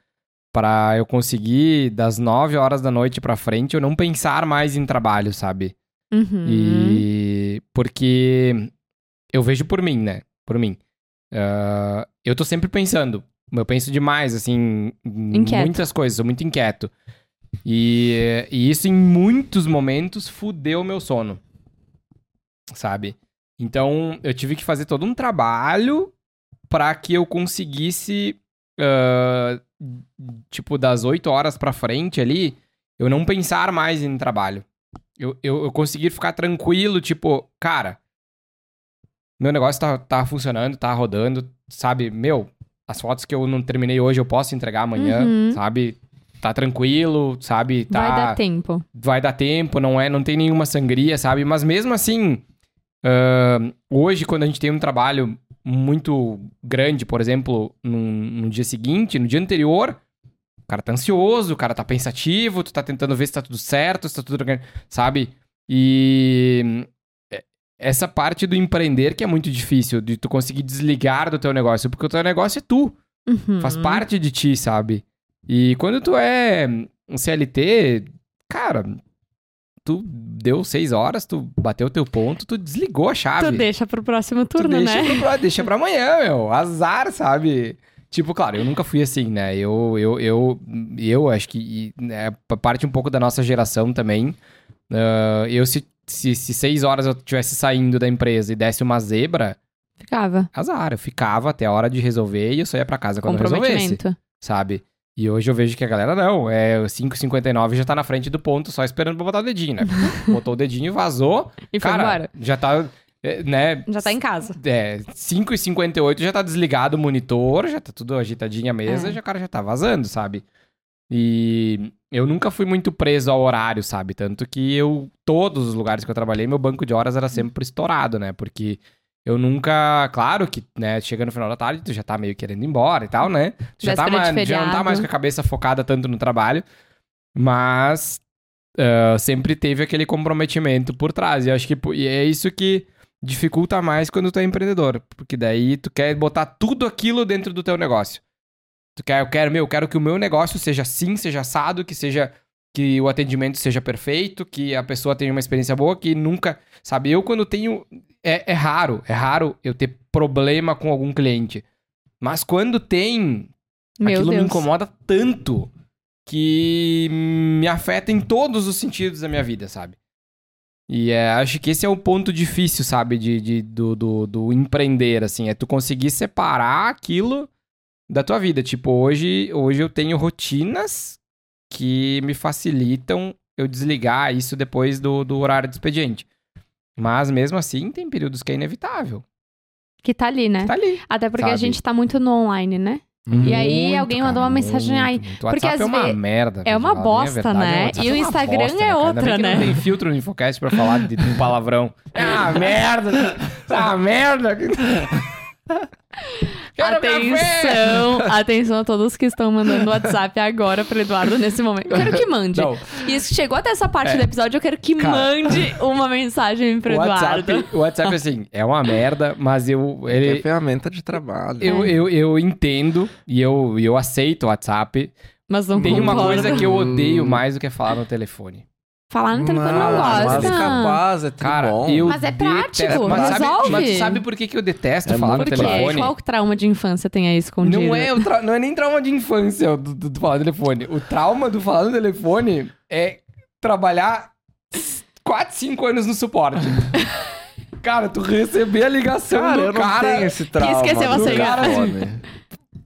pra eu conseguir, das 9 horas da noite pra frente, eu não pensar mais em trabalho, sabe? Uhum. E porque eu vejo por mim, né? Por mim. Ah, eu tô sempre pensando. Eu penso demais, assim, em Inquieto. muitas coisas, sou muito inquieto. E, e isso, em muitos momentos, fudeu o meu sono. Sabe? Então, eu tive que fazer todo um trabalho pra que eu conseguisse, ah, tipo, das 8 horas pra frente ali, eu não pensar mais em trabalho. Eu, eu, eu conseguir ficar tranquilo, tipo, cara, meu negócio tá, tá funcionando, tá rodando, sabe? Meu, as fotos que eu não terminei hoje eu posso entregar amanhã, Uhum. sabe? Tá tranquilo, sabe? Tá, Vai dar tempo. vai dar tempo, não é, não tem nenhuma sangria, sabe? Mas mesmo assim, ahn, hoje quando a gente tem um trabalho muito grande, por exemplo, no, dia seguinte, no dia anterior, o cara tá ansioso, o cara tá pensativo, tu tá tentando ver se tá tudo certo, se tá tudo, sabe? E é, essa parte do empreender que é muito difícil, de tu conseguir desligar do teu negócio, porque o teu negócio é tu. Uhum. Faz parte de ti, sabe? E quando tu é um CLT, cara, tu deu seis horas, tu bateu o teu ponto, tu desligou a chave. Tu deixa pro próximo Tu turno, deixa, né? Pra, deixa pra amanhã, meu. Azar, sabe? Tipo, claro, eu nunca fui assim, né? Eu, eu, eu, eu acho que né, parte um pouco da nossa geração também. Ah, eu, se, se, se seis horas eu tivesse saindo da empresa e desse uma zebra, Ficava. azar. Eu ficava até a hora de resolver e eu só ia pra casa quando resolvesse Comprometimento. sabe? E hoje eu vejo que a galera não, é 5,59 já tá na frente do ponto, só esperando pra botar o dedinho, né? Botou o dedinho, vazou. E foi cara, embora. já tá, é, né? Já tá em casa. É, 5,58 já tá desligado o monitor, já tá tudo agitadinho a mesa, É. já o cara já tá vazando, sabe? E eu nunca fui muito preso ao horário, sabe? Tanto que eu, todos os lugares que eu trabalhei, meu banco de horas era sempre estourado, né? Porque eu nunca, claro que, né, chega no final da tarde, tu já tá meio querendo ir embora e tal, né? Tu já, tá mais, já não tá mais com a cabeça focada tanto no trabalho, mas ah, sempre teve aquele comprometimento por trás. E acho que e é isso que dificulta mais quando tu é empreendedor. Porque daí tu quer botar tudo aquilo dentro do teu negócio. Tu quer, eu quero, meu, eu quero que o meu negócio seja assim, seja assado, que seja que o atendimento seja perfeito, que a pessoa tenha uma experiência boa, que nunca, sabe, eu quando tenho é, é raro, é raro eu ter problema com algum cliente. Mas quando tem, Meu aquilo Deus. me incomoda tanto que me afeta em todos os sentidos da minha vida, sabe? E é, acho que esse é o ponto difícil, sabe, de, de- do, do, do empreender, assim, é tu conseguir separar aquilo da tua vida. Tipo, hoje, hoje eu tenho rotinas que me facilitam eu desligar isso depois do, do horário de expediente. Mas mesmo assim, tem períodos que é inevitável. Que tá ali, né? Tá ali. Até porque a sabe? gente tá muito no online, né? E aí alguém mandou uma mensagem, ai, muito. porque às é uma merda. é uma falar bem a bosta, né? E o Instagram bosta, é outra, que né? Não tem filtro no Infocast pra falar de, de um palavrão. É uma merda. É uma merda. Quero. Atenção, atenção a todos que estão mandando WhatsApp agora pro Eduardo nesse momento. Eu quero que mande. Não, E se chegou até essa parte É. do episódio, eu quero que Cara. mande uma mensagem pro o WhatsApp, Eduardo. o WhatsApp, assim, é uma merda, mas eu... É Ele, ferramenta de trabalho. eu, É. eu, eu entendo e eu, eu aceito o WhatsApp. Mas não Tem uma concordo. coisa que eu odeio Hum. mais do que falar no telefone. Falar no telefone não, Mas gosta. capaz, é tudo Cara, bom. eu Mas é prático, detesto- mas sabe, resolve. mas sabe por que, que eu detesto É falar no muito Por quê? telefone? Qual trauma de infância tem aí escondido? Não é, o tra- não é nem trauma de infância do, do, do falar no telefone. O trauma do falar no telefone é trabalhar 4, 5 anos no suporte. cara, tu receber a ligação Cara, do eu não cara tenho esse trauma. esqueceu a do senha.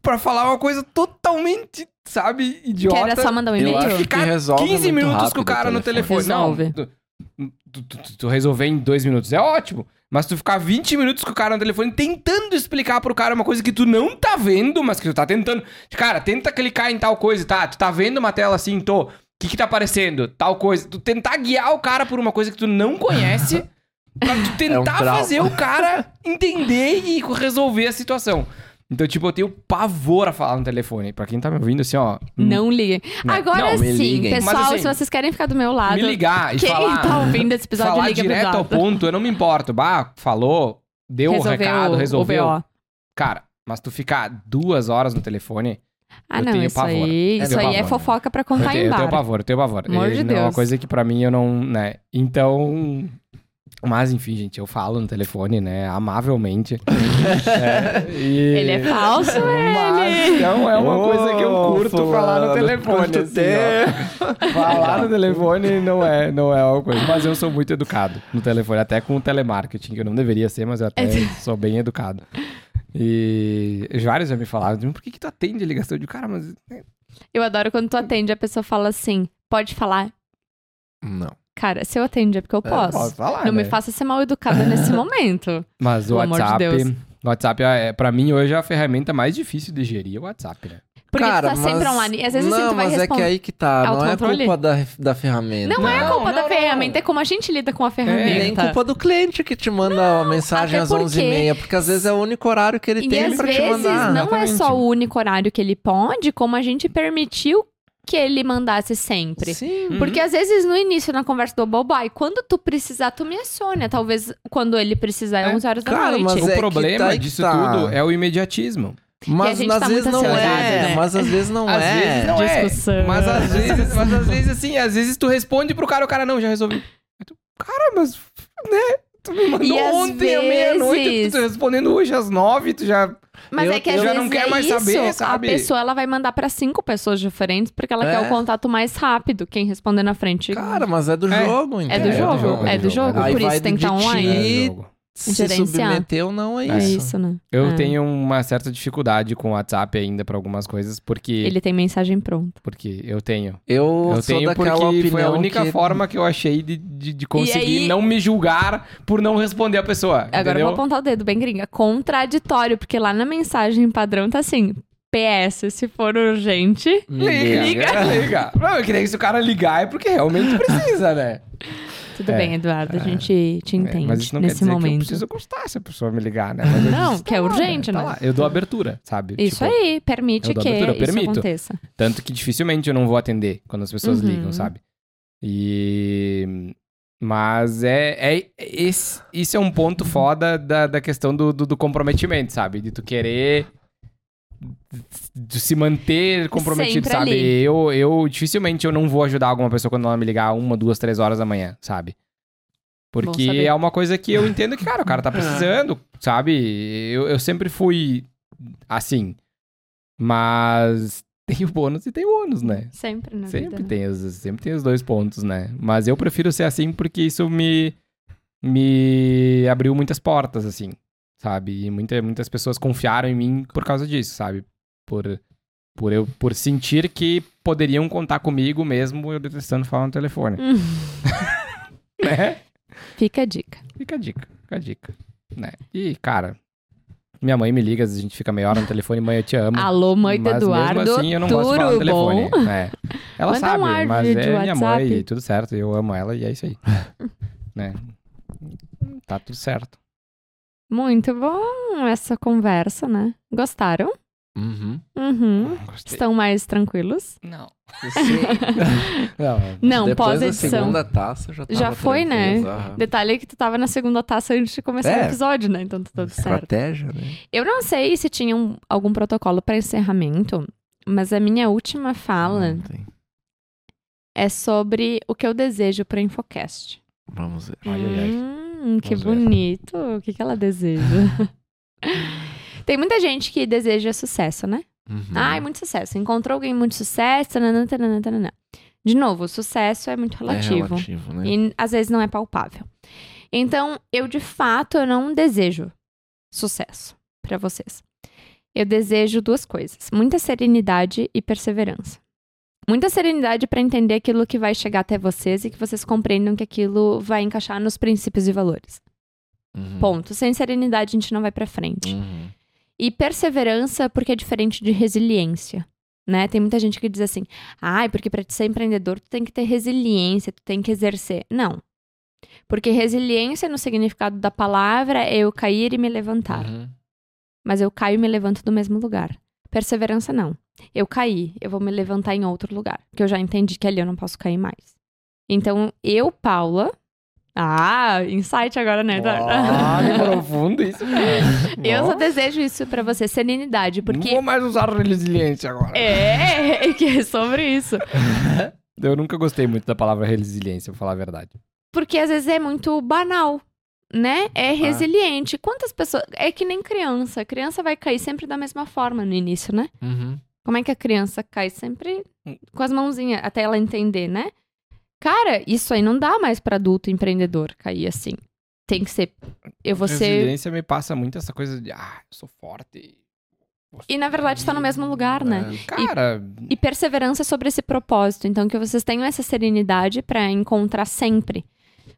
Pra falar uma coisa totalmente, sabe, Que idiota. era só mandar um Eu e-mail? acho que Ficar resolve 15 muito minutos com o cara o no telefone. telefone. Não, tu, tu, tu- tu- resolver em dois minutos é ótimo. Mas tu ficar 20 minutos com o cara no telefone tentando explicar pro cara uma coisa que tu não tá vendo, mas que tu tá tentando. Cara, tenta clicar em tal coisa, tá? Tu tá vendo uma tela assim, tô. O que que tá aparecendo? Tal coisa. Tu tentar guiar o cara por uma coisa que tu não conhece. Pra tu tentar trauma. fazer o cara entender e resolver a situação. Então, tipo, eu tenho pavor a falar no telefone. Pra quem tá me ouvindo, assim, ó. Não liguem. Não, Agora não, sim, liguem. pessoal, Mas, assim, se vocês querem ficar do meu lado, Me ligar e quem falar. tá ouvindo esse episódio, falar liga pro direto ao ponto, eu não me importo. Bah, falou, deu o Resolveu recado, o- resolveu. o. Cara, mas tu ficar duas horas no telefone, Ah, Eu não, tenho isso pavor. aí, Eu isso aí é pavor, fofoca pra eu contar tenho, em eu tenho bar. pavor, eu tenho pavor. Amor E de não É uma Deus. coisa que pra mim eu não, né? Então, mas enfim, gente, eu falo no telefone, né, amavelmente. É, e- Ele é falso, Mas ele. então é uma coisa que eu curto falar no telefone. assim, ó. Falar no telefone não é, não é uma coisa. Mas eu sou muito educado no telefone, até com o telemarketing, que eu não deveria ser, mas eu até sou bem educado. E vários já me falaram, por que, que tu atende a ligação de cara, mas. Eu adoro quando tu atende, a pessoa fala assim, pode falar. Não. Cara, se eu atendo é porque eu posso. Pode falar, não né? me faça ser mal educada nesse momento. Mas o Pelo amor de WhatsApp. Deus. o WhatsApp, é, pra mim, hoje é a ferramenta mais difícil de gerir é o WhatsApp, né? Porque Cara, tu tá sempre mas- online. E às vezes não, assim, tu vai mas é que responder. aí que tá. Não é Autocontrole? culpa da, da ferramenta. Não, é Não, culpa não, da não. ferramenta, é como a gente lida com a ferramenta. E nem culpa do cliente que te manda a mensagem até às porque- 11h30, porque às vezes é o único horário que ele E tem às pra te vezes mandar. não é exatamente. só o único horário que ele pode, como a gente permitiu que ele mandasse sempre. Sim. Porque às vezes no início na conversa do Bobai, quando tu precisar, tu me aciona. Talvez quando ele precisar é É. 11 horas da Cara, noite. mas o é problema tá disso tá. tudo é o imediatismo. Mas às tá vezes não é. né? Mas às vezes não Às é. vezes não é. Discussão. Mas às vezes, mas às vezes assim, às vezes tu responde pro cara, o cara não, já resolvi. Tu, cara, mas, né? Tu me mandou E ontem à meia-noite, tu tá respondendo hoje às nove, tu já. Mas Eu- é que às já vezes não quero é mais isso. saber, sabe? A pessoa ela vai mandar pra cinco pessoas diferentes porque ela É. quer o contato mais rápido. Quem responder na frente Cara, mas é do É. jogo, é entendeu? do jogo. É do jogo. Por vai isso tem do que estar de online. ti. É jogo. Se Gerenciar. submeter ou não, é É isso. isso, né? Eu É. tenho uma certa dificuldade com o WhatsApp ainda pra algumas coisas, porque. Ele tem mensagem pronta. Porque eu tenho. Eu, Eu sou tenho daquela porque opinião foi a única que... forma que eu achei de, de, de conseguir aí- não me julgar por não responder a pessoa. Agora eu entendeu? vou apontar o dedo, bem gringa. Contraditório, porque lá na mensagem padrão tá assim: PS, se for urgente. Liga, liga. liga, liga. Não, eu queria que se o cara ligar é porque realmente precisa, né? Tudo É, bem, Eduardo, a gente te É, entende mas isso não quer nesse dizer que eu momento. preciso gostar se a pessoa me ligar, né? Mas Não, disse, que é lá, urgente, tá né? lá. Eu dou abertura, sabe? Isso Tipo, aí, permite eu dou que abertura, eu isso permito. aconteça. Tanto que dificilmente eu não vou atender quando as pessoas Uhum. ligam, sabe? E. Mas é, é esse, isso é um ponto foda da, da questão do, do, do comprometimento, sabe? De tu querer de se manter comprometido, Sempre sabe? ali. Eu, eu dificilmente eu não vou ajudar alguma pessoa quando ela me ligar uma, duas, três horas da manhã, sabe? Porque é uma coisa que eu entendo que, cara, o cara tá precisando, sabe? Eu, eu sempre fui assim. Mas tem o bônus e tem o ônus, né? Sempre na Sempre vida. né? tem, os, sempre tem os dois pontos, né? Mas eu prefiro ser assim porque isso me, me abriu muitas portas, assim, sabe? E muita, muitas pessoas confiaram em mim por causa disso, sabe? Por, por eu por sentir que poderiam contar comigo mesmo eu detestando falar no telefone, Hum, né? Fica a dica. Fica a dica, fica a dica, né? E, cara, minha mãe me liga, a gente fica meia hora no telefone, mãe, eu te amo. Alô, mãe do Eduardo. mesmo assim eu não gosto de falar no telefone. bom? É. Ela Manda sabe, um mas é minha WhatsApp. mãe e tudo certo. Eu amo ela e é isso aí. né? Tá tudo certo. Muito bom essa conversa, né? Gostaram? Uhum. Uhum. Gostei. Estão mais tranquilos? Não. Não. Não, Depois da pós-edição. segunda taça já tava Já foi, né? aham. Detalhe é que tu tava na segunda taça antes de começar É. o episódio, né? Então tá tudo certo. Estratégia, né? Eu não sei se tinha um- algum protocolo para encerramento, mas a minha última fala Não é sobre o que eu desejo para Infocast. Vamos ver. Ai, ai, ai. Hum, que Vamos ver. bonito. O que, que ela deseja? Tem muita gente que deseja sucesso, né? Uhum. Ai, muito sucesso. Encontrou alguém muito sucesso. Tananã, tananã, tananã. De novo, o sucesso é muito relativo. É relativo, né? E às vezes não é palpável. Então, eu de fato eu não desejo sucesso para vocês. Eu desejo duas coisas: muita serenidade e perseverança. Muita serenidade para entender aquilo que vai chegar até vocês e que vocês compreendam que aquilo vai encaixar nos princípios e valores. Uhum. Ponto. Sem serenidade a gente não vai para frente. Uhum. E perseverança porque é diferente de resiliência. Né? Tem muita gente que diz assim: ai, porque para ser empreendedor tu tem que ter resiliência, tu tem que exercer. Não. Porque resiliência no significado da palavra é eu cair e me levantar. Uhum. Mas eu caio e me levanto do mesmo lugar. Perseverança não. Eu caí, eu vou me levantar em outro lugar. Porque eu já entendi que ali eu não posso cair mais. Então, eu, Paula. Ah, insight agora, né? Eduardo? Ah, que profundo isso, cara. Eu só desejo isso pra você, serenidade, Não porque vou mais usar resiliência agora. É, que é sobre isso. Eu nunca gostei muito da palavra resiliência, pra falar a verdade. Porque às vezes é muito banal, né? É resiliente. Quantas pessoas. É que nem criança. A criança vai cair sempre da mesma forma no início, né? Uhum. Como é que a criança cai? Sempre com as mãozinhas, até ela entender, né? Cara, isso aí não dá mais pra adulto empreendedor cair assim. Tem que ser. Eu vou ser. Resiliência me passa muito essa coisa de, ah, eu sou forte. E na verdade tá no mesmo lugar, né? É, Cara, E perseverança sobre esse propósito. Então, que vocês tenham essa serenidade pra encontrar sempre.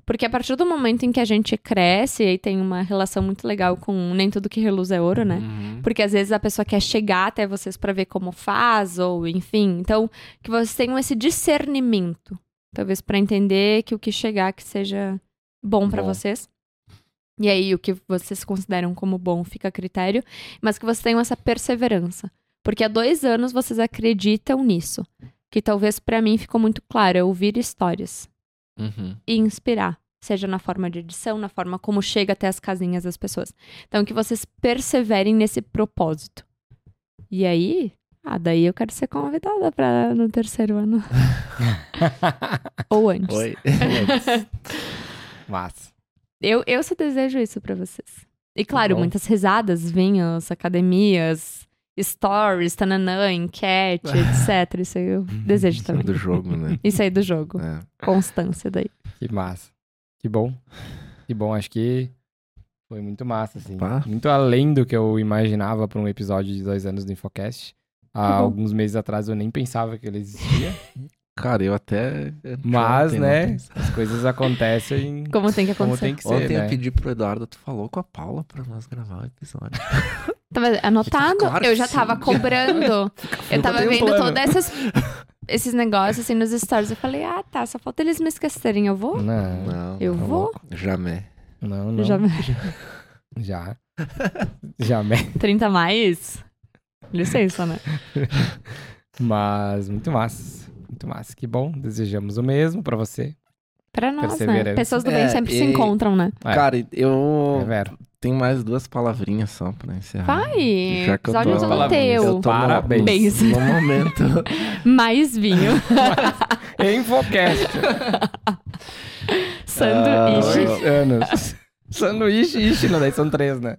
Porque a partir do momento em que a gente cresce, e tem uma relação muito legal com nem tudo que reluz é ouro, né? Uhum. Porque às vezes a pessoa quer chegar até vocês pra ver como faz, ou enfim. Então, que vocês tenham esse discernimento. Talvez pra entender que o que chegar que seja bom pra Bom. vocês. E aí, o que vocês consideram como bom fica a critério. Mas que vocês tenham essa perseverança. Porque há dois anos vocês acreditam nisso. Que talvez pra mim ficou muito claro, é ouvir histórias Uhum. e inspirar. Seja na forma de edição, na forma como chega até as casinhas das pessoas. Então, que vocês perseverem nesse propósito. E aí, ah, daí eu quero ser convidada para no terceiro ano. Ou antes. Oi. massa. Eu, eu só desejo isso pra vocês. E claro, bom. muitas risadas, vinhos, academias, stories, tananã, enquete, etc. Isso aí eu desejo Isso é também. do jogo, né? Isso aí do jogo. É. Constância daí. Que massa. Que bom. Que bom, acho que foi muito massa, assim. Pá. Muito além do que eu imaginava pra um episódio de dois anos do Infocast. Há alguns meses atrás eu nem pensava que ele existia. Cara, eu até. Mas, né, as coisas acontecem Como tem que como acontecer. tem que ser, Ontem né? eu pedi pro Eduardo, tu falou com a Paula pra nós gravar o episódio. Tava anotado, Claro eu já sim. tava cobrando. eu tava um vendo plano. todos esses, esses negócios assim nos stories. Eu falei, ah, tá, só falta eles me esquecerem. Eu vou? Não, Não. Eu tá vou? Jamais. não, não. Já Já. Jamais. 30 mais? Licença, né? Mas muito massa. Muito massa. Que bom. Desejamos o mesmo pra você. Pra nós, né? Pessoas do bem É, sempre se e- encontram, né? É. Cara, eu É vero. Tenho mais duas palavrinhas só pra encerrar. Vai! Já que eu tô- teu. Eu tô Parabéns. No, no momento. Mais vinho. Infocast. Sanduíche. Dois anos. Sanduíche e ishi, não, daí são três, né?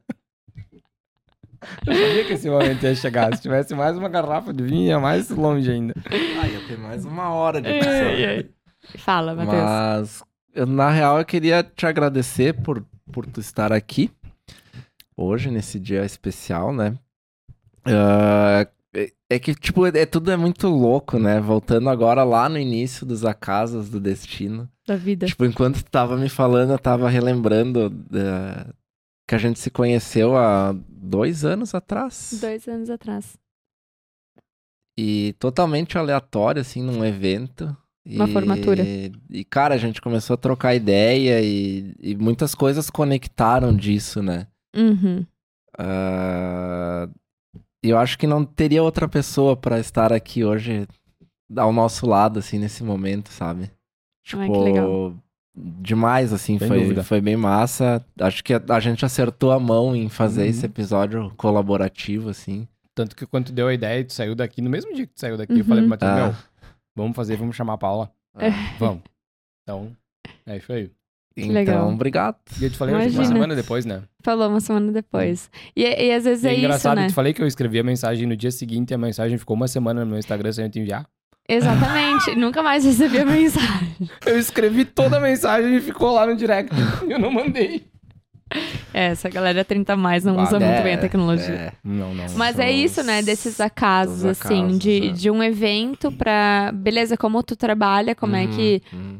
Eu sabia que esse momento ia chegar. Se tivesse mais uma garrafa de vinho, ia mais longe ainda. Ah, ia ter mais uma hora de ai. Fala, Matheus. Mas, eu, na real, eu queria te agradecer por, por tu estar aqui hoje, nesse dia especial, né? Ah, é, é que, tipo, é, tudo é muito louco, né? Voltando agora lá no início dos Acasos do Destino. Da vida. Tipo, enquanto tu tava me falando, eu tava relembrando da- que a gente se conheceu há dois anos atrás. Dois anos atrás. E totalmente aleatório, assim, num evento. Uma E- formatura. E, cara, a gente começou a trocar ideia e, e muitas coisas conectaram disso, né? Uhum. Ah, E eu acho que não teria outra pessoa pra estar aqui hoje ao nosso lado, assim, nesse momento, sabe? Tipo, Ai, que legal. demais, assim, Sem foi, dúvida. foi bem massa. Acho que a, a gente acertou a mão em fazer Uhum. esse episódio colaborativo, assim. Tanto que quando tu deu a ideia, tu saiu daqui, no mesmo dia que tu saiu daqui, eu Uhum. falei pro Matheus, Ah. vamos fazer, vamos chamar a Paula. É. Vamos. Então, é isso aí. Então, legal. obrigado. E eu te falei hoje, uma semana depois, né? Falou uma semana depois. E, e às vezes E é, é isso, engraçado, né? eu te falei que eu escrevi a mensagem no dia seguinte e a mensagem ficou uma semana no meu Instagram sem eu te enviar. Exatamente. Nunca mais recebi a mensagem. Eu escrevi toda a mensagem e ficou lá no direct. Eu não mandei. É, essa galera 30 a mais não Ah, usa muito É, bem a tecnologia. é. Não, não. Mas é isso, né? Desses acasos, os assim, acasos, de, é. de um evento pra. Beleza, como tu trabalha, como é Uhum, que. uhum.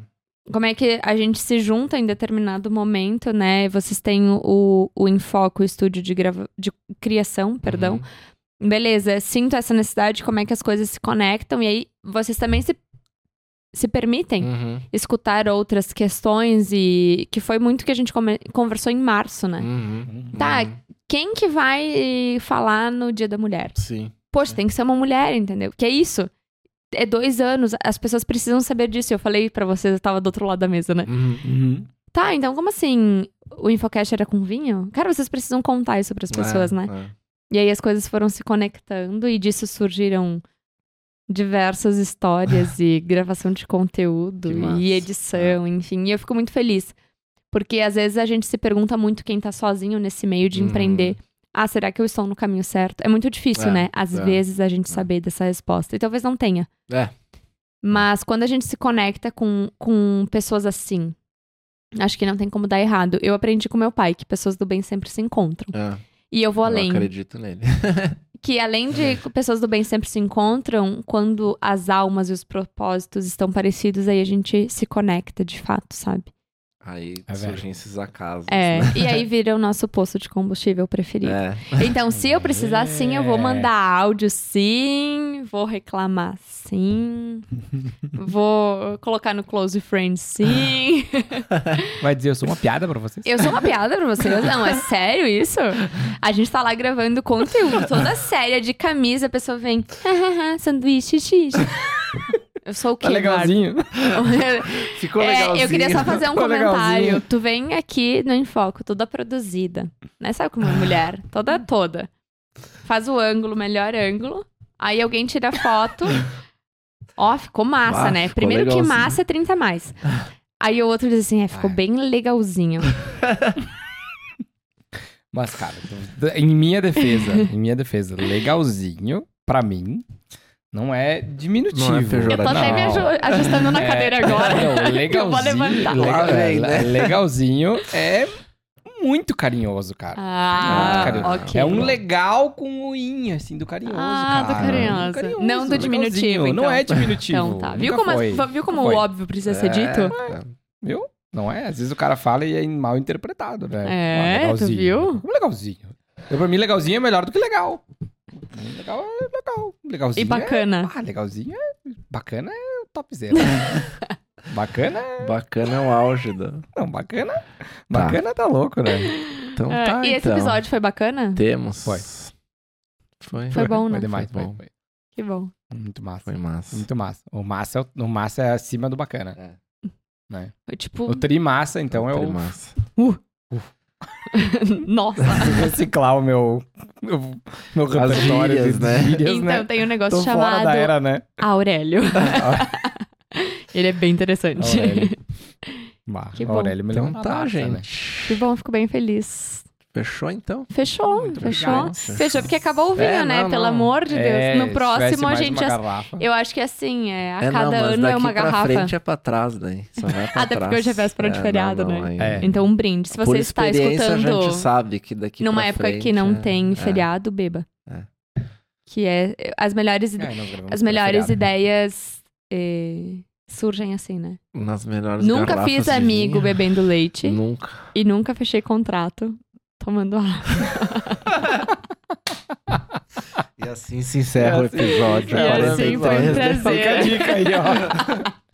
Como é que a gente se junta em determinado momento, né? Vocês têm o, o Enfoco, o estúdio de, grava... de criação, perdão. Uhum. Beleza, sinto essa necessidade, como é que as coisas se conectam, e aí vocês também se, se permitem Uhum. escutar outras questões, e que foi muito que a gente come- conversou em março, né? Uhum. Tá, Uhum. Quem que vai falar no Dia da Mulher? Sim. Poxa, tem que ser uma mulher, entendeu? Que é isso. É dois anos, as pessoas precisam saber disso. Eu falei pra vocês, eu tava do outro lado da mesa, né? Uhum. Uhum. Tá, então como assim? O Infocast era com vinho? Cara, vocês precisam contar isso pras pessoas, É, né? é. E aí as coisas foram se conectando e disso surgiram diversas histórias e gravação de conteúdo e edição, enfim. E eu fico muito feliz. Porque às vezes a gente se pergunta muito quem tá sozinho nesse meio de Uhum. empreender. Ah, será que eu estou no caminho certo? É muito difícil, É, né? Às é, vezes a gente é. saber dessa resposta. E talvez não tenha. É. Mas quando a gente se conecta com, com pessoas assim, acho que não tem como dar errado. Eu aprendi com meu pai que pessoas do bem sempre se encontram. É, E eu vou eu além. acredito nele. Que além de pessoas do bem sempre se encontram, quando as almas e os propósitos estão parecidos, aí a gente se conecta de fato, sabe? Aí É surgem esses acasos. É. né? E aí vira o nosso posto de combustível preferido. É. Então, se eu precisar, sim, eu vou É. mandar áudio, sim. Vou reclamar, sim. Vou colocar no Close Friends, sim. Vai dizer, eu sou uma piada pra vocês? Eu sou uma piada pra vocês? Não, é sério isso? A gente tá lá gravando conteúdo, toda séria, de camisa, a pessoa vem, sanduíche, xixi. Eu sou o quê, Tá legalzinho. Ficou É, legalzinho. eu queria só fazer um Ficou comentário. legalzinho. Tu vem aqui no Enfoco, toda produzida. Né? Sabe como é mulher? Toda, toda. Faz o ângulo, melhor ângulo. Aí alguém tira foto. Ó, ficou massa, Ah, né? ficou Primeiro que massa é 30 a mais. Aí o outro diz assim, é, ficou Ah. bem legalzinho. Mas, cara, em minha defesa, em minha defesa, legalzinho, pra mim, não é diminutivo. Não é Eu tô até me aju- ajustando na É, cadeira agora. Não, Eu vou legalzinho. levantar. lega- Lá vem, né? Legalzinho é muito carinhoso, cara. Ah, Muito carinhoso. ok. É um legal com o in, assim, do carinhoso, Ah, do cara. carinhoso. Não do diminutivo, Não é então. diminutivo. Então tá. Viu como, foi. viu como o óbvio precisa ser É, dito? é. Viu? Não é? Às vezes o cara fala e é mal interpretado, né? É, Ah, tu legalzinho. viu? Legalzinho? Eu, pra mim, legalzinho é melhor do que legal. Legal é legal. Legalzinho E bacana. É... Ah, legalzinho é... Bacana é o topzera. bacana é... Bacana é o auge do... Não, bacana... Bacana tá louco, né? Então É, tá, e esse então. episódio foi bacana? Temos. Foi. Foi. Foi bom, né? Foi demais, Foi bom. foi. Que bom. Muito massa. Foi massa. Muito massa. O massa, é o, o massa é acima do bacana. É. Né? Foi tipo, O tri massa, então, é Foi o massa. nossa. reciclar o meu, meu, meu repertório gírias, de né? gírias, então, né? tem um negócio Tô fora chamado da era, né? Aurélio. Ele é bem interessante. Aurélio. Bah, Que o bom. Aurélio me lembra Então tá, data, gente. né? Que bom, fico bem feliz. Fechou então? Fechou, Muito fechou. obrigado. Fechou porque acabou o vinho, É, né? não, Pelo não. amor de Deus. É, no próximo, a gente. Eu acho que assim, é, a é, cada não, mas ano daqui é uma pra garrafa. frente é pra trás daí. Só vai pra Até porque trás. hoje é véspera de É, feriado, não, não, né? É. Então, um brinde. Se Por você está experiência, a escutando gente sabe que daqui numa pra época que frente não é- tem é. feriado, beba. É. Que é as melhores, É, as pra melhores ideias eh, surgem assim, né? Nas melhores Nunca fiz amigo vinho. bebendo leite Nunca. e nunca fechei contrato tomando água. E assim se encerra o E assim- episódio. E assim foi um 43. prazer. Fica a dica aí, ó.